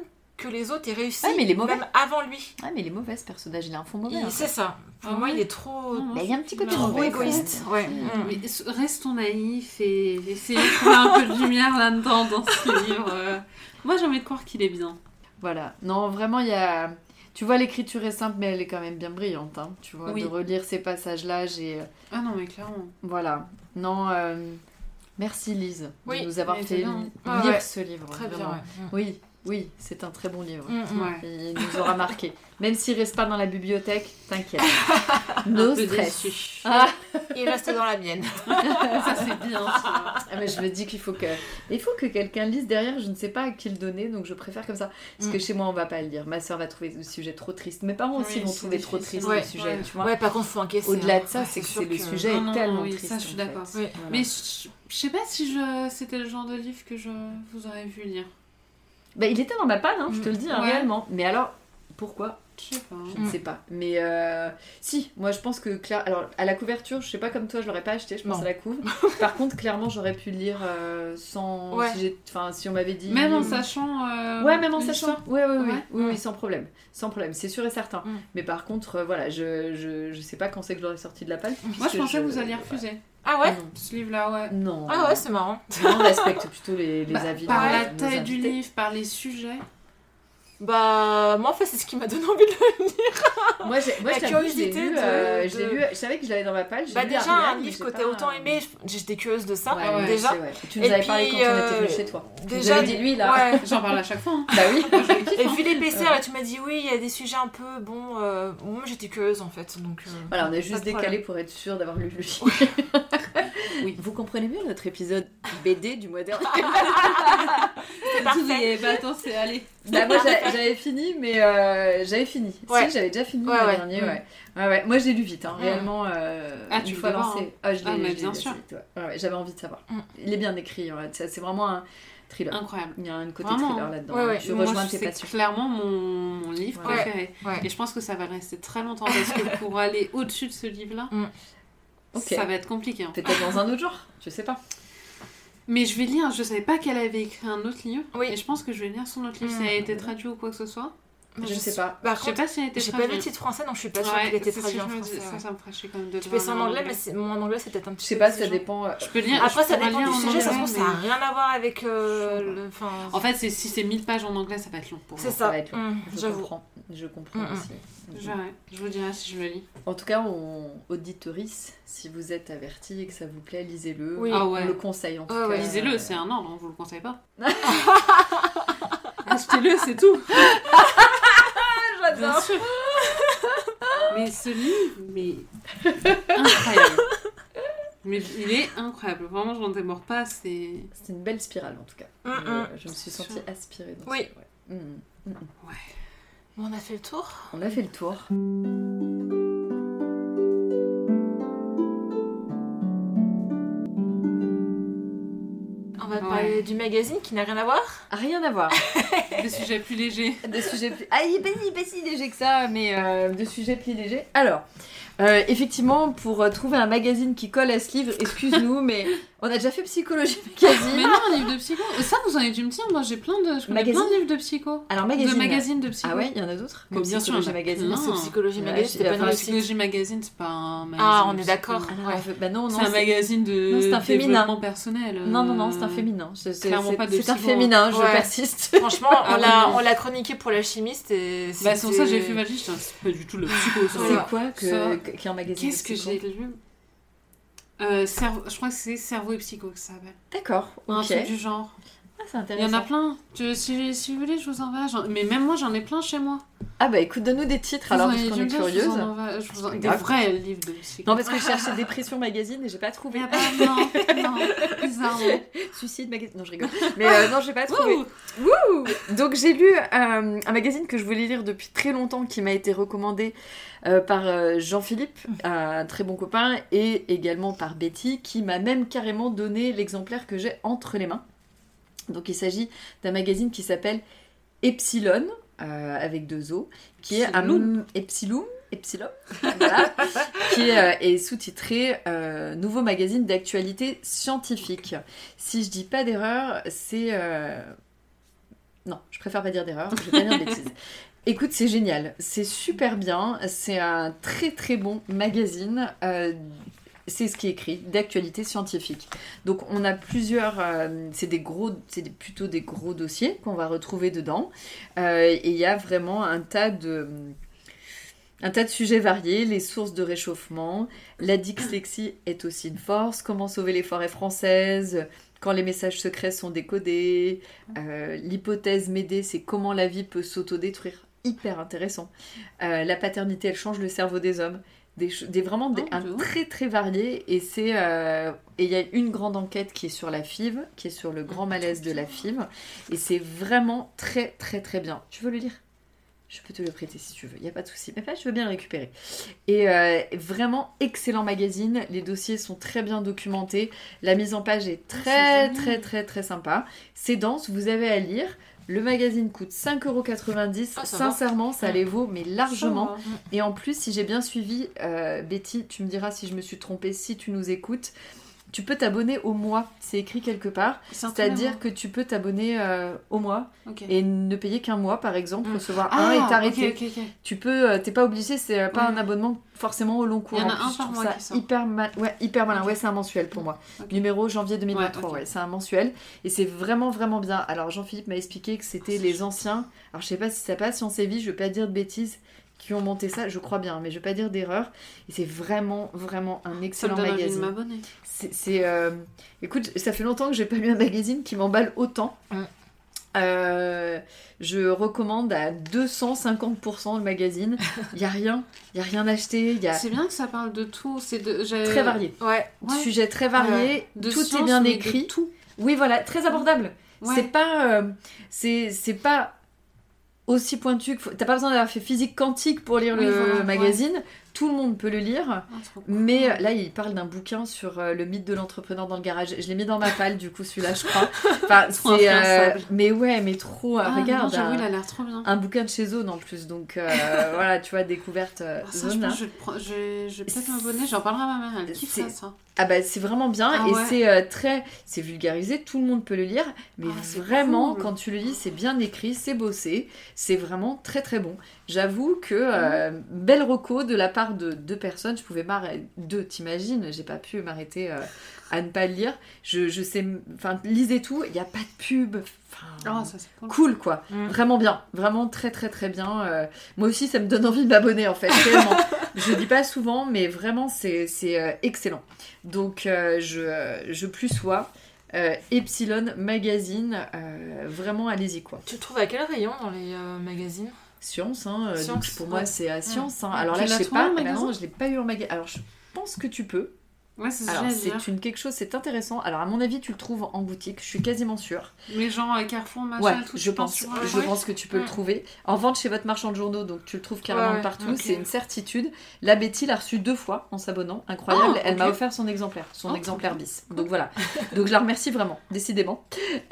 S2: que les autres aient réussi,
S1: Ah, mais il est mauvais.
S2: même avant lui.
S1: Ah mais il est mauvais ce personnage, il a un fond mauvais.
S2: Il-
S1: hein.
S2: C'est ça. Pour
S3: Ah
S2: moi,
S3: ouais
S2: il est trop,
S1: Bah, il y a un petit côté
S2: trop
S1: mauvais,
S2: égoïste. Ouais.
S1: Mm.
S2: Mm.
S3: Mais restons naïfs et essayons de trouver un peu de lumière là-dedans dans ce livre. Euh, Moi, j'ai envie de croire qu'il est bien.
S1: Voilà. Non, vraiment, il y a. Tu vois, l'écriture est simple, mais elle est quand même bien brillante. hein. Tu vois,
S3: Oui.
S1: de relire ces passages-là, j'ai.
S3: Ah non, mais clairement.
S1: Voilà. Non, euh, merci Lise
S2: Oui,
S1: de nous avoir fait
S3: c'est bien.
S1: li-
S2: Ah
S1: lire
S2: ouais.
S1: ce livre.
S2: Très bien. ouais.
S1: Oui, oui, c'est un très bon livre.
S2: Mm, mm.
S3: Ouais.
S1: Il nous aura marqué. Même s'il reste pas dans la bibliothèque, t'inquiète. No stress. Ah,
S2: Il reste dans la mienne.
S3: Ça, c'est bien. ça.
S1: Ah, mais je me dis qu'il faut que il faut que quelqu'un lise derrière je ne sais pas à qui le donner donc je préfère comme ça parce que
S2: Mm.
S1: chez moi on va pas le lire ma soeur va trouver le sujet trop triste mes parents aussi
S3: Oui,
S1: vont trouver trop triste
S2: Ouais,
S1: le sujet
S3: ouais.
S1: tu vois
S2: Ouais, par contre, faut encaisser.
S1: au-delà
S2: hein.
S1: de ça
S2: Ouais,
S1: c'est que le sujet
S3: Non,
S1: est
S3: non,
S1: tellement
S3: oui,
S1: triste
S3: ça, je suis d'accord.
S2: Oui.
S1: Voilà.
S3: Mais je, je sais pas si je c'était le genre de livre que je vous aurais vu lire.
S1: Bah, il était dans ma panne hein, je te le dis hein,
S3: Ouais.
S1: réellement mais alors pourquoi?
S3: Je sais pas.
S1: je ne
S2: Mm.
S1: sais pas mais euh, si moi je pense que Claire alors à la couverture je sais pas comme toi je l'aurais pas acheté je pense
S2: Non.
S1: à la couve par contre clairement j'aurais pu le lire euh, sans
S2: Ouais.
S1: si enfin si on m'avait dit
S3: Même en sachant. euh,
S1: Ouais, même en sachant. Ouais, ouais, ouais,
S3: Ouais.
S1: oui, oui,
S2: Mm.
S1: sans problème. Sans problème, c'est sûr et certain.
S2: Mm.
S1: Mais par contre, euh, voilà, je, je, je sais pas quand c'est que je l'aurais sorti de la palle.
S3: Moi, je pensais que vous alliez refuser
S2: Ah ouais
S3: ce livre-là, ouais.
S1: Non.
S2: Ah ouais, c'est marrant.
S1: on respecte plutôt les, les
S3: Bah,
S1: avis.
S3: par la taille du livre, par les sujets.
S2: Bah, moi, en fait, c'est ce qui m'a donné envie de le lire.
S1: Moi, j'ai- moi
S2: La
S1: je t'avoue, je l'ai
S2: curiosité
S1: lu,
S2: de-
S1: euh, je l'ai
S2: de-
S1: lu, je savais que je l'avais dans ma j'ai
S2: Bah,
S1: lu
S2: déjà, un livre que t'as autant aimé, j'étais curieuse de ça,
S1: Ouais, ouais,
S2: déjà.
S1: Tu nous
S2: Et
S1: avais parlé
S2: puis,
S1: quand on
S2: euh,
S1: était venus chez toi.
S2: Déjà,
S1: dit lui là.
S2: Ouais.
S3: J'en parle à chaque fois. hein.
S1: Bah oui.
S2: Et vu l'épaisseur, là, tu m'as dit oui, il y a des sujets un peu bon. euh, Moi, j'étais curieuse en fait, donc. euh,
S1: Voilà, on a juste décalé
S2: problème.
S1: pour être sûr d'avoir lu le livre.
S3: Oui.
S1: Vous comprenez mieux notre épisode BD du mois dernier.
S2: C'est parfait.
S3: Bah attends, c'est allez.
S1: Bah, moi j'a- j'avais fini, mais euh, j'avais fini.
S2: Ouais.
S1: Si, j'avais déjà fini
S2: Ouais,
S1: le
S2: ouais.
S1: dernier,
S2: Mm.
S1: ouais. Moi je l'ai lu vite, hein,
S2: Mm.
S1: réellement. euh,
S3: Ah,
S1: une
S3: tu
S1: fois
S3: le vois,
S1: lancé.
S3: hein.
S1: Ah, je l'ai
S3: Ah, mais bien sûr.
S1: J'avais envie de savoir.
S2: Mm.
S1: Il est bien écrit, c'est c'est vraiment un thriller.
S3: Incroyable.
S1: Il y a un côté
S3: Vraiment,
S1: thriller
S3: hein.
S1: là-dedans. Je
S3: Moi,
S1: rejoins tes
S3: c'est
S1: passions.
S3: clairement mon, mon livre préféré. Et je pense que ça va rester très longtemps parce que pour aller au-dessus de ce livre-là, ça va être compliqué. hein.
S1: Peut-être dans un autre genre, je sais pas.
S3: Mais je vais lire, je savais pas qu'elle avait écrit un autre livre.
S2: Oui.
S3: Et je pense que je vais lire son autre livre
S2: Mm.
S3: si elle a été traduit ou quoi que ce soit.
S1: Je ne sais pas.
S2: Par
S3: Je sais
S2: contre,
S3: pas si elle a été
S2: j'ai pas
S3: traduite.
S2: vu le titre français, donc je suis pas sûre
S3: Ouais,
S2: qu'il était
S3: c'est ce
S2: traduit
S3: que
S2: en
S3: je
S2: français.
S3: dis, Ça,
S2: ouais.
S3: ça me chier quand même de
S2: Tu peux ça en anglais, mais c'est- mon anglais c'est peut-être un petit
S1: Je sais
S2: peu
S1: pas, ça dépend. euh,
S3: Je peux lire.
S2: Après,
S3: je
S2: ça dépend du sujet, ça se trouve, ça n'a
S3: mais-
S2: rien à voir avec euh, le. Enfin,
S3: En fait, c'est- si c'est 1000 pages en anglais, ça va être long pour
S2: c'est
S3: moi.
S2: ça.
S1: long.
S2: Hum,
S1: Je
S2: J'avoue.
S1: comprends. Je comprends
S2: Mm, mm.
S1: aussi.
S3: Je vous dirai si je le lis.
S1: En tout cas, on auditoris, si vous êtes avertis et que ça vous plaît, lisez-le.
S2: Oui.
S3: Ah
S1: On
S3: ouais.
S1: le conseille en tout
S2: Ah
S1: cas.
S2: ouais.
S3: Lisez-le, c'est un ordre, on vous le conseille pas. Achetez-le, c'est tout. Bien
S1: J'adore.
S3: sûr. Mais ce livre, mais incroyable. Mais il est incroyable. Vraiment, je n'en démords pas. C'est.
S1: C'est une belle spirale en tout cas. Je-
S2: hum.
S1: je, me suis sentie
S3: sûr.
S1: aspirée dans
S2: Oui.
S1: ce- ouais. Mm, mm, mm.
S2: On a fait le tour.
S1: On a fait le tour.
S2: On va
S3: Ouais.
S2: parler du magazine qui n'a rien à voir.
S1: Rien à voir.
S3: Des sujets plus légers.
S1: de sujets plus. Ah, il est pas, si- pas si léger que ça, mais euh, de sujets plus légers. Alors, euh, effectivement, pour euh, trouver un magazine qui colle à ce livre, excuse-nous, mais on a déjà fait Psychologie Magazine.
S3: Mais non, un livre de psycho. Ça, vous en avez dû me dire. Moi, j'ai plein de. Je connais plein de livres de psycho.
S1: Alors, magazine.
S3: De magazines de psycho.
S1: Ah ouais, il y en a d'autres
S3: Mais bien sûr,
S1: Magazine.
S2: C'est psychologie
S1: Ouais,
S2: magazine, c'était pas.
S3: Psychologie Magazine, c'est pas un magazine.
S2: Ah, on est d'accord.
S1: Bah non, non,
S3: C'est un magazine de
S1: Non, c'est un féminin.
S3: développement personnel. euh,
S1: Non, non, non, c'est un féminin. C'est c'est-
S3: clairement
S1: c'est-
S3: pas de
S1: c'est un féminin, je
S2: Ouais.
S1: persiste.
S2: Franchement,
S3: Ah
S2: on l'a l'a chroniqué pour l'alchimiste et.
S3: Bah, c'est pour ça que j'ai fait Magie. dis, C'est pas du tout le psycho.
S1: C'est quoi que,
S3: Ça-
S1: que- qu'est un magazine
S3: Qu'est-ce
S1: de
S3: que j'ai lu euh, cerveau- Je crois que c'est Cerveau et Psycho que ça s'appelle.
S1: D'accord,
S3: Un
S1: ok.
S3: truc du genre.
S1: Ah,
S3: Il y en a plein. Tu- si, si vous voulez, je vous envoie. J'en- Mais même moi, j'en ai plein chez moi.
S1: Ah bah écoute, donne-nous des titres alors, parce qu'on est
S3: Je
S1: curieuse.
S3: vous en envoie- je vous en- Des
S1: Grave.
S3: vrais livres de psycho.
S1: Non, parce que je cherchais Dépression Magazine et j'ai pas trouvé.
S3: Il y a pas- non, non, bizarrement.
S1: Suicide Magazine. Non, je rigole. Mais euh, non, j'ai pas trouvé.
S3: Ouh.
S1: Wouh Donc j'ai lu euh, un magazine que je voulais lire depuis très longtemps qui m'a été recommandé euh, par euh, Jean-Philippe, un très bon copain, et également par Betty, qui m'a même carrément donné l'exemplaire que j'ai entre les mains. Donc il s'agit d'un magazine qui s'appelle Epsilon, euh, avec deux O, qui est un
S3: Epsilon.
S1: Epsilon, voilà, qui est, euh, est sous-titré euh, Nouveau magazine d'actualité scientifique. Si je dis pas d'erreur, c'est. Non, je préfère pas dire d'erreur, je vais pas dire de bêtises. Écoute, c'est génial, c'est super bien, c'est un très très bon magazine. C'est ce qui est écrit d'actualité scientifique. Donc on a plusieurs, euh, c'est des gros, c'est plutôt des gros dossiers qu'on va retrouver dedans. Euh, et il y a vraiment un tas de, un tas de sujets variés, les sources de réchauffement, la dyslexie est aussi une force, comment sauver les forêts françaises, quand les messages secrets sont décodés, euh, l'hypothèse Médée, c'est comment la vie peut s'autodétruire, hyper intéressant. La paternité, elle change le cerveau des hommes. Des, des vraiment des-
S3: Oh,
S1: un très très varié et c'est euh, et il y a une grande enquête qui est sur la FIV qui est sur le grand malaise de la FIV et c'est vraiment très très très bien tu veux le lire je peux te le prêter si tu veux, il n'y a pas de souci. Mais pas, je veux bien le récupérer. Et euh, vraiment excellent magazine. Les dossiers sont très bien documentés. La mise en page est
S3: c'est
S1: très, très, très, très sympa. C'est dense, vous avez à lire. Le magazine coûte 5,90€.
S2: Ah, va.
S1: Sincèrement, ça les vaut, mais largement. Et en plus, si j'ai bien suivi, euh, Betty, tu me diras si je me suis trompée, si tu nous écoutes. Tu peux t'abonner au mois, c'est écrit quelque part. C'est-à-dire que tu peux t'abonner euh, au mois et ne payer qu'un mois, par exemple,
S2: Mm.
S1: recevoir
S3: Ah,
S1: un et t'arrêter. Tu peux, euh, t'es pas obligé, c'est euh, pas
S3: Ouais.
S1: un abonnement forcément au long cours.
S3: Il y en a
S1: plus,
S3: un par mois
S1: ça
S3: qui
S1: hyper mal, ouais, hyper malin. Ouais, c'est un mensuel pour moi. Numéro janvier 2023,
S3: Ouais,
S1: c'est un mensuel et c'est vraiment vraiment bien. Alors Jean-Philippe m'a expliqué que c'était les anciens. Alors je sais pas si ça passe Science et Vie, je vais pas dire de bêtises qui ont monté ça, je crois bien, mais je vais pas dire d'erreur. Et c'est vraiment vraiment un
S3: Ça me
S1: excellent
S3: donne envie de
S1: magazine. C'est, c'est, euh, écoute, ça fait longtemps que j'ai pas lu un magazine qui m'emballe autant.
S2: Mm.
S1: Euh, je recommande à 250% le magazine. Il y a rien, il y a rien acheté, il y a
S3: C'est bien que ça parle de tout. C'est de j'ai-
S1: très varié.
S2: Ouais.
S3: Ouais.
S1: Sujet très varié,
S3: De
S1: tout
S3: science,
S1: est bien écrit.
S3: tout.
S1: Oui, voilà, très abordable.
S3: Ouais.
S1: C'est pas, euh, c'est, c'est pas aussi pointu que t'as pas besoin d'avoir fait physique quantique pour lire
S3: Oui,
S1: le
S3: voilà, ouais.
S1: Tout le monde peut le lire.
S3: Ah, cool.
S1: Mais euh, là, il parle d'un bouquin sur euh, le mythe de l'entrepreneur dans le garage. Je l'ai mis dans ma palle, du coup, celui-là, je crois. Enfin,
S3: Trop
S1: c'est. euh, mais ouais, mais trop.
S3: Ah, non,
S1: regarde.
S3: j'avoue,
S1: un,
S3: il a l'air trop bien.
S1: un bouquin de chez Zone en plus. Donc, euh, voilà, tu vois, découverte
S3: Ah, ça, je pense vais, je je peut-être m'abonner. J'en parlerai à ma mère. Elle kiffe
S1: C'est-
S3: ça.
S1: Ah bah, c'est vraiment bien.
S3: Ah
S1: et
S3: ouais.
S1: c'est très. C'est vulgarisé, tout le monde peut le lire. Mais vraiment,
S3: cool.
S1: quand tu le lis, c'est bien écrit, c'est bossé. C'est vraiment très très bon. J'avoue que belle reco de la part de deux personnes. Je pouvais m'arrêter. Deux, t'imagines J'ai pas pu m'arrêter euh, à ne pas le lire. Je, je sais. Enfin, lisez tout. Il n'y a pas de pub.
S3: Ah, ça, cool.
S1: cool quoi.
S2: Mm.
S1: Vraiment bien. Vraiment très très très bien. Euh, moi aussi, ça me donne envie de m'abonner en fait. Je dis pas souvent, mais vraiment, c'est c'est, euh, excellent. Donc, euh, je, je plus sois. Euh, Epsilon Magazine, euh, vraiment allez-y quoi.
S2: Tu le trouves à quel rayon dans les euh, magazines?
S1: Science, hein, euh,
S2: Science,
S1: donc pour moi
S2: ouais.
S1: c'est à science. hein. Alors là je sais pas, non je l'ai pas eu en magasin. Alors je pense que tu peux.
S3: Ouais, c'est
S1: Alors c'est une quelque chose, c'est intéressant. Alors à mon avis tu le trouves en boutique, je suis quasiment sûre.
S3: Mais genre euh, Carrefour, machin,
S1: Ouais,
S3: tout
S1: je pense, je pense que tu peux le trouver. En vente chez votre marchand de journaux, donc tu le trouves carrément partout, c'est une certitude. La Betty l'a reçu deux fois en s'abonnant, incroyable.
S3: Oh,
S1: Elle m'a offert son exemplaire, son
S3: Oh,
S1: exemplaire bis. Donc voilà. donc je la remercie vraiment, décidément.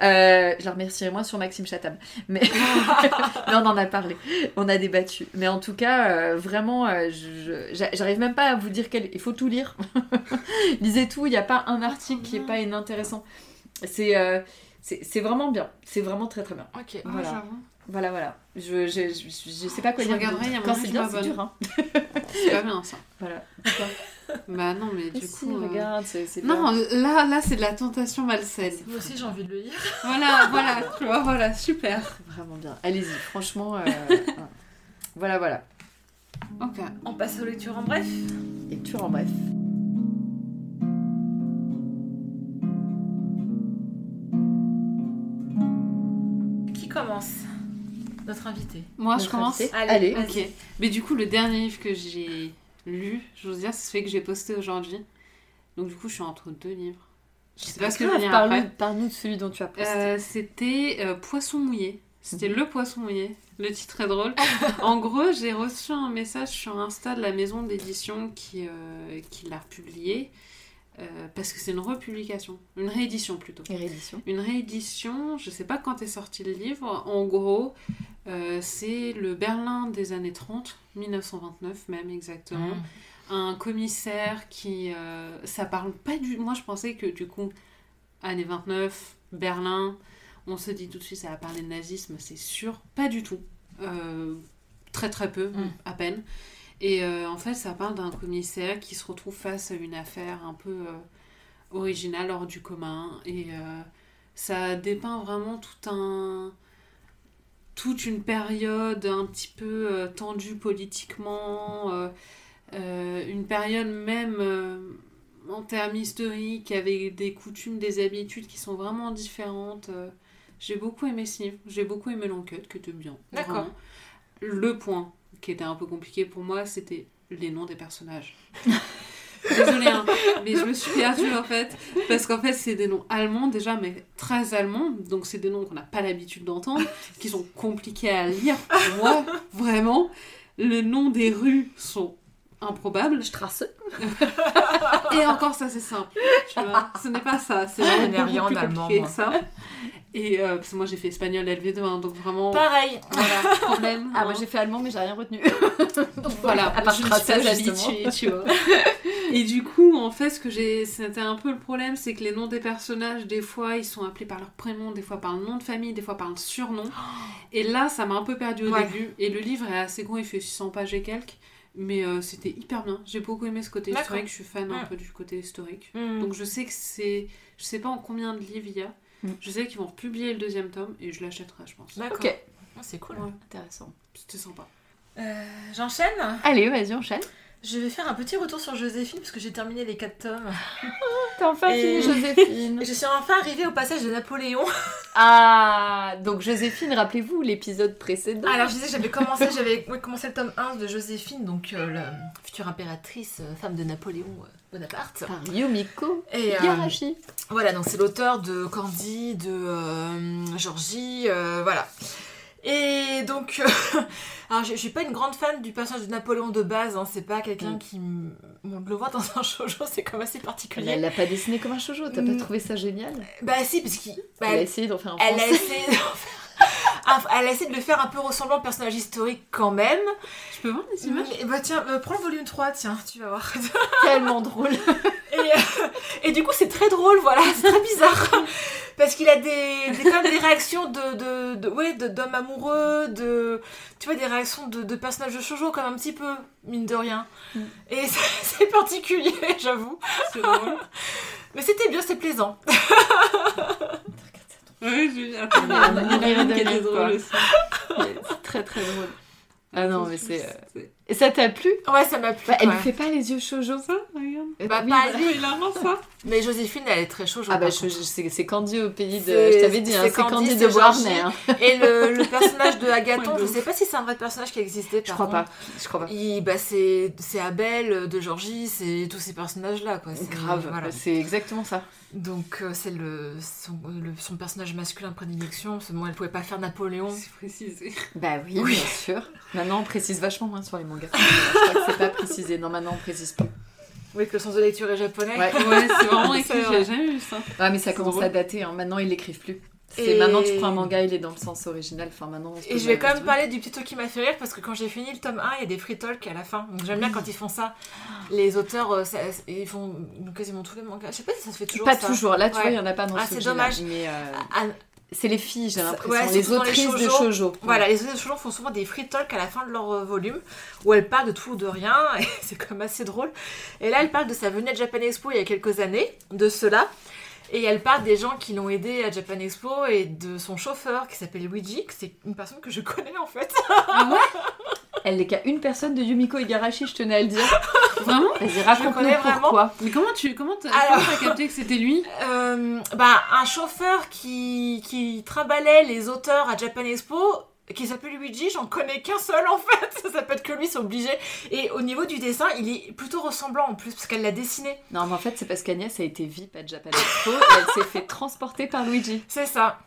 S1: Euh, je la remercierai moins sur Maxime Chatham, mais... mais on en a parlé, on a débattu. Mais en tout cas, euh, vraiment, je- j'arrive même pas à vous dire quel. Il faut tout lire. Lisez tout, il n'y a pas un article qui est pas inintéressant. C'est euh, c'est vraiment bien, c'est vraiment très très bien.
S2: Ok.
S3: Ah,
S1: Voilà.
S3: j'avoue.
S1: Voilà, voilà. Je, je, je, je sais pas quoi
S3: Je
S1: dire.
S3: regarderai,
S1: d'autre.
S3: il y a
S1: Quand c'est bien, c'est dur. Hein.
S3: C'est pas bien ça.
S1: Voilà. Pourquoi
S3: Bah non, mais du
S1: si,
S3: coup. euh,
S1: regarde, c'est
S3: Non, là, là, c'est de la tentation malsaine.
S2: Moi aussi j'ai envie de le lire.
S3: Voilà, voilà, tu vois, voilà, super.
S1: Vraiment bien. Allez-y, franchement. euh, voilà, voilà.
S3: Ok.
S2: On passe aux lectures en bref.
S1: Lecture en bref.
S2: Commence Notre invité.
S3: Moi, je commence.
S1: invité.
S2: Allez,
S1: Allez.
S3: Mais du coup, le dernier livre que j'ai lu, je vous dire, c'est celui que j'ai posté aujourd'hui. Donc du coup, je suis entre deux livres. Je sais pas ce que je vais dire
S1: Parle-nous
S3: après.
S1: parle-nous de celui dont tu as posté.
S3: Euh, C'était euh, Poisson mouillé. C'était le poisson mouillé. Le titre est drôle. en gros, j'ai reçu un message sur Insta de la maison d'édition qui, euh, qui l'a republié. Euh, parce que c'est une republication. Une réédition plutôt.
S1: Et réédition.
S3: Une réédition, je sais pas quand est sorti le livre. En gros, euh, c'est le Berlin des années 30, 1929 même exactement
S2: Mmh.
S3: un commissaire qui. euh, ça parle pas du. Moi, je pensais que du coup, années 29, Berlin, on se dit tout de suite ça va parler de nazisme, c'est sûr. Pas du tout. Euh, très très peu,
S2: Mm.
S3: à peine. Et euh, en fait, ça parle d'un commissaire qui se retrouve face à une affaire un peu euh, originale, hors du commun. Et euh, ça dépeint vraiment tout un toute une période un petit peu tendue politiquement, une période même en termes historiques, avec des coutumes, des habitudes qui sont vraiment différentes. J'ai beaucoup aimé ce livre, j'ai beaucoup aimé l'enquête, qui était bien.
S2: D'accord.
S3: Le point qui était un peu compliqué pour moi, c'était les noms des personnages. Désolée, hein, mais je me suis perdue en fait. Parce qu'en fait, c'est des noms allemands déjà, mais très allemands. Donc, c'est des noms qu'on n'a pas l'habitude d'entendre, qui sont compliqués à lire pour moi, vraiment. Les noms des rues sont improbables.
S1: Strasse.
S3: Et encore, ça, c'est simple. Tu vois, ce n'est pas ça. C'est
S2: Je
S3: vraiment
S2: en allemand,
S3: compliqué que ça. Et euh, parce que moi, j'ai fait espagnol LV2, hein, donc vraiment,
S2: Pareil.
S3: voilà, problème.
S1: Ah, moi
S3: hein.
S1: j'ai fait allemand, mais j'ai rien retenu. Donc
S3: Voilà,
S1: à part
S3: je me suis pas tu vois. Et du coup, en fait, ce que j'ai, c'était un peu le problème, c'est que les noms des personnages, des fois, ils sont appelés par leur prénom, des fois par le nom de famille, des fois par le surnom. Et là, ça m'a un peu perdu au
S2: Ouais.
S3: début. Et le livre est assez gros, il fait 600 pages et quelques. Mais euh, c'était hyper bien. J'ai beaucoup aimé ce côté historique. Je suis fan un
S2: Mm.
S3: peu du côté historique.
S2: Mm.
S3: Donc je sais que c'est, je sais pas en combien de livres il y a.
S1: Mm.
S3: Je sais qu'ils vont republier le deuxième tome et je l'achèterai, je pense.
S2: D'accord.
S1: Ok,
S2: Ah, c'est cool.
S3: Ouais,
S1: intéressant.
S3: c'était sympa.
S2: Euh, J'enchaîne.
S1: Allez, vas-y, enchaîne.
S2: Je vais faire un petit retour sur Joséphine parce que j'ai terminé les 4 tomes.
S1: T'as enfin
S2: Et-
S1: fini, Joséphine.
S2: Et je suis enfin arrivée au passage de Napoléon.
S1: Ah, donc Joséphine, rappelez-vous l'épisode précédent.
S2: Alors je disais, j'avais commencé, j'avais commencé le tome 1 de Joséphine, donc euh, la future impératrice, euh, femme de Napoléon euh, Bonaparte.
S1: Par Yumiko
S2: Et euh,
S1: Igarashi.
S2: voilà, donc c'est l'auteur de Candy, de euh, Georgie, euh, voilà. Et donc, euh, alors je, je suis pas une grande fan du personnage de Napoléon de base, hein, c'est pas quelqu'un
S1: Mm.
S2: qui de le voir dans un shoujo, c'est quand même assez particulier.
S1: Elle l'a pas dessiné comme un shoujo, t'as pas
S2: Mm.
S1: trouvé ça génial
S2: Bah si, parce qu'il... bah,
S1: Elle a essayé d'en faire un
S2: Elle a, essayé de faire- un- elle a essayé de le faire un peu ressemblant au personnage historique quand même.
S3: Je peux voir les images?
S2: Mais, bah tiens, euh, prends le volume 3, tiens, tu vas voir.
S1: tellement drôle.
S2: Et, euh, et du coup, c'est très drôle, voilà, c'est très bizarre. Parce qu'il a des, des, quand même des réactions de, de, de- ouais, d'hommes amoureux, de, tu vois, des réactions de, de personnages de shoujo, comme un petit peu, mine de rien.
S1: Mm.
S2: Et c'est, c'est particulier, j'avoue.
S3: C'est drôle.
S2: Mais c'était bien, c'est plaisant.
S3: Oui, j'ai Attends, il y en a- il y en a une qui était drôle aussi.
S1: C'est très très drôle. Ah non, mais c'est. Et ça t'a plu?
S2: Ouais, ça m'a plu.
S1: Bah, Elle lui fait pas les yeux shoujo.
S3: ça, regarde.
S2: Bah,
S1: oui,
S2: pas
S3: il a un ça.
S2: Mais Joséphine, elle est très shoujo.
S1: Ah bah c'est c'est Candy au pays de... Je t'avais dit, hein,
S2: c'est
S1: c'est
S2: Candy,
S1: de. Beauharnais. hein.
S2: Et le, le personnage de Agathon, je sais pas si c'est un vrai personnage qui existait.
S1: Je crois
S2: contre.
S1: pas. Je crois pas.
S2: Il, bah, c'est, c'est Abel de Georgie, c'est tous ces personnages-là. Quoi. C'est-
S1: Grave,
S2: voilà.
S1: c'est exactement ça.
S2: Donc euh, c'est le, son, le- son personnage masculin de prédilection. Moi, elle pouvait pas faire Napoléon.
S3: C'est précisé.
S1: Bah oui,
S2: Oui.
S1: bien sûr. Maintenant, on précise vachement moins sur les mangas. Je crois que c'est pas précisé. Non, maintenant, on précise plus.
S2: Oui, que le sens de lecture est japonais.
S1: Ouais.
S3: Ouais, c'est vraiment écrit, j'ai jamais vu ça.
S1: Ah, mais ça commence
S3: drôle.
S1: à dater. hein. Maintenant, ils l'écrivent plus. C'est
S2: Et-
S1: maintenant, tu prends un manga, il est dans le sens original. Enfin, maintenant, on se
S2: Et je vais quand même parler du petit truc qui m'a fait rire parce que quand j'ai fini le tome 1, il y a des free talk à la fin. Donc j'aime bien quand ils font ça. Les auteurs, euh, ça- ils font quasiment tous les mangas. Je sais pas si ça se fait toujours.
S1: Pas
S2: ça.
S1: toujours. Là, tu
S2: Ouais.
S1: vois, il y en a pas dans
S2: Ah,
S1: ce
S2: c'est dommage.
S1: Mais euh,
S2: Ah,
S1: c'est les filles, j'ai l'impression.
S2: ouais,
S1: les
S2: dans les
S1: autrices de
S2: shoujo. Voilà, les auteurs de shoujo font souvent des free talk à la fin de leur euh, volume où elles parlent de tout ou de rien et c'est quand même assez drôle. Et là, elle parle de sa venue à Japan Expo il y a quelques années, de cela. Et elle parle des gens qui l'ont aidé à Japan Expo et de son chauffeur qui s'appelle Luigi, c'est une personne que je connais en fait.
S3: Ah ouais?
S1: Elle n'est qu'à une personne de Yumiko Igarashi, je tenais à le dire.
S3: Vraiment
S1: Vas-y, raconte-nous pourquoi.
S3: Mais comment tu comment t'as
S2: Alors-
S3: capté que c'était lui
S2: Euh, bah, un chauffeur qui, qui trimballait les auteurs à Japan Expo, qui s'appelle Luigi, j'en connais qu'un seul en fait, ça peut être que lui, c'est obligé. Et au niveau du dessin, il est plutôt ressemblant en plus, parce qu'elle l'a dessiné.
S1: Non, mais en fait, c'est parce qu'Agnès a été VIP à Japan Expo et elle s'est fait transporter par Luigi.
S2: C'est ça.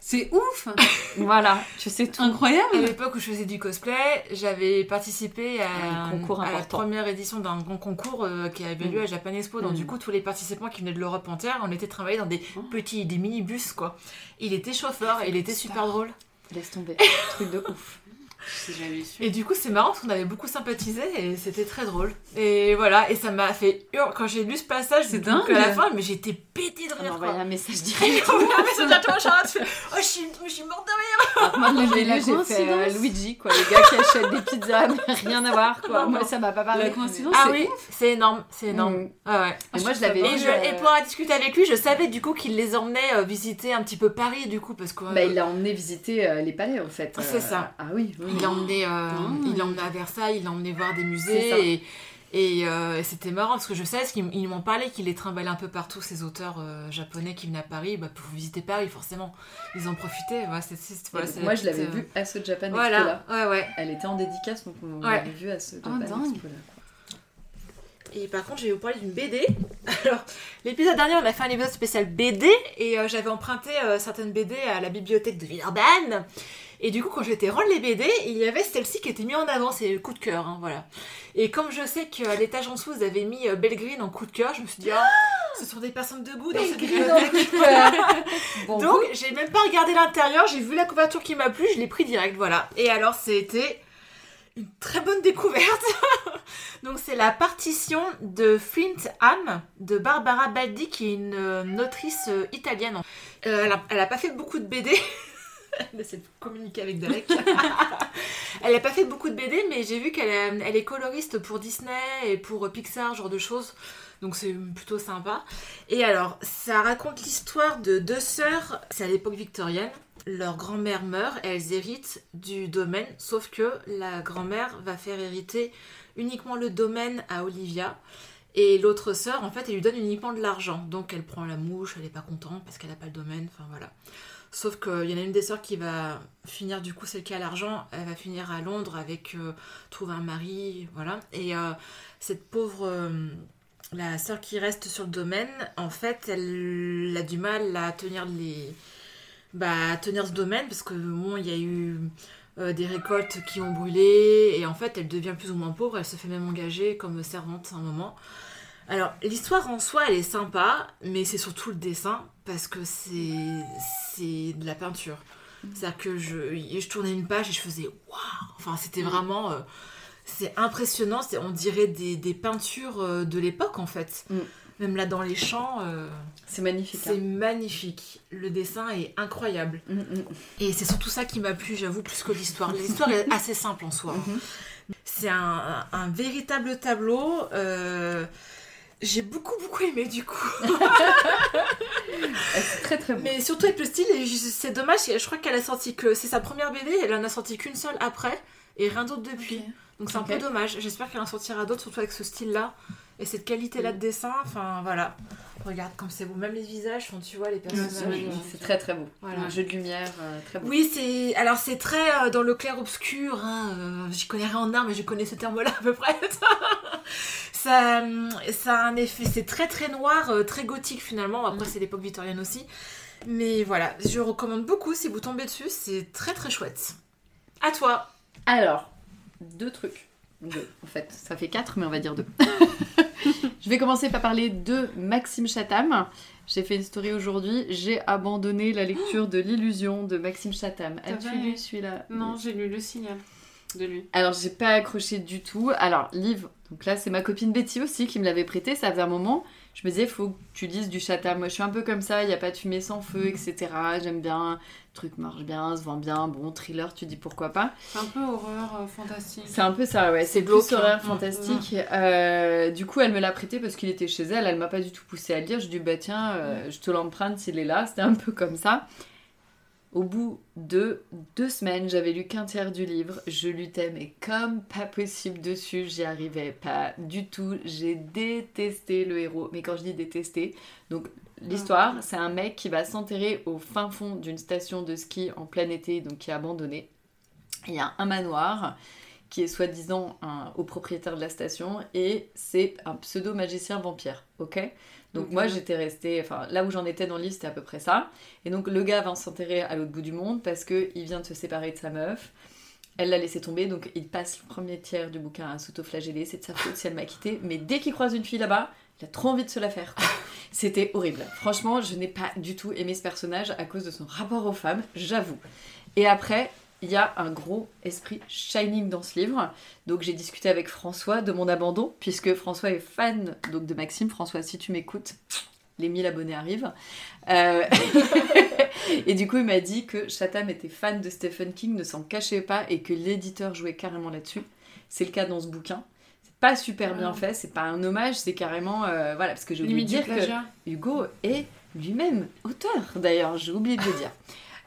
S3: C'est ouf
S1: Voilà, tu sais tout.
S2: À
S3: Incroyable
S2: l'époque où je faisais du cosplay, j'avais participé à,
S1: Un concours
S2: à la première édition d'un grand concours euh, qui avait lieu
S1: Mm.
S2: à Japan Expo. Donc
S1: Mm.
S2: du coup, tous les participants qui venaient de l'Europe entière, on était travaillés dans des
S3: Oh.
S2: petits, des minibus quoi. Il était chauffeur, il était super drôle.
S1: Laisse tomber. Truc de ouf.
S3: Si j'avais su.
S2: Et du coup, c'est marrant parce qu'on avait beaucoup sympathisé et c'était très drôle. Et voilà, et ça m'a fait hurler quand j'ai lu ce passage.
S3: C'est dingue.
S2: À la fin, mais j'étais pété de
S1: On
S2: rire. quoi.
S1: envoyé un message direct.
S2: on m'a fait ça, toi, Charlotte, tu fais, Oh, je suis, je suis morte de rire.
S1: Moi, je l'ai
S3: La
S1: lu, j'ai fait euh. Luigi, quoi. Le gars qui achète des pizzas, mais rien à voir, quoi.
S2: Non,
S1: Moi,
S2: non.
S1: ça m'a pas parlé.
S3: La coïncidence,
S2: Ah
S3: c'est
S2: oui, c'est énorme, c'est énorme.
S1: Mm.
S2: Ah ouais.
S1: Et moi, je l'avais.
S2: Et, je,
S1: euh,
S2: et pour avoir discuté avec lui, je savais du coup qu'il les emmenait euh, visiter un petit peu Paris, du coup, parce que.
S1: Bah, il l'a emmené visiter euh, les palais, en fait.
S2: C'est
S1: Euh,
S2: ça.
S1: Ah oui, oui.
S2: Il l'a emmené, euh,
S3: Mm.
S2: il l'a emmené à Versailles, il l'a emmené voir des musées
S1: ça.
S2: et, et euh, c'était marrant parce que je sais, parce qu'ils ils m'ont parlé qu'il les trimballait un peu partout ces auteurs euh, japonais qui venaient à Paris, bah, pour visiter Paris forcément, ils en profitaient. Ouais, c'est- c'est- voilà,
S1: moi, je l'avais
S2: euh,
S1: vue à ce Japan Expo
S2: Voilà,
S1: là.
S2: ouais, ouais.
S1: Elle était en dédicace, donc on
S2: Ouais.
S1: l'avait vue à ce Japan
S3: Ah, dingue.
S1: Expo là.
S2: Et par contre, je vais vous parler d'une BD. Alors, l'épisode dernier, on a fait un épisode spécial BD et euh, j'avais emprunté euh, certaines BD à la bibliothèque de Villeurbanne. Et du coup, quand j'étais rendre les BD, il y avait celle-ci qui était mise en avant, c'est le coup de cœur, hein, voilà. Et comme je sais qu'à l'étage en dessous, vous avez mis euh, Belgreen en coup de cœur, je me suis dit, ah, ce sont des personnes de goût dans cette bibliothèque.
S1: Bon,
S2: Donc, j'ai même pas regardé l'intérieur, j'ai vu la couverture qui m'a plu, je l'ai pris direct, voilà. Et alors, c'était une très bonne découverte. Donc, c'est la partition de Flint Ham de Barbara Baldi, qui est une, euh, une autrice euh, italienne. Euh, elle, a, elle a pas fait beaucoup de BD. Elle essaie de communiquer avec Derek. elle a pas fait beaucoup de BD, mais j'ai vu qu'elle est, elle est coloriste pour Disney et pour euh, Pixar, genre de choses. Donc c'est plutôt sympa. Et alors, ça raconte l'histoire de deux sœurs, c'est à l'époque victorienne. Leur grand-mère meurt et elles héritent du domaine, sauf que la grand-mère va faire hériter uniquement le domaine à Olivia. Et l'autre sœur, en fait, elle lui donne uniquement de l'argent. Donc elle prend la mouche, elle est pas contente parce qu'elle n'a pas le domaine, enfin voilà. Sauf qu'il y en a une des sœurs qui va finir, du coup, celle qui a l'argent, elle va finir à Londres avec euh, trouver un mari, voilà. Et euh, cette pauvre. euh, la sœur qui reste sur le domaine, en fait, elle a du mal à tenir les. Bah, tenir ce domaine parce que bon, il y a eu des récoltes qui ont brûlé et en fait, elle devient plus ou moins pauvre. Elle se fait même engager comme servante à un moment. Alors, l'histoire en soi, elle est sympa, mais c'est surtout le dessin parce que c'est c'est de la peinture. C'est-à-dire que je, je tournais une page et je faisais waouh Enfin, c'était vraiment. euh, c'est impressionnant, c'est, on dirait des, des peintures euh, de l'époque en fait.
S1: Mm.
S2: Même là dans les champs, euh,
S1: C'est magnifique.
S2: c'est magnifique. Le dessin est incroyable.
S1: hein. Mm, mm.
S2: Et c'est surtout ça qui m'a plu, j'avoue, plus que l'histoire. L'histoire est assez simple en soi.
S1: Mhm.
S2: C'est un, un véritable tableau. J'ai beaucoup beaucoup aimé du coup.
S1: Eh, C'est très très beau.
S2: Mais surtout avec le style, c'est dommage, je crois qu'elle a sorti que c'est sa première BD, elle en a sorti qu'une seule après et rien d'autre depuis. Donc c'est un peu dommage. J'espère qu'elle en sortira d'autres, surtout avec ce style-là et cette qualité-là de dessin. Enfin voilà. Regarde comme c'est beau. Même les visages, enfin, tu vois les personnages.
S1: Oui,
S3: magnifique.
S1: C'est très très beau.
S2: Voilà.
S1: Un jeu de lumière, euh, très beau.
S2: Oui, c'est alors c'est très euh, dans le clair obscur. Hein, euh, J'y connais rien en art, mais je connais ce terme-là à peu près. ça, ça a un effet. C'est très très noir, euh, très gothique finalement. Après, c'est l'époque victorienne aussi. Mais voilà, je recommande beaucoup si vous tombez dessus. C'est très très chouette. À toi.
S1: Alors, deux trucs. Deux, en fait. Ça fait quatre, mais on va dire deux. Je vais commencer par parler de Maxime Chatham. J'ai fait une story aujourd'hui. J'ai abandonné la lecture de L'illusion de Maxime Chatham. As-tu lu celui-là?
S3: Non, j'ai lu le signal de lui.
S1: Alors, j'ai pas accroché du tout. Alors, livre, donc là, c'est ma copine Betty aussi qui me l'avait prêté. Ça faisait un moment. Je me disais, faut que tu lises du Chatham. Moi, je suis un peu comme ça. Il n'y a pas de fumée sans feu, etc. J'aime bien. Le truc marche bien, se vend bien. Bon, thriller, tu dis pourquoi pas.
S3: C'est un peu horreur euh, fantastique.
S1: C'est un peu ça, ouais. C'est plus
S2: hein.
S1: fantastique. Euh, du coup, elle me l'a prêté parce qu'il était chez elle. Elle m'a pas du tout poussé à le lire. Je dit, bah tiens, euh, je te l'emprunte s'il est là. C'était un peu comme ça. Au bout de deux semaines, j'avais lu qu'un tiers du livre. Je luttais, mais comme pas possible dessus. J'y arrivais pas du tout. J'ai détesté le héros. Mais quand je dis détester, donc l'histoire, c'est un mec qui va s'enterrer au fin fond d'une station de ski en plein été, donc qui est abandonnée. Il y a un manoir qui est soi-disant au propriétaire de la station et c'est un pseudo magicien vampire, ok? Donc moi j'étais restée, enfin là où j'en étais dans le livre c'était à peu près ça. Et donc le gars va s'enterrer à l'autre bout du monde parce que il vient de se séparer de sa meuf. Elle l'a laissé tomber, donc il passe le premier tiers du bouquin à s'autoflageller, c'est de sa faute si elle m'a quitté. Mais dès qu'il croise une fille là-bas, il a trop envie de se la faire. C'était horrible. Franchement, je n'ai pas du tout aimé ce personnage à cause de son rapport aux femmes, j'avoue. Et après, il y a un gros esprit shining dans ce livre. Donc j'ai discuté avec François de mon abandon, puisque François est fan donc, de Maxime. François, si tu m'écoutes, les 1000 abonnés arrivent. Euh, et du coup, il m'a dit que Chatham était fan de Stephen King, ne s'en cachait pas, et que l'éditeur jouait carrément là-dessus. C'est le cas dans ce bouquin. C'est pas super bien
S3: Ah.
S1: fait, c'est pas un hommage, c'est carrément... euh, voilà, parce que j'ai oublié de dire que... Hugo est lui-même auteur, d'ailleurs, j'ai oublié de le dire.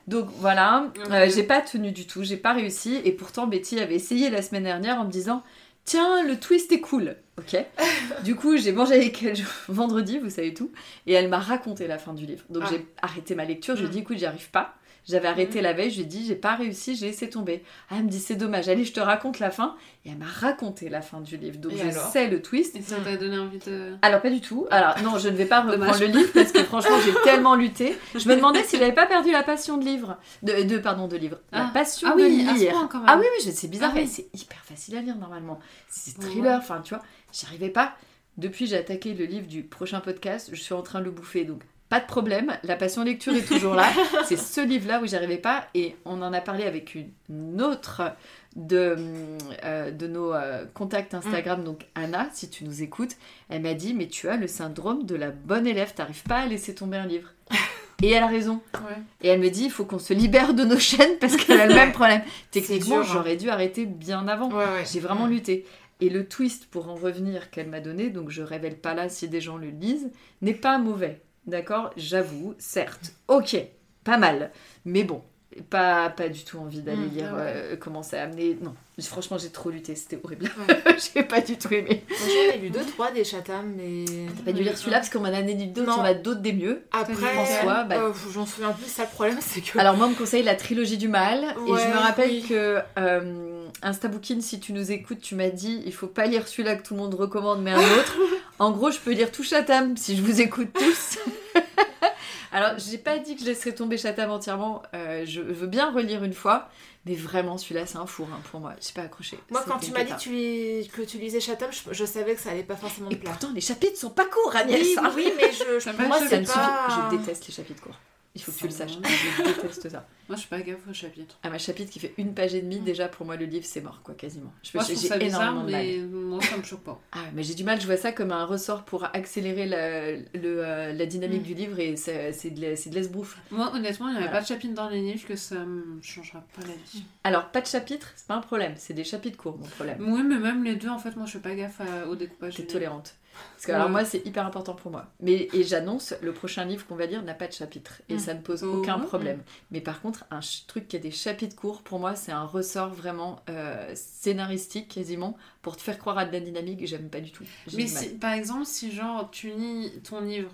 S1: Donc voilà, euh, j'ai pas tenu du tout, j'ai pas réussi, et pourtant Betty avait essayé la semaine dernière en me disant Tiens, le twist est cool, ok Du coup, j'ai mangé avec elle vendredi, vous savez tout, et elle m'a raconté la fin du livre. Donc
S2: Ah.
S1: j'ai arrêté ma lecture, je lui ai
S3: Mm.
S1: dit Écoute, j'y arrive pas. J'avais arrêté
S3: Mm.
S1: la veille, je lui ai dit J'ai pas réussi, j'ai laissé tomber. Ah, elle me dit C'est dommage, allez, je te raconte la fin, et elle m'a raconté la fin du livre. Donc
S2: Et
S1: je sais le twist.
S3: Et ça t'a donné envie de.
S1: Alors pas du tout. Alors non, je ne vais pas reprendre le livre parce que franchement j'ai tellement lutté. Je me demandais si j'avais pas perdu la passion de livre, de, de- pardon de livre, la
S3: Ah.
S1: passion
S3: Ah
S1: de lire.
S3: point, quand même.
S1: Ah oui oui, c'est bizarre,
S3: Ah oui.
S1: mais c'est hyper facile à lire normalement. C'est thriller, enfin tu vois, j'y arrivais pas. Depuis j'ai attaqué le livre du prochain podcast, je suis en train de le bouffer donc. Pas de problème, la passion lecture est toujours là. C'est ce livre-là où j'arrivais pas et on en a parlé avec une autre de, euh, de nos euh, contacts Instagram, donc Anna, si tu nous écoutes, elle m'a dit mais tu as le syndrome de la bonne élève, t'arrives pas à laisser tomber un livre. Et elle a raison.
S3: Ouais.
S1: Et elle me dit il faut qu'on se libère de nos chaînes parce qu'elle a le même problème. Techniquement,
S2: hein.
S1: j'aurais dû arrêter bien avant.
S2: Ouais, ouais.
S1: J'ai vraiment lutté. Et le twist, pour en revenir, qu'elle m'a donné, donc je révèle pas là si des gens le lisent, n'est pas mauvais. D'accord J'avoue, certes. Ok, pas mal. Mais bon, pas, pas du tout envie d'aller
S3: Mm,
S1: lire
S3: ah ouais.
S1: euh, comment ça a amené. Non, franchement, j'ai trop lutté, c'était horrible.
S2: Ouais.
S1: j'ai pas du tout aimé.
S2: J'en ai lu deux, trois des Chatham, mais.
S1: T'as pas dû lire celui-là parce qu'on m'en a donné d'autres,
S2: Non.
S1: on a d'autres des mieux.
S2: Après,
S1: François, bah-
S2: euh, j'en souviens plus. Ça, le problème, c'est que.
S1: Alors moi, on me conseille la trilogie du mal. et
S2: Ouais,
S1: je me rappelle
S2: oui.
S1: que euh, Instabooking, si tu nous écoutes, tu m'as dit il faut pas lire celui-là que tout le monde recommande, mais un autre. En gros, je peux lire tout Chatham si je vous écoute tous. Alors, j'ai pas dit que je laisserais tomber Chatham entièrement. euh, je veux bien relire une fois. Mais vraiment, celui-là, c'est un four hein, pour moi. J'ai pas accroché.
S2: Moi, quand tu m'as dit tu, lis- que tu lisais Chatham, je, je savais que ça allait pas forcément
S1: Et
S2: me plaire.
S1: pourtant, les chapitres sont pas courts, Agnès.
S2: Oui,
S1: hein.
S2: oui, mais je, moi, pas.
S1: Je déteste les chapitres courts. Il faut que tu le saches. Je déteste ça.
S3: Moi, je suis pas gaffe au chapitre.
S1: À ma chapitre qui fait une page et demie, déjà pour moi le livre c'est mort quoi quasiment. Je
S3: Moi, je
S1: j'ai
S3: trouve ça bizarre, mais moi, ça me choque pas.
S1: Ah mais j'ai du mal, je vois ça comme un ressort pour accélérer la, le, euh, la dynamique
S3: Mm.
S1: du livre et c'est de, l'esbrouf.
S3: Moi, honnêtement, il n'y avait
S1: Voilà.
S3: pas de chapitre dans les livres que ça me changera pas la vie.
S1: Alors pas de chapitre, c'est pas un problème, c'est des chapitres courts mon problème.
S3: Oui, mais même les deux, en fait, moi, je fais pas gaffe à- au découpage.
S1: T'es tolérante. Parce que alors moi c'est hyper important pour moi. Mais et j'annonce le prochain livre qu'on va lire n'a pas de chapitre et
S3: Mm.
S1: ça ne pose
S3: Oh.
S1: aucun problème. Mais par contre un truc qui a des chapitres courts pour moi c'est un ressort vraiment euh, scénaristique quasiment pour te faire croire à de la dynamique que j'aime pas du tout.
S3: Mais si, par exemple, si genre tu lis ton livre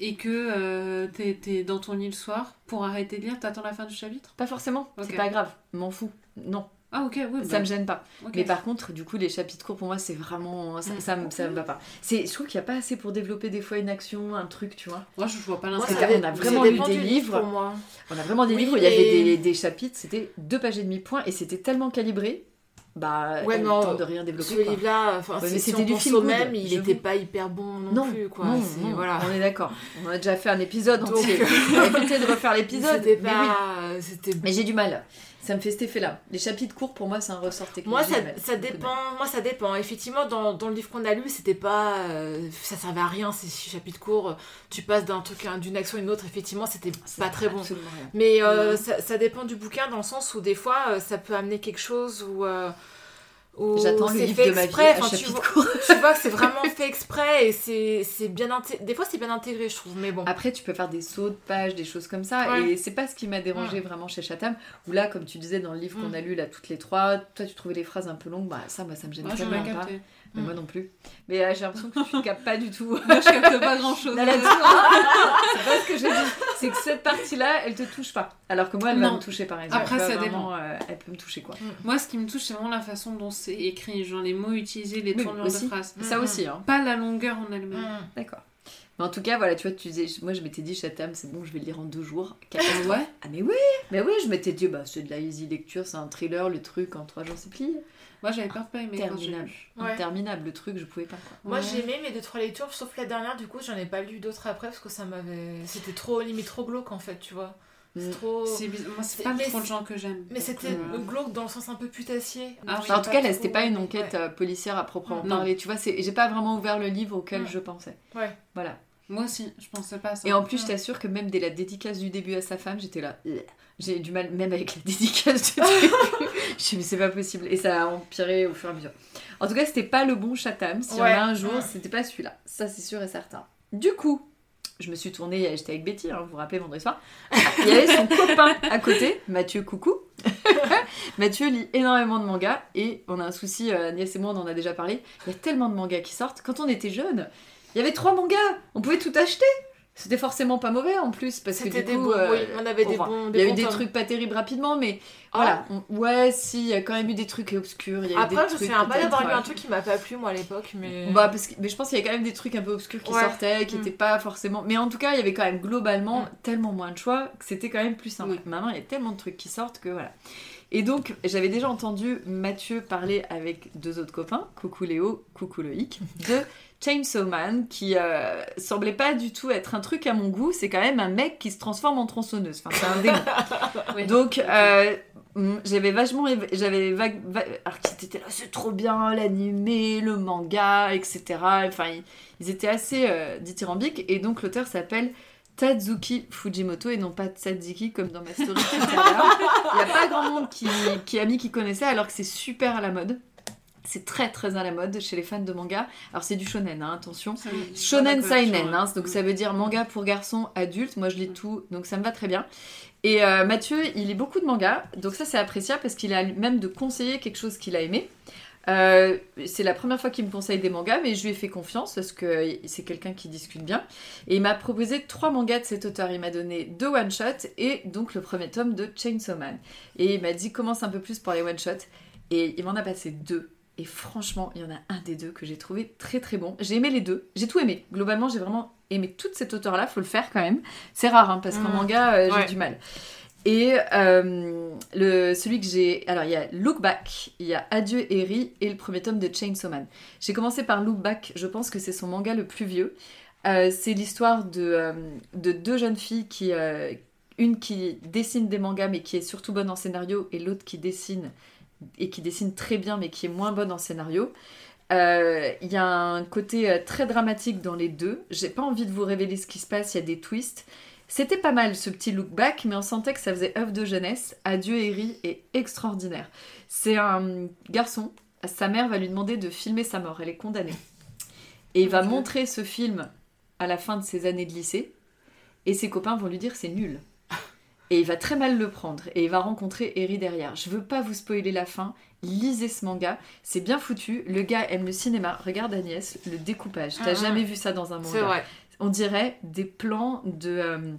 S3: et que euh, t'es t'es dans ton lit le soir, pour arrêter de lire, t'attends la fin du chapitre?
S1: Pas forcément, c'est pas grave, m'en fous. Non,
S3: Ah, ok, oui.
S1: ça
S3: bah,
S1: me gêne pas. Mais par contre, du coup, les chapitres courts pour moi, c'est vraiment. Ça, ça, me- ça me va pas. C'est, je trouve qu'il n'y a pas assez pour développer des fois une action, un truc, tu vois.
S3: Moi, je vois pas l'intérêt.
S1: qu'on
S2: dé-
S1: a vraiment lu des livres.
S2: Pour moi.
S1: On a vraiment des
S2: Oui,
S1: livres où il y avait des, des chapitres, c'était deux pages et demi, point, et c'était tellement calibré, bah,
S2: Ouais, non,
S1: de rien développer.
S2: Ce livre-là, enfin,
S1: Ouais,
S2: si
S1: c'était
S2: on
S1: du good,
S2: même, il
S1: j'avoue.
S2: était pas hyper bon non,
S1: Non,
S2: plus, quoi.
S1: non,
S2: C'est-
S1: non,
S2: voilà.
S1: on est d'accord. On a déjà fait un épisode
S2: Donc,
S1: entier. On va éviter de refaire l'épisode. Oui. Mais j'ai du mal. Ça me fait cet effet-là. Les chapitres courts, pour moi, c'est un ressort technique.
S2: Moi, ça, dépend. Moi, ça dépend. Effectivement, dans, dans le livre qu'on a lu, c'était pas. euh, ça servait à rien ces chapitres courts. Tu passes d'un truc, d'une action à une autre. Effectivement, c'était pas très bon.
S1: Absolument rien.
S2: Mais euh,
S3: Ouais.
S2: ça, ça dépend du bouquin dans le sens où des fois, euh, ça peut amener quelque chose ou. Où
S1: J'attends le
S2: c'est
S1: livre
S2: fait
S1: de ma vie
S2: exprès,
S1: à
S2: enfin, tu, vois,
S1: court.
S2: tu vois que c'est vraiment fait exprès et c'est c'est bien intégré. Des fois, c'est bien intégré, je trouve, mais bon.
S1: Après, tu peux faire des sauts de pages, des choses comme ça.
S2: Ouais.
S1: Et c'est pas ce qui m'a dérangé vraiment chez Chatham. Où là, comme tu disais dans le livre qu'on
S2: Mm.
S1: a lu, là, toutes les trois, toi, tu trouvais les phrases un peu longues. Bah, ça, moi, ça me gêne
S3: Moi, je
S1: tellement
S3: pas
S1: pas.
S3: capté.
S1: Mais
S2: Mm.
S1: moi non plus. Mais euh, j'ai l'impression que tu ne captes pas du tout.
S3: Moi, je capte pas grand chose.
S1: Là, là-dessus, hein. c'est pas ce que j'ai dit. C'est que cette partie-là, elle te touche pas. Alors que moi, elle va
S3: Non.
S1: me toucher par exemple.
S3: Après,
S1: Elle va
S3: ça
S1: vraiment, euh, elle peut me toucher quoi.
S3: Moi, ce qui me touche, c'est vraiment la façon dont c'est écrit, genre les mots utilisés, les
S1: Oui,
S3: tournures
S1: aussi.
S3: de phrases.
S1: Ça
S2: Mhm.
S1: aussi, hein.
S3: Pas la longueur en elle-même.
S2: Mm.
S1: D'accord. Mais en tout cas, voilà, tu vois, tu disais, moi je m'étais dit, Chatham, c'est bon, je vais le lire en deux jours.
S3: Ah ouais
S1: Ah, mais oui, mais oui, je m'étais dit, bah, c'est de la easy lecture, c'est un thriller, le truc, en trois jours, c'est plié.
S3: Moi, j'avais peur de pas aimer quand j'ai
S1: Terminable.
S3: lu.
S2: Ouais.
S1: Interminable, le truc, je pouvais pas quoi.
S2: Moi
S3: Ouais.
S2: j'ai aimé mes deux trois lectures, sauf la dernière, du coup j'en ai pas lu d'autres après parce que ça m'avait. C'était trop limite trop glauque en fait, tu vois. C'est
S1: Mm.
S2: trop.
S3: C'est pas
S2: mais
S3: trop le genre que j'aime.
S2: Mais c'était
S3: euh,
S2: glauque dans le sens un peu putassier.
S3: Ah oui.
S1: Enfin, en tout cas, là, c'était pas une enquête
S2: Ouais.
S1: euh, policière à proprement
S3: Non.
S1: parler. Tu vois, j'ai pas vraiment ouvert le livre auquel je pensais.
S2: Ouais.
S1: Voilà.
S3: Moi aussi, je pensais pas à ça.
S1: Et en plus, je
S2: Mm.
S1: t'assure que même dès la dédicace du début à sa femme, j'étais là. euh, J'ai du mal, même avec la dédicace du début. je me suis dit, mais c'est pas possible. Et ça a empiré au fur et à mesure. En tout cas, c'était pas le bon Chatham. En
S2: Ouais.
S1: a un jour, c'était pas celui-là. Ça, c'est sûr et certain. Du coup, je me suis tournée, j'étais avec Betty, hein, vous vous rappelez vendredi soir. Il y avait son copain à côté, Mathieu Coucou. Mathieu lit énormément de mangas et on a un souci, euh, Agnès et moi on en a déjà parlé. Il y a tellement de mangas qui sortent. Quand on était jeunes, il y avait trois mangas, on pouvait tout acheter. C'était forcément pas mauvais en plus parce que du
S2: des
S1: coup,
S2: bons.
S1: euh,
S2: oui, on avait des
S1: enfin,
S2: bons.
S1: il y a eu des trucs pas terribles rapidement, mais
S2: Ah.
S1: voilà. On- ouais, si, il y a quand même eu des trucs obscurs. il y a eu
S2: Après,
S1: des
S2: je me souviens pas d'avoir lu un truc qui m'a pas plu moi à l'époque, mais.
S1: Bah, parce que, mais je pense qu'il y a quand même des trucs un peu obscurs qui
S2: Ouais.
S1: sortaient, qui
S2: Mm.
S1: n'étaient pas forcément. Mais en tout cas, il y avait quand même globalement
S2: Mm.
S1: tellement moins de choix que c'était quand même plus simple.
S3: Oui.
S1: Maintenant, il y a tellement de trucs qui sortent que voilà. Et donc, j'avais déjà entendu Mathieu parler avec deux autres copains, coucou Léo, coucou Loïc, de Chainsaw Man, qui euh, semblait pas du tout être un truc à mon goût. C'est quand même un mec qui se transforme en tronçonneuse. Enfin, c'est un démon. Donc, euh, mm, j'avais vachement. J'avais vague. va- Alors qu'ils étaient là, c'est trop bien, l'animé, le manga, etc. Enfin, ils, ils étaient assez euh, dithyrambiques. Et donc, l'auteur s'appelle Tadzuki Fujimoto et non pas Tzatziki comme dans ma story tout à l'heure. Il n'y a pas grand monde qui, qui a mis qui connaissait alors que c'est super à la mode. C'est très très à la mode chez les fans de manga. Alors c'est du shonen, hein, attention. Shonen Seinen,
S3: ouais.
S1: hein, donc ça veut dire manga pour garçons adultes. Moi je lis tout, donc ça me va très bien. Et euh, Mathieu, il lit beaucoup de mangas, donc ça c'est appréciable parce qu'il a même de conseiller quelque chose qu'il a aimé. Euh, c'est la première fois qu'il me conseille des mangas, mais je lui ai fait confiance parce que c'est quelqu'un qui discute bien. Et il m'a proposé trois mangas de cet auteur. Il m'a donné deux one-shots et donc le premier tome de Chainsaw Man. Et il m'a dit commence un peu plus pour les one-shots. Et il m'en a passé deux. Et franchement, il y en a un des deux que j'ai trouvé très très bon. J'ai aimé les deux. J'ai tout aimé. Globalement, j'ai vraiment aimé tout cet auteur-là. Faut le faire quand même. C'est rare, hein, parce qu'en
S2: Mm.
S1: manga, euh, j'ai
S2: Ouais.
S1: du mal. Et euh, celui que j'ai. Alors, il y a Look Back, il y a Adieu Eri et le premier tome de Chainsaw Man. J'ai commencé par Look Back, je pense que c'est son manga le plus vieux. Euh, c'est l'histoire de, euh, de deux jeunes filles qui. une qui dessine des mangas mais qui est surtout bonne en scénario et l'autre qui dessine et qui dessine très bien mais qui est moins bonne en scénario. Il y a un côté très dramatique dans les deux. J'ai pas envie de vous révéler ce qui se passe, il y a des twists. C'était pas mal ce petit look back, mais on sentait que ça faisait œuvre de jeunesse. Adieu Eri est extraordinaire. C'est un garçon, sa mère va lui demander de filmer sa mort, elle est condamnée. Et il va
S3: Ok.
S1: montrer ce film à la fin de ses années de lycée, et ses copains vont lui dire c'est nul. Et il va très mal le prendre, et il va rencontrer Eri derrière. Je veux pas vous spoiler la fin, lisez ce manga, c'est bien foutu. Le gars aime le cinéma, regarde Agnès, le découpage. T'as
S2: Ah.
S1: jamais vu ça dans un manga
S2: C'est vrai.
S1: On dirait des plans de. euh,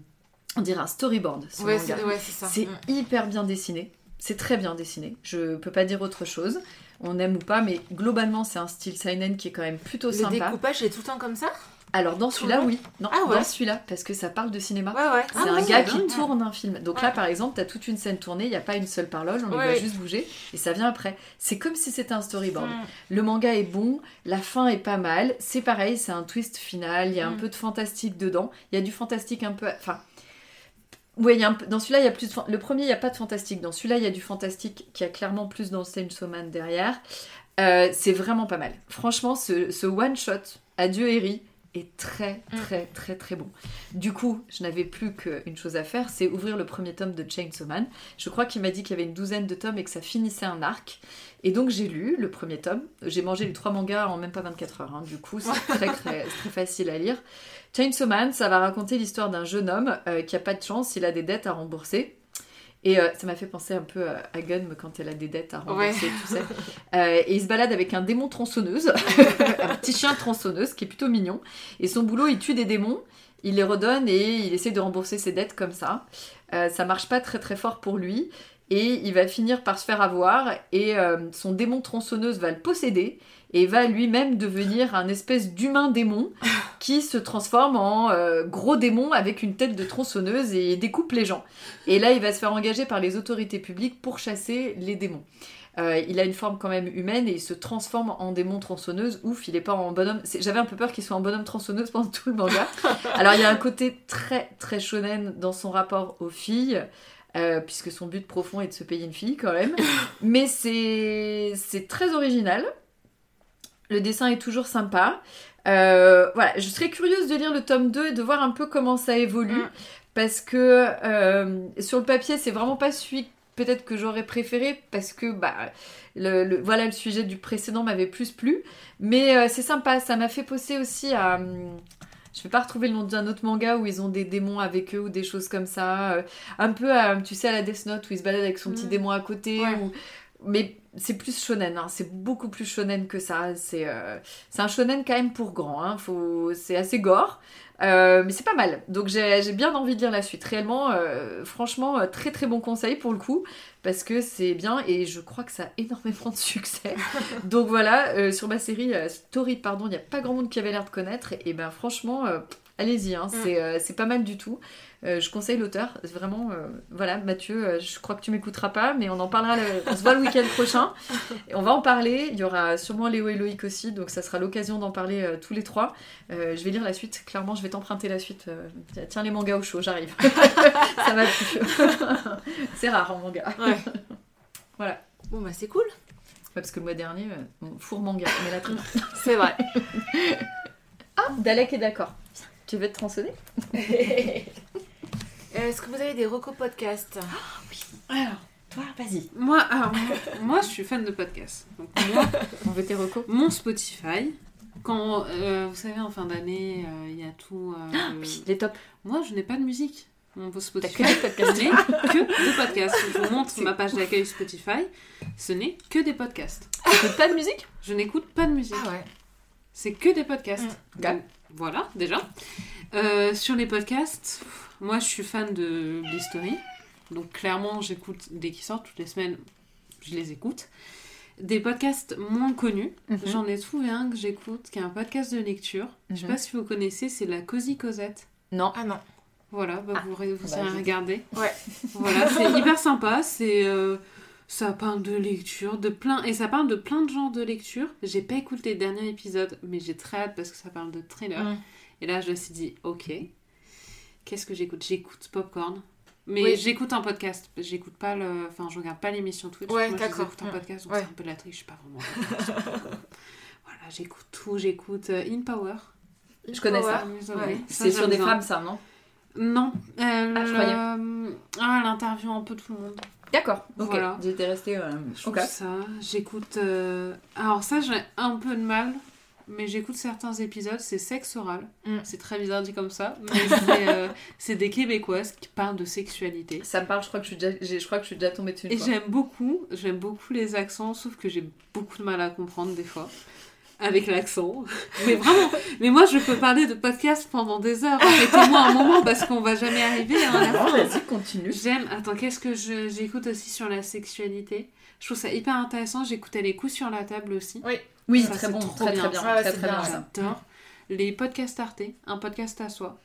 S1: on dirait un storyboard. ce
S2: Ouais,
S1: manga.
S2: c'est ouais, c'est ça.
S1: C'est
S2: Mm.
S1: hyper bien dessiné. C'est très bien dessiné. Je peux pas dire autre chose. On aime ou pas, mais globalement, c'est un style seinen qui est quand même plutôt
S2: Le
S1: sympa.
S2: découpage, il est tout le temps comme ça?
S1: Alors, dans celui-là, oui. Non,
S2: Ah ouais.
S1: dans celui-là, parce que ça parle de cinéma.
S2: Ouais, ouais.
S1: C'est
S3: Ah
S1: un gars qui tourne un film. Donc là, par exemple, t'as toute une scène tournée, il n'y a pas une seule parloge, on les voit juste bouger, et ça vient après. C'est comme si c'était un storyboard.
S2: Mm.
S1: Le manga est bon, la fin est pas mal. C'est pareil, c'est un twist final. Il y a un
S2: Mm.
S1: peu de fantastique dedans. Il y a du fantastique un peu. Enfin. Ouais, il y a un peu- dans celui-là, il y a plus de Le premier, il n'y a pas de fantastique. Dans celui-là, il y a du fantastique qui a clairement plus dans Chainsaw Man derrière. Euh, c'est vraiment pas mal. Franchement, ce, ce one-shot, Adieu Eri, est très
S2: Mm.
S1: très très très bon. Du coup, je n'avais plus qu'une chose à faire, c'est ouvrir le premier tome de Chainsaw Man. Je crois qu'il m'a dit qu'il y avait une douzaine de tomes et que ça finissait un arc. Et donc j'ai lu le premier tome. J'ai mangé les trois mangas en même pas 24 heures. hein. Du coup, c'est très, très, très facile à lire. Chainsaw Man, ça va raconter l'histoire d'un jeune homme euh, qui a pas de chance, il a des dettes à rembourser. Et euh, ça m'a fait penser un peu à, Gunm quand elle a des dettes à rembourser, tu sais. Euh, et il se balade avec un démon tronçonneuse, un petit chien tronçonneuse qui est plutôt mignon. Et son boulot, il tue des démons, il les redonne et il essaie de rembourser ses dettes comme ça. Euh, ça marche pas très très fort pour lui. Et il va finir par se faire avoir et euh, son démon tronçonneuse va le posséder et va lui-même devenir un espèce d'humain démon qui se transforme en euh, gros démon avec une tête de tronçonneuse et découpe les gens. Et là, il va se faire engager par les autorités publiques pour chasser les démons. Euh, il a une forme quand même humaine et il se transforme en démon tronçonneuse. Ouf, il est pas en bonhomme. J'avais un peu peur qu'il soit en bonhomme tronçonneuse pendant tout le manga. Alors il y a un côté très très shonen dans son rapport aux filles. euh, puisque son but profond est de se payer une fille quand même. Mais c'est c'est très original. Le dessin est toujours sympa. Euh, voilà, je serais curieuse de lire le tome 2 et de voir un peu comment ça évolue.
S2: Mm.
S1: Parce que euh, sur le papier, c'est vraiment pas celui peut-être que j'aurais préféré parce que bah le, le- voilà le sujet du précédent m'avait plus plu mais euh, c'est sympa ça m'a fait penser aussi à hum, je vais pas retrouver le nom d'un autre manga où ils ont des démons avec eux ou des choses comme ça euh, un peu à, tu sais à la Death Note où il se balade avec son petit
S3: Mm.
S1: démon à côté
S2: Ouais.
S1: ou- mais c'est plus shonen hein, c'est beaucoup plus shonen que ça c'est euh, un shonen quand même pour grand hein, c'est assez gore euh, mais c'est pas mal. Donc j'ai bien envie de lire la suite. Réellement, euh, franchement, très très bon conseil pour le coup. Parce que c'est bien et je crois que ça a énormément de succès. Donc voilà, sur ma série Story, pardon, il n'y a pas grand monde qui avait l'air de connaître. Et ben franchement, allez-y, hein, c'est euh, c'est pas mal du tout. Euh, je conseille l'auteur. Vraiment, euh, voilà, Mathieu, je crois que tu m'écouteras pas, mais on en parlera. le- On se voit le week-end prochain. Et on va en parler. Il y aura sûrement Léo et Loïc aussi. Donc ça sera l'occasion d'en parler tous les trois. Je vais lire la suite. Clairement, je vais t'emprunter la suite. Tiens- les mangas au chaud, j'arrive. ça m'a plu. c'est rare en manga.
S2: Ouais.
S1: Voilà.
S2: Bon, bah c'est cool.
S1: Ouais, parce que le mois dernier, bon, four manga. Mais là, très.
S2: C'est vrai.
S1: Ah, Dalek est d'accord. Tu veux te tronçonner
S2: Euh, Est-ce que vous avez des recos podcasts
S3: Alors,
S1: Toi, vas-y.
S3: moi, alors, moi, je suis fan de podcasts. Donc, moi,
S1: On veut tes recos
S3: mon Spotify, quand, euh, vous savez, en fin d'année, euh, il y a tout... euh, le-
S1: Oui, les tops.
S3: Moi, je n'ai pas de musique. Mon
S1: T'as
S3: Spotify,
S1: que
S3: n'est que des podcasts. Je vous montre ma page d'accueil Spotify. Ce n'est que des podcasts.
S1: T'écoutes pas de musique?
S3: Je n'écoute pas de musique.
S2: Ah ouais.
S3: C'est que des podcasts.
S1: Mm.
S3: Donc, voilà, déjà. Euh, sur les podcasts, moi je suis fan de l'history. Donc clairement, j'écoute dès qu'ils sortent, toutes les semaines, je les écoute. Des podcasts moins connus,
S1: Mhm.
S3: j'en ai trouvé un que j'écoute, qui est un podcast de lecture. Je sais
S1: Mhm.
S3: pas si vous connaissez, c'est la Cozy Cosette.
S1: Non.
S2: Ah non.
S3: Voilà, bah,
S1: Ah,
S3: vous, vous
S1: bah,
S3: regarder.
S2: Ouais.
S3: Voilà, c'est hyper sympa. C'est euh, ça parle de lecture, de plein et ça parle de plein de genres de lecture. J'ai pas écouté le dernier épisode, mais j'ai très hâte parce que ça parle de thriller.
S2: Mm.
S3: Et là, je me suis dit, ok, qu'est-ce que j'écoute? J'écoute Popcorn. Mais
S2: Oui.
S3: j'écoute un podcast. J'écoute pas le, enfin, je regarde pas l'émission Twitch.
S2: Ouais,
S3: Moi, je les
S2: d'accord.
S3: écoute en
S2: Mm.
S3: podcast, donc
S2: Ouais.
S3: c'est un peu de la triche. Je suis pas vraiment. un voilà, j'écoute tout. J'écoute euh, In Power.
S1: Je connais ça.
S3: Ouais.
S1: C'est sur des femmes, ça, non?
S3: Non. Euh,
S1: Ah, je croyais.
S3: Ah, elle interviewe un peu tout le monde.
S1: D'accord. Ok.
S3: Voilà.
S1: J'étais restée. euh,
S3: Je trouve
S1: Ok.
S3: ça. J'écoute. euh, Alors, ça, j'ai un peu de mal, mais j'écoute certains épisodes. C'est sexe oral.
S2: Mm.
S3: C'est très bizarre dit comme ça, mais c'est euh, c'est des Québécoises qui parlent de sexualité.
S1: Ça me parle. Je crois que je suis déjà. j'ai- Je crois que je suis déjà tombée dessus une
S3: Et
S1: fois.
S3: j'aime beaucoup, j'aime beaucoup les accents, sauf que j'ai beaucoup de mal à comprendre des fois. Avec l'accent. Mais vraiment, mais moi je peux parler de podcast pendant des heures. Arrêtez-moi un moment parce qu'on va jamais arriver hein.
S1: Vas-y, continue.
S3: J'aime. Attends, qu'est-ce que je- j'écoute aussi sur la sexualité? Je trouve ça hyper intéressant. J'écoutais les coups sur la table aussi.
S1: Oui,
S3: Ça,
S1: très
S3: c'est
S1: bon, très
S3: bien.
S1: très bien,
S2: Ah ouais,
S1: très
S2: c'est
S1: très bien.
S2: bien,
S1: ça.
S3: J'adore. Les podcasts Arte, un podcast à soi,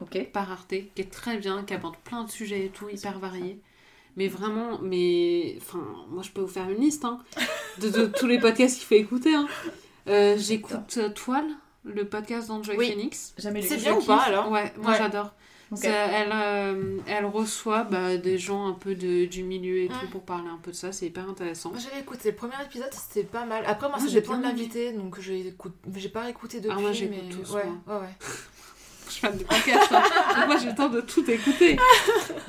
S1: Ok.
S3: par Arte, qui est très bien, qui aborde plein de sujets et tout, hyper variés. Mais vraiment, mais. Enfin, moi je peux vous faire une liste hein, de, de tous les podcasts qu'il faut écouter. hein. Euh, J'écoute euh, Toile, le podcast d'Enjoy
S2: Oui.
S3: Phoenix.
S1: Jamais lu.
S2: C'est bien ou pas alors
S3: Ouais, moi
S2: Ouais.
S3: j'adore. Elle, euh, elle reçoit bah, des gens un peu de, du milieu et tout
S2: Mm.
S3: pour parler un peu de ça, c'est hyper intéressant.
S2: Moi j'avais écouté le premier épisode, c'était pas mal. Après, moi,
S3: Moi,
S2: ça
S3: j'ai
S2: dépend de l'invité, donc j'ai pas écouté depuis.
S3: Ah, moi, j'écoute
S2: mais...
S3: tous,
S2: ouais,
S3: moi.
S2: ouais, ouais.
S3: Je suis fan de podcast. hein. Moi j'ai le temps de tout écouter.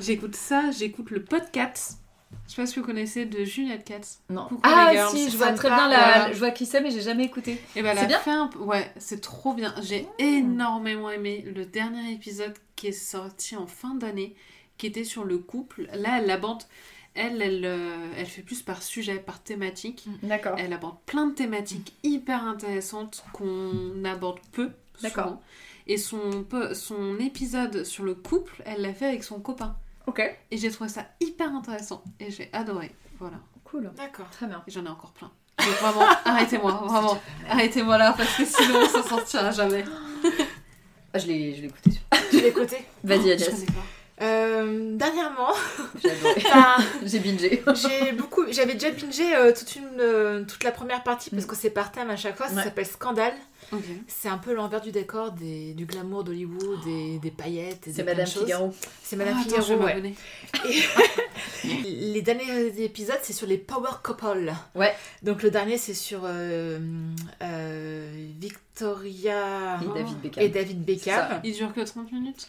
S3: J'écoute ça, j'écoute le podcast. Je sais pas si vous connaissez de Juliette Katz.
S1: Non.
S3: Coucou
S1: ah
S3: les girls,
S1: si, je vois très bien la,
S3: voilà.
S1: je vois qui c'est, mais j'ai jamais écouté.
S3: Et elle
S1: C'est bien
S3: fait un... Ouais, c'est trop bien. J'ai énormément aimé le dernier épisode qui est sorti en fin d'année, qui était sur le couple. Là, elle aborde... Elle, elle, euh, elle fait plus par sujet, par thématique.
S1: D'accord.
S3: Elle aborde plein de thématiques hyper intéressantes qu'on aborde peu.
S1: D'accord.
S3: Et son, son épisode sur le couple, elle l'a fait avec son copain.
S1: Ok.
S3: Et j'ai trouvé ça hyper intéressant. Et j'ai adoré. Voilà.
S1: Cool.
S2: D'accord.
S1: Très bien.
S3: Et j'en ai encore plein. Donc vraiment, arrêtez-moi. Vraiment, arrêtez-moi là parce que sinon ça sortira jamais.
S1: Ah, je l'ai, je l'ai écouté.
S2: Tu l'as écouté
S1: Vas-y,
S3: Je
S1: Agnès.
S3: connais pas.
S2: Euh, Dernièrement,
S1: J'ai bingé.
S2: j'ai beaucoup. J'avais déjà bingé euh, toute, une, euh, toute la première partie parce
S1: Mm.
S2: que c'est par thème à chaque fois. Ça
S1: Ouais.
S2: s'appelle Scandale.
S3: Ok.
S2: C'est un peu l'envers du décor des, du glamour d'Hollywood, des, des paillettes. et
S1: C'est Madame. Figaro.
S2: C'est Madame
S3: Ah, attends, je
S2: Figaro,
S3: vais
S2: ouais.
S3: m'abonner.
S2: Les derniers épisodes, c'est sur les Power Couple.
S1: Ouais.
S2: Donc le dernier, c'est sur euh, euh, Victoria
S1: Et David Beckham.
S2: et David Beckham.
S3: Il dure que 30 minutes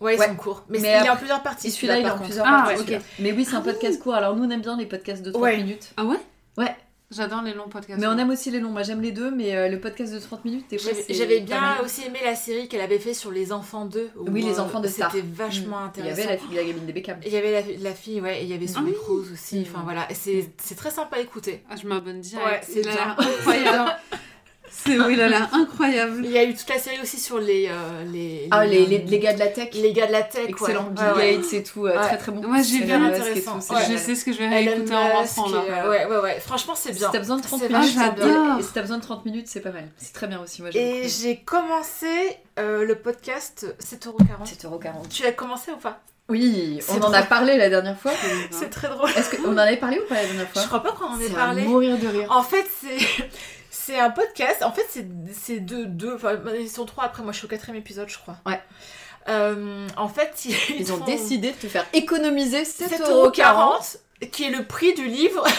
S2: Ouais, ils
S1: Ouais.
S2: sont courts. Mais,
S1: Mais
S2: c'est- il est en plusieurs parties.
S1: Celui-là, il est en
S2: contre.
S1: plusieurs
S3: Ah,
S1: parties.
S3: ok.
S1: celui-là. Mais oui, c'est un podcast court. Alors nous, on aime bien les podcasts de 30
S2: Ouais.
S1: minutes.
S3: Ah ouais?
S1: Ouais.
S3: J'adore les longs podcasts.
S1: Mais on aime aussi les longs. Moi, j'aime les deux, mais euh, le podcast de 30 minutes, des fois,
S2: J'avais
S1: c'est
S2: bien aussi aimé la série qu'elle avait fait sur les enfants d'eux.
S1: Oui, les
S2: euh,
S1: enfants de Star.
S2: C'était vachement
S1: Mm. Il y
S2: intéressant.
S1: avait la fille, la gamine des Beckham.
S2: Il y avait la, la fille, ouais, et il y avait
S3: Ah oui.
S2: Cruz aussi.
S1: Mm.
S2: Enfin voilà, Et c'est c'est très sympa à écouter.
S3: Ah, je m'abonne
S2: Ouais,
S3: direct.
S2: c'est bien.
S3: l'air incroyable. C'est oui, il a l'air incroyable.
S2: Il y a eu toute la série aussi sur les euh, les,
S1: Ah, les, les, les gars de la tech.
S2: les gars de la tech.
S1: Excellent.
S2: ouais.
S1: Bill
S2: Ouais, ouais.
S1: Gates et tout. euh,
S2: Ouais.
S1: Très très bon.
S3: Ouais, j'ai bien
S2: intéressant.
S1: tout,
S2: Ouais.
S3: Je sais ce que je vais réécouter en rentrant là.
S2: euh, ouais, ouais, ouais. Franchement, c'est
S1: Si
S2: bien.
S1: t'as besoin de 30
S2: C'est
S1: minutes, bien. Et si t'as besoin de 30 minutes, c'est pas mal. C'est très bien aussi. Moi,
S2: Et j'ai commencé euh, le podcast 7,40€.
S1: 7,40€.
S2: Tu l'as commencé ou pas?
S1: Oui, on en a parlé la dernière fois.
S2: C'est très drôle.
S1: Est-ce qu'on en avait parlé ou pas la dernière fois?
S2: Je crois pas qu'on en ait
S1: C'est à
S2: parlé.
S1: mourir de rire.
S2: En fait, c'est c'est un podcast. En fait, c'est deux deux. Enfin, ils sont trois après. Moi, je suis au quatrième épisode, je crois.
S1: Ouais.
S2: Euh, en fait, ils,
S1: Ils ont
S2: font
S1: décidé de te faire économiser
S2: 7,40€,
S1: 7,40€.
S2: qui est le prix du livre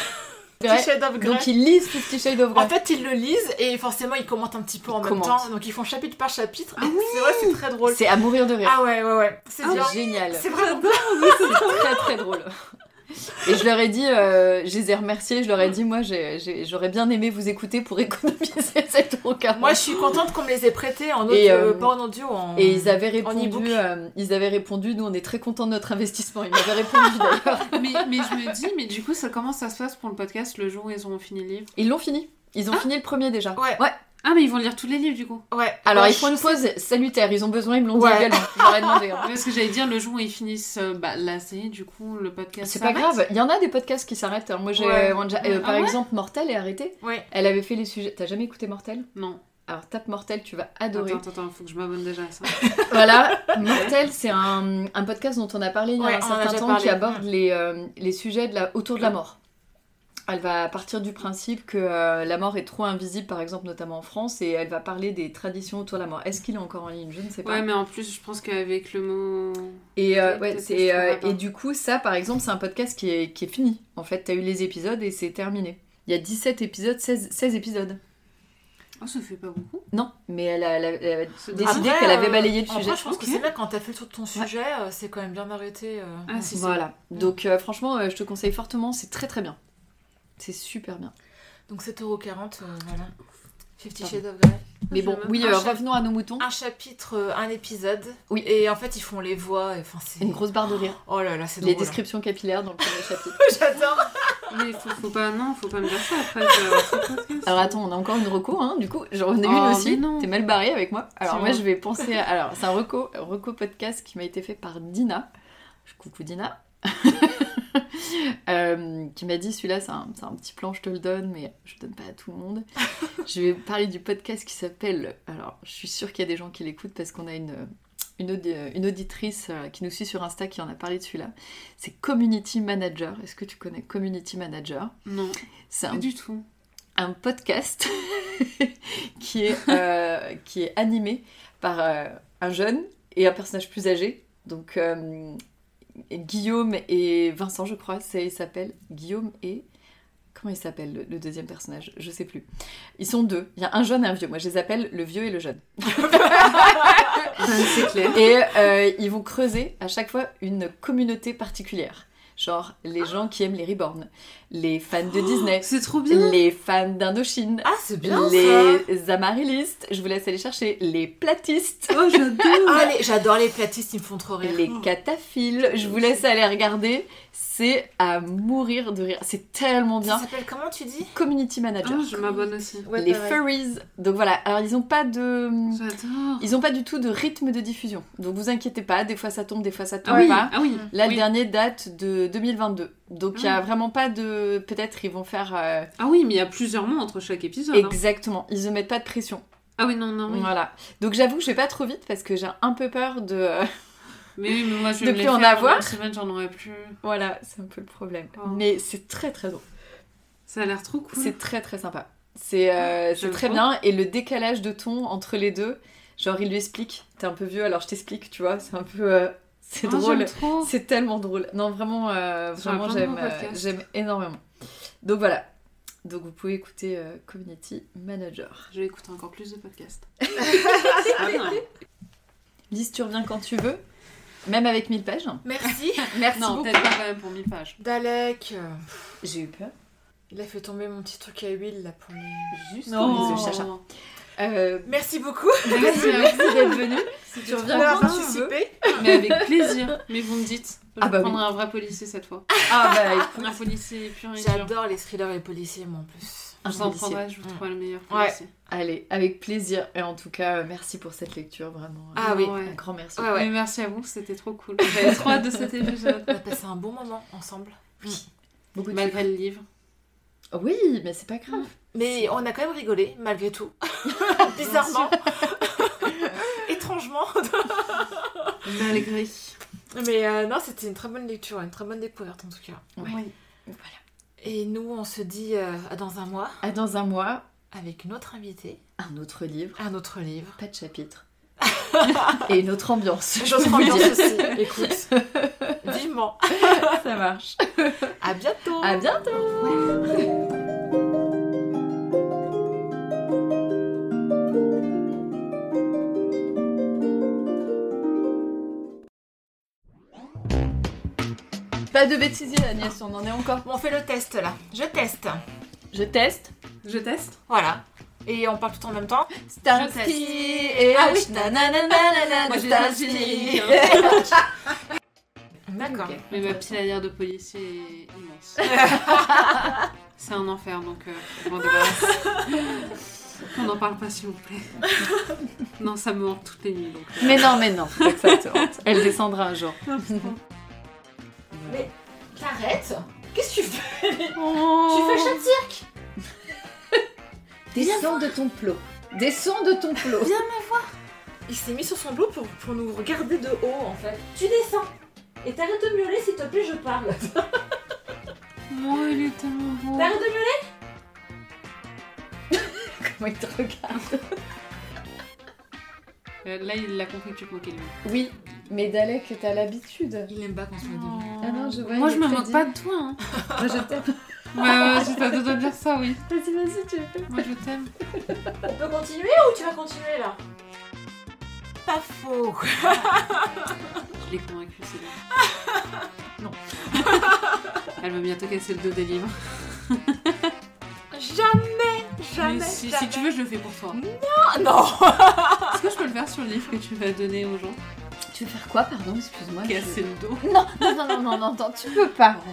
S1: Grey. Donc ils lisent Fifty Shades of Grey.
S2: En fait, ils le lisent et forcément, ils commentent un petit peu en même temps. Donc, ils font chapitre par chapitre.
S3: Ah oui
S2: c'est vrai, c'est très drôle.
S1: c'est à mourir de rire.
S2: Ah ouais, ouais, ouais. C'est bien.
S1: génial.
S2: C'est vraiment
S1: C'est très très drôle. Et je leur ai dit, euh, je les ai remerciés, je leur ai dit, moi j'aurais bien aimé vous écouter pour économiser 7,40€.
S2: Moi, je suis contente qu'on me les ait prêtés en audio,
S1: Et, euh,
S2: pas en audio, en...
S1: Et ils avaient
S2: en
S1: répondu,
S2: e-book.
S1: euh, ils avaient répondu, nous on est très contents de notre investissement. Ils m'avaient répondu d'ailleurs.
S3: mais, mais je me dis, mais du coup, ça comment ça se passe pour le podcast le jour où ils auront fini le livre?
S1: Ils l'ont fini. Ils ont fini le premier déjà.
S2: Ouais.
S3: Ah, mais ils vont lire tous les livres du coup.
S2: Ouais.
S1: Alors
S2: Ouais,
S1: ils font une pause salutaire. Ils ont besoin, ils me l'ont
S2: Ouais.
S1: dit également. Je leur ai demandé. hein.
S3: Parce que j'allais dire le jour où ils finissent euh, bah, la série, du coup, le podcast.
S1: C'est pas grave. Il y en a des podcasts qui s'arrêtent. Alors, Moi, j'ai,
S2: Ouais.
S1: euh,
S3: Ah
S1: par
S3: ouais
S1: exemple, Mortel est arrêté.
S2: Ouais.
S1: Elle avait fait les sujets. T'as jamais écouté Mortel?
S3: Non.
S1: Alors tape Mortel, tu vas adorer.
S3: Attends, attends, faut que je m'abonne déjà à ça.
S1: Voilà, Mortel, c'est un, un podcast dont on a parlé il y a
S2: Ouais,
S1: un certain temps
S2: parlé.
S1: qui aborde les, euh, les sujets de la, autour de la mort. Elle va partir du principe que euh, la mort est trop invisible, par exemple, notamment en France, et elle va parler des traditions autour de la mort. Est-ce qu'il est encore en ligne? Je ne sais pas.
S3: Ouais, mais en plus, je pense qu'avec le mot.
S1: Et, euh, ouais, euh, et du coup, ça, par exemple, c'est un podcast qui est, qui est fini. En fait, t'as eu les épisodes et c'est terminé. Il y a 17 épisodes, 16, 16 épisodes.
S3: Oh, ça fait pas beaucoup.
S1: Non, mais elle a, elle a- elle a
S3: C'est
S1: décidé qu'elle avait balayé le
S2: en vrai,
S1: sujet.
S2: je pense que c'est bien quand t'as fait le tour de ton sujet, c'est quand même bien d'arrêter. euh,
S3: Ah,
S2: ouais.
S1: Voilà. Donc, euh, franchement, euh, je te conseille fortement. C'est très très bien. C'est super bien.
S2: Donc 7,40€, euh, voilà. Fifty. Shades of Grey.
S1: Mais bon, oui, euh, revenons à nos moutons.
S2: Un chapitre, euh, un épisode.
S1: Oui.
S2: Et en fait, ils font les voix. et Enfin, c'est.
S1: Une grosse barre de rire.
S2: Oh là là, c'est
S1: Les
S2: drôle.
S1: descriptions capillaires dans le premier chapitre.
S2: J'adore.
S3: Mais faut, faut pas, non, faut pas me dire ça après. je.
S1: Alors attends, on a encore une reco, hein. Du coup, j'en ai
S3: Oh,
S1: une aussi. T'es mal barré avec moi. Alors moi, je vais penser à... Alors, c'est un reco, un reco podcast qui m'a été fait par Dina. Coucou Dina. Euh, qui m'a dit celui-là c'est un, petit plan je te le donne mais je le donne pas à tout le monde. Je vais parler du podcast qui s'appelle alors je suis sûre qu'il y a des gens qui l'écoutent parce qu'on a une, une, audi- une auditrice euh, qui nous suit sur Insta qui en a parlé de celui-là. C'est Community Manager. Est-ce que tu connais Community Manager?
S3: Non,
S1: c'est
S3: pas
S1: un
S3: du tout.
S1: un podcast qui, est, euh, qui est animé par euh, un jeune et un personnage plus âgé. Donc, euh, Guillaume et Vincent, je crois, c'est, il s'appelle Guillaume et. Comment il s'appelle le, le deuxième personnage? Je sais plus. Ils sont deux. Il y a un jeune et un vieux. Moi, je les appelle le vieux et le jeune.
S3: c'est clair.
S1: Et euh, ils vont creuser à chaque fois une communauté particulière. Genre les gens qui aiment les reborn, les fans de Disney,
S3: C'est trop bien.
S1: les fans d'Indochine,
S2: Ah, c'est bien ça
S1: les amarilistes, je vous laisse aller chercher, les platistes,
S3: Oh, j'adore.
S2: Ah, les- j'adore les platistes, ils me font trop rire.
S1: les cataphiles, je vous laisse aller regarder. C'est à mourir de rire. C'est tellement
S2: Ça
S1: bien.
S2: s'appelle comment tu dis?
S1: Community manager.
S3: Ah, je m'abonne aussi.
S2: Ouais,
S1: les furries. Donc voilà, alors ils ont pas de...
S3: J'adore.
S1: Ils ont pas du tout de rythme de diffusion. Donc vous inquiétez pas, des fois ça tombe, des fois ça tombe
S3: Ah oui,
S1: pas.
S3: ah oui.
S1: Là,
S3: oui.
S1: le dernier date de 2022. Donc, il y a
S3: Ah.
S1: vraiment pas de. Peut-être ils vont faire. euh,
S3: Ah oui, mais il y a plusieurs mois entre chaque épisode. hein.
S1: Exactement. Ils ne mettent pas de pression.
S3: Ah oui, non, non, oui.
S1: Voilà. Donc, j'avoue que je vais pas trop vite parce que j'ai un peu peur de. euh,
S3: Mais oui, mais moi, je vais
S1: plus en avoir.
S3: Une semaine, j'en aurais plus.
S1: Voilà, c'est un peu le problème.
S3: Oh.
S1: Mais c'est très très drôle.
S3: Ça a l'air trop cool.
S1: C'est très très sympa. C'est euh,
S3: J'aime
S1: très bien. Et le décalage de ton entre les deux, genre, il lui explique T'es un peu vieux, alors je t'explique, tu vois. C'est un peu. euh, C'est
S3: Ah,
S1: drôle. C'est tellement drôle. Non, vraiment, euh, vraiment j'aime, euh, j'aime énormément. Donc voilà. Donc vous pouvez écouter euh, Community Manager.
S3: Je vais écouter encore plus de podcasts. Ah.
S1: Lise, tu reviens quand tu veux, même avec 1000 pages.
S2: Merci.
S1: Merci
S3: non,
S1: beaucoup.
S3: peut-être pas quand même pour 1000 pages.
S2: Dalek, euh,
S1: J'ai eu peur.
S2: il a fait tomber mon petit truc à huile là pour les.
S1: Juste
S3: Non,
S1: les Chacha. Euh,
S2: Merci beaucoup
S1: merci, merci d'être venu. Si tu reviens quand tu veux.
S3: Mais avec plaisir. Mais vous me dites. Je
S1: Ah bah oui.
S3: prendrai un vrai policier cette fois.
S1: Ah bah écoute.
S3: Un policier pur et.
S2: J'adore les thrillers et les policiers, moi en plus.
S1: un
S3: Je vous en
S1: policier.
S3: prendrai, je vous trouverai le meilleur
S2: Ouais.
S3: policier.
S1: Allez, avec plaisir. Et en tout cas, merci pour cette lecture, vraiment.
S2: Ah oui.
S3: Ouais.
S1: Un grand merci.
S2: Ouais, ouais.
S3: Mais merci à vous, c'était trop cool. J'avais trop hâte de cet épisode.
S2: On a passé un bon moment ensemble.
S1: Beaucoup de
S3: Malgré le livre.
S1: Oui, mais c'est pas grave.
S2: Mais on a quand même rigolé, malgré tout. Bizarrement. Étrangement.
S3: Malgré.
S2: Mais euh, non, c'était une très bonne lecture, une très bonne découverte en tout cas.
S1: Ouais.
S3: Oui.
S1: Voilà.
S2: Et nous, on se dit euh, à dans un mois
S1: À dans un mois,
S2: avec une autre invitée,
S1: un autre livre,
S2: un autre livre.
S1: pas de chapitre. Et une autre ambiance.
S2: J'ose
S1: vous
S2: ambiance
S1: dire.
S2: aussi. Écoute, vivement.
S1: Ça marche.
S2: À bientôt.
S1: À bientôt. Pas de bêtisier Agnès, on en est encore.
S2: Bon, on fait le test là. Je teste.
S1: Je teste.
S3: Je teste
S2: Voilà. Et on parle tout en même temps.
S1: Starsky et
S2: Ah oui.
S1: nananana,
S3: hein.
S2: D'accord.
S3: Mais ma à lire de policier est immense. C'est un enfer, donc euh, je m'en débarrasse. On n'en parle pas, s'il vous plaît. Non, ça me hante toutes les nuits, donc... euh,
S1: Mais non, mais non, faut pas que ça te hante. Elle descendra un jour.
S2: Mais t'arrêtes Qu'est-ce que tu fais? Tu
S1: Tu
S2: fais chat de cirque?
S1: Descends de ton plot. Descends de ton plot.
S2: Il s'est mis sur son dos pour, pour nous regarder de haut en fait. Tu descends Et t'arrêtes de miauler s'il te plaît, je parle.
S3: Oh, il est tellement beau.
S2: T'arrêtes de miauler?
S1: Comment il te regarde?
S3: Euh, Là, il a compris que tu te moquais de lui.
S1: Oui, mais Dalek, t'as l'habitude.
S2: Il aime pas qu'on se moque de lui.
S1: Ah non, je vois,
S3: Moi, je me moque pas de toi, hein.
S1: Moi, je t'aime.
S3: Ouais, ouais, doigts de dire ça, oui.
S1: Vas-y, vas-y, tu fais.
S3: Moi, je t'aime.
S2: On peut continuer ou tu vas continuer là? Pas faux.
S3: Je l'ai convaincue, c'est bien.
S1: Non.
S3: Elle va bientôt casser le dos des livres.
S2: Jamais, Jamais.
S3: Si, tu veux, je le fais pour toi.
S2: Non, non.
S3: Est-ce que je peux le faire sur le livre que tu vas donner aux gens?
S1: Tu veux faire quoi, pardon? Excuse-moi.
S3: Casser je... le dos?
S1: Non, non, non, non, non, non, tu peux pas.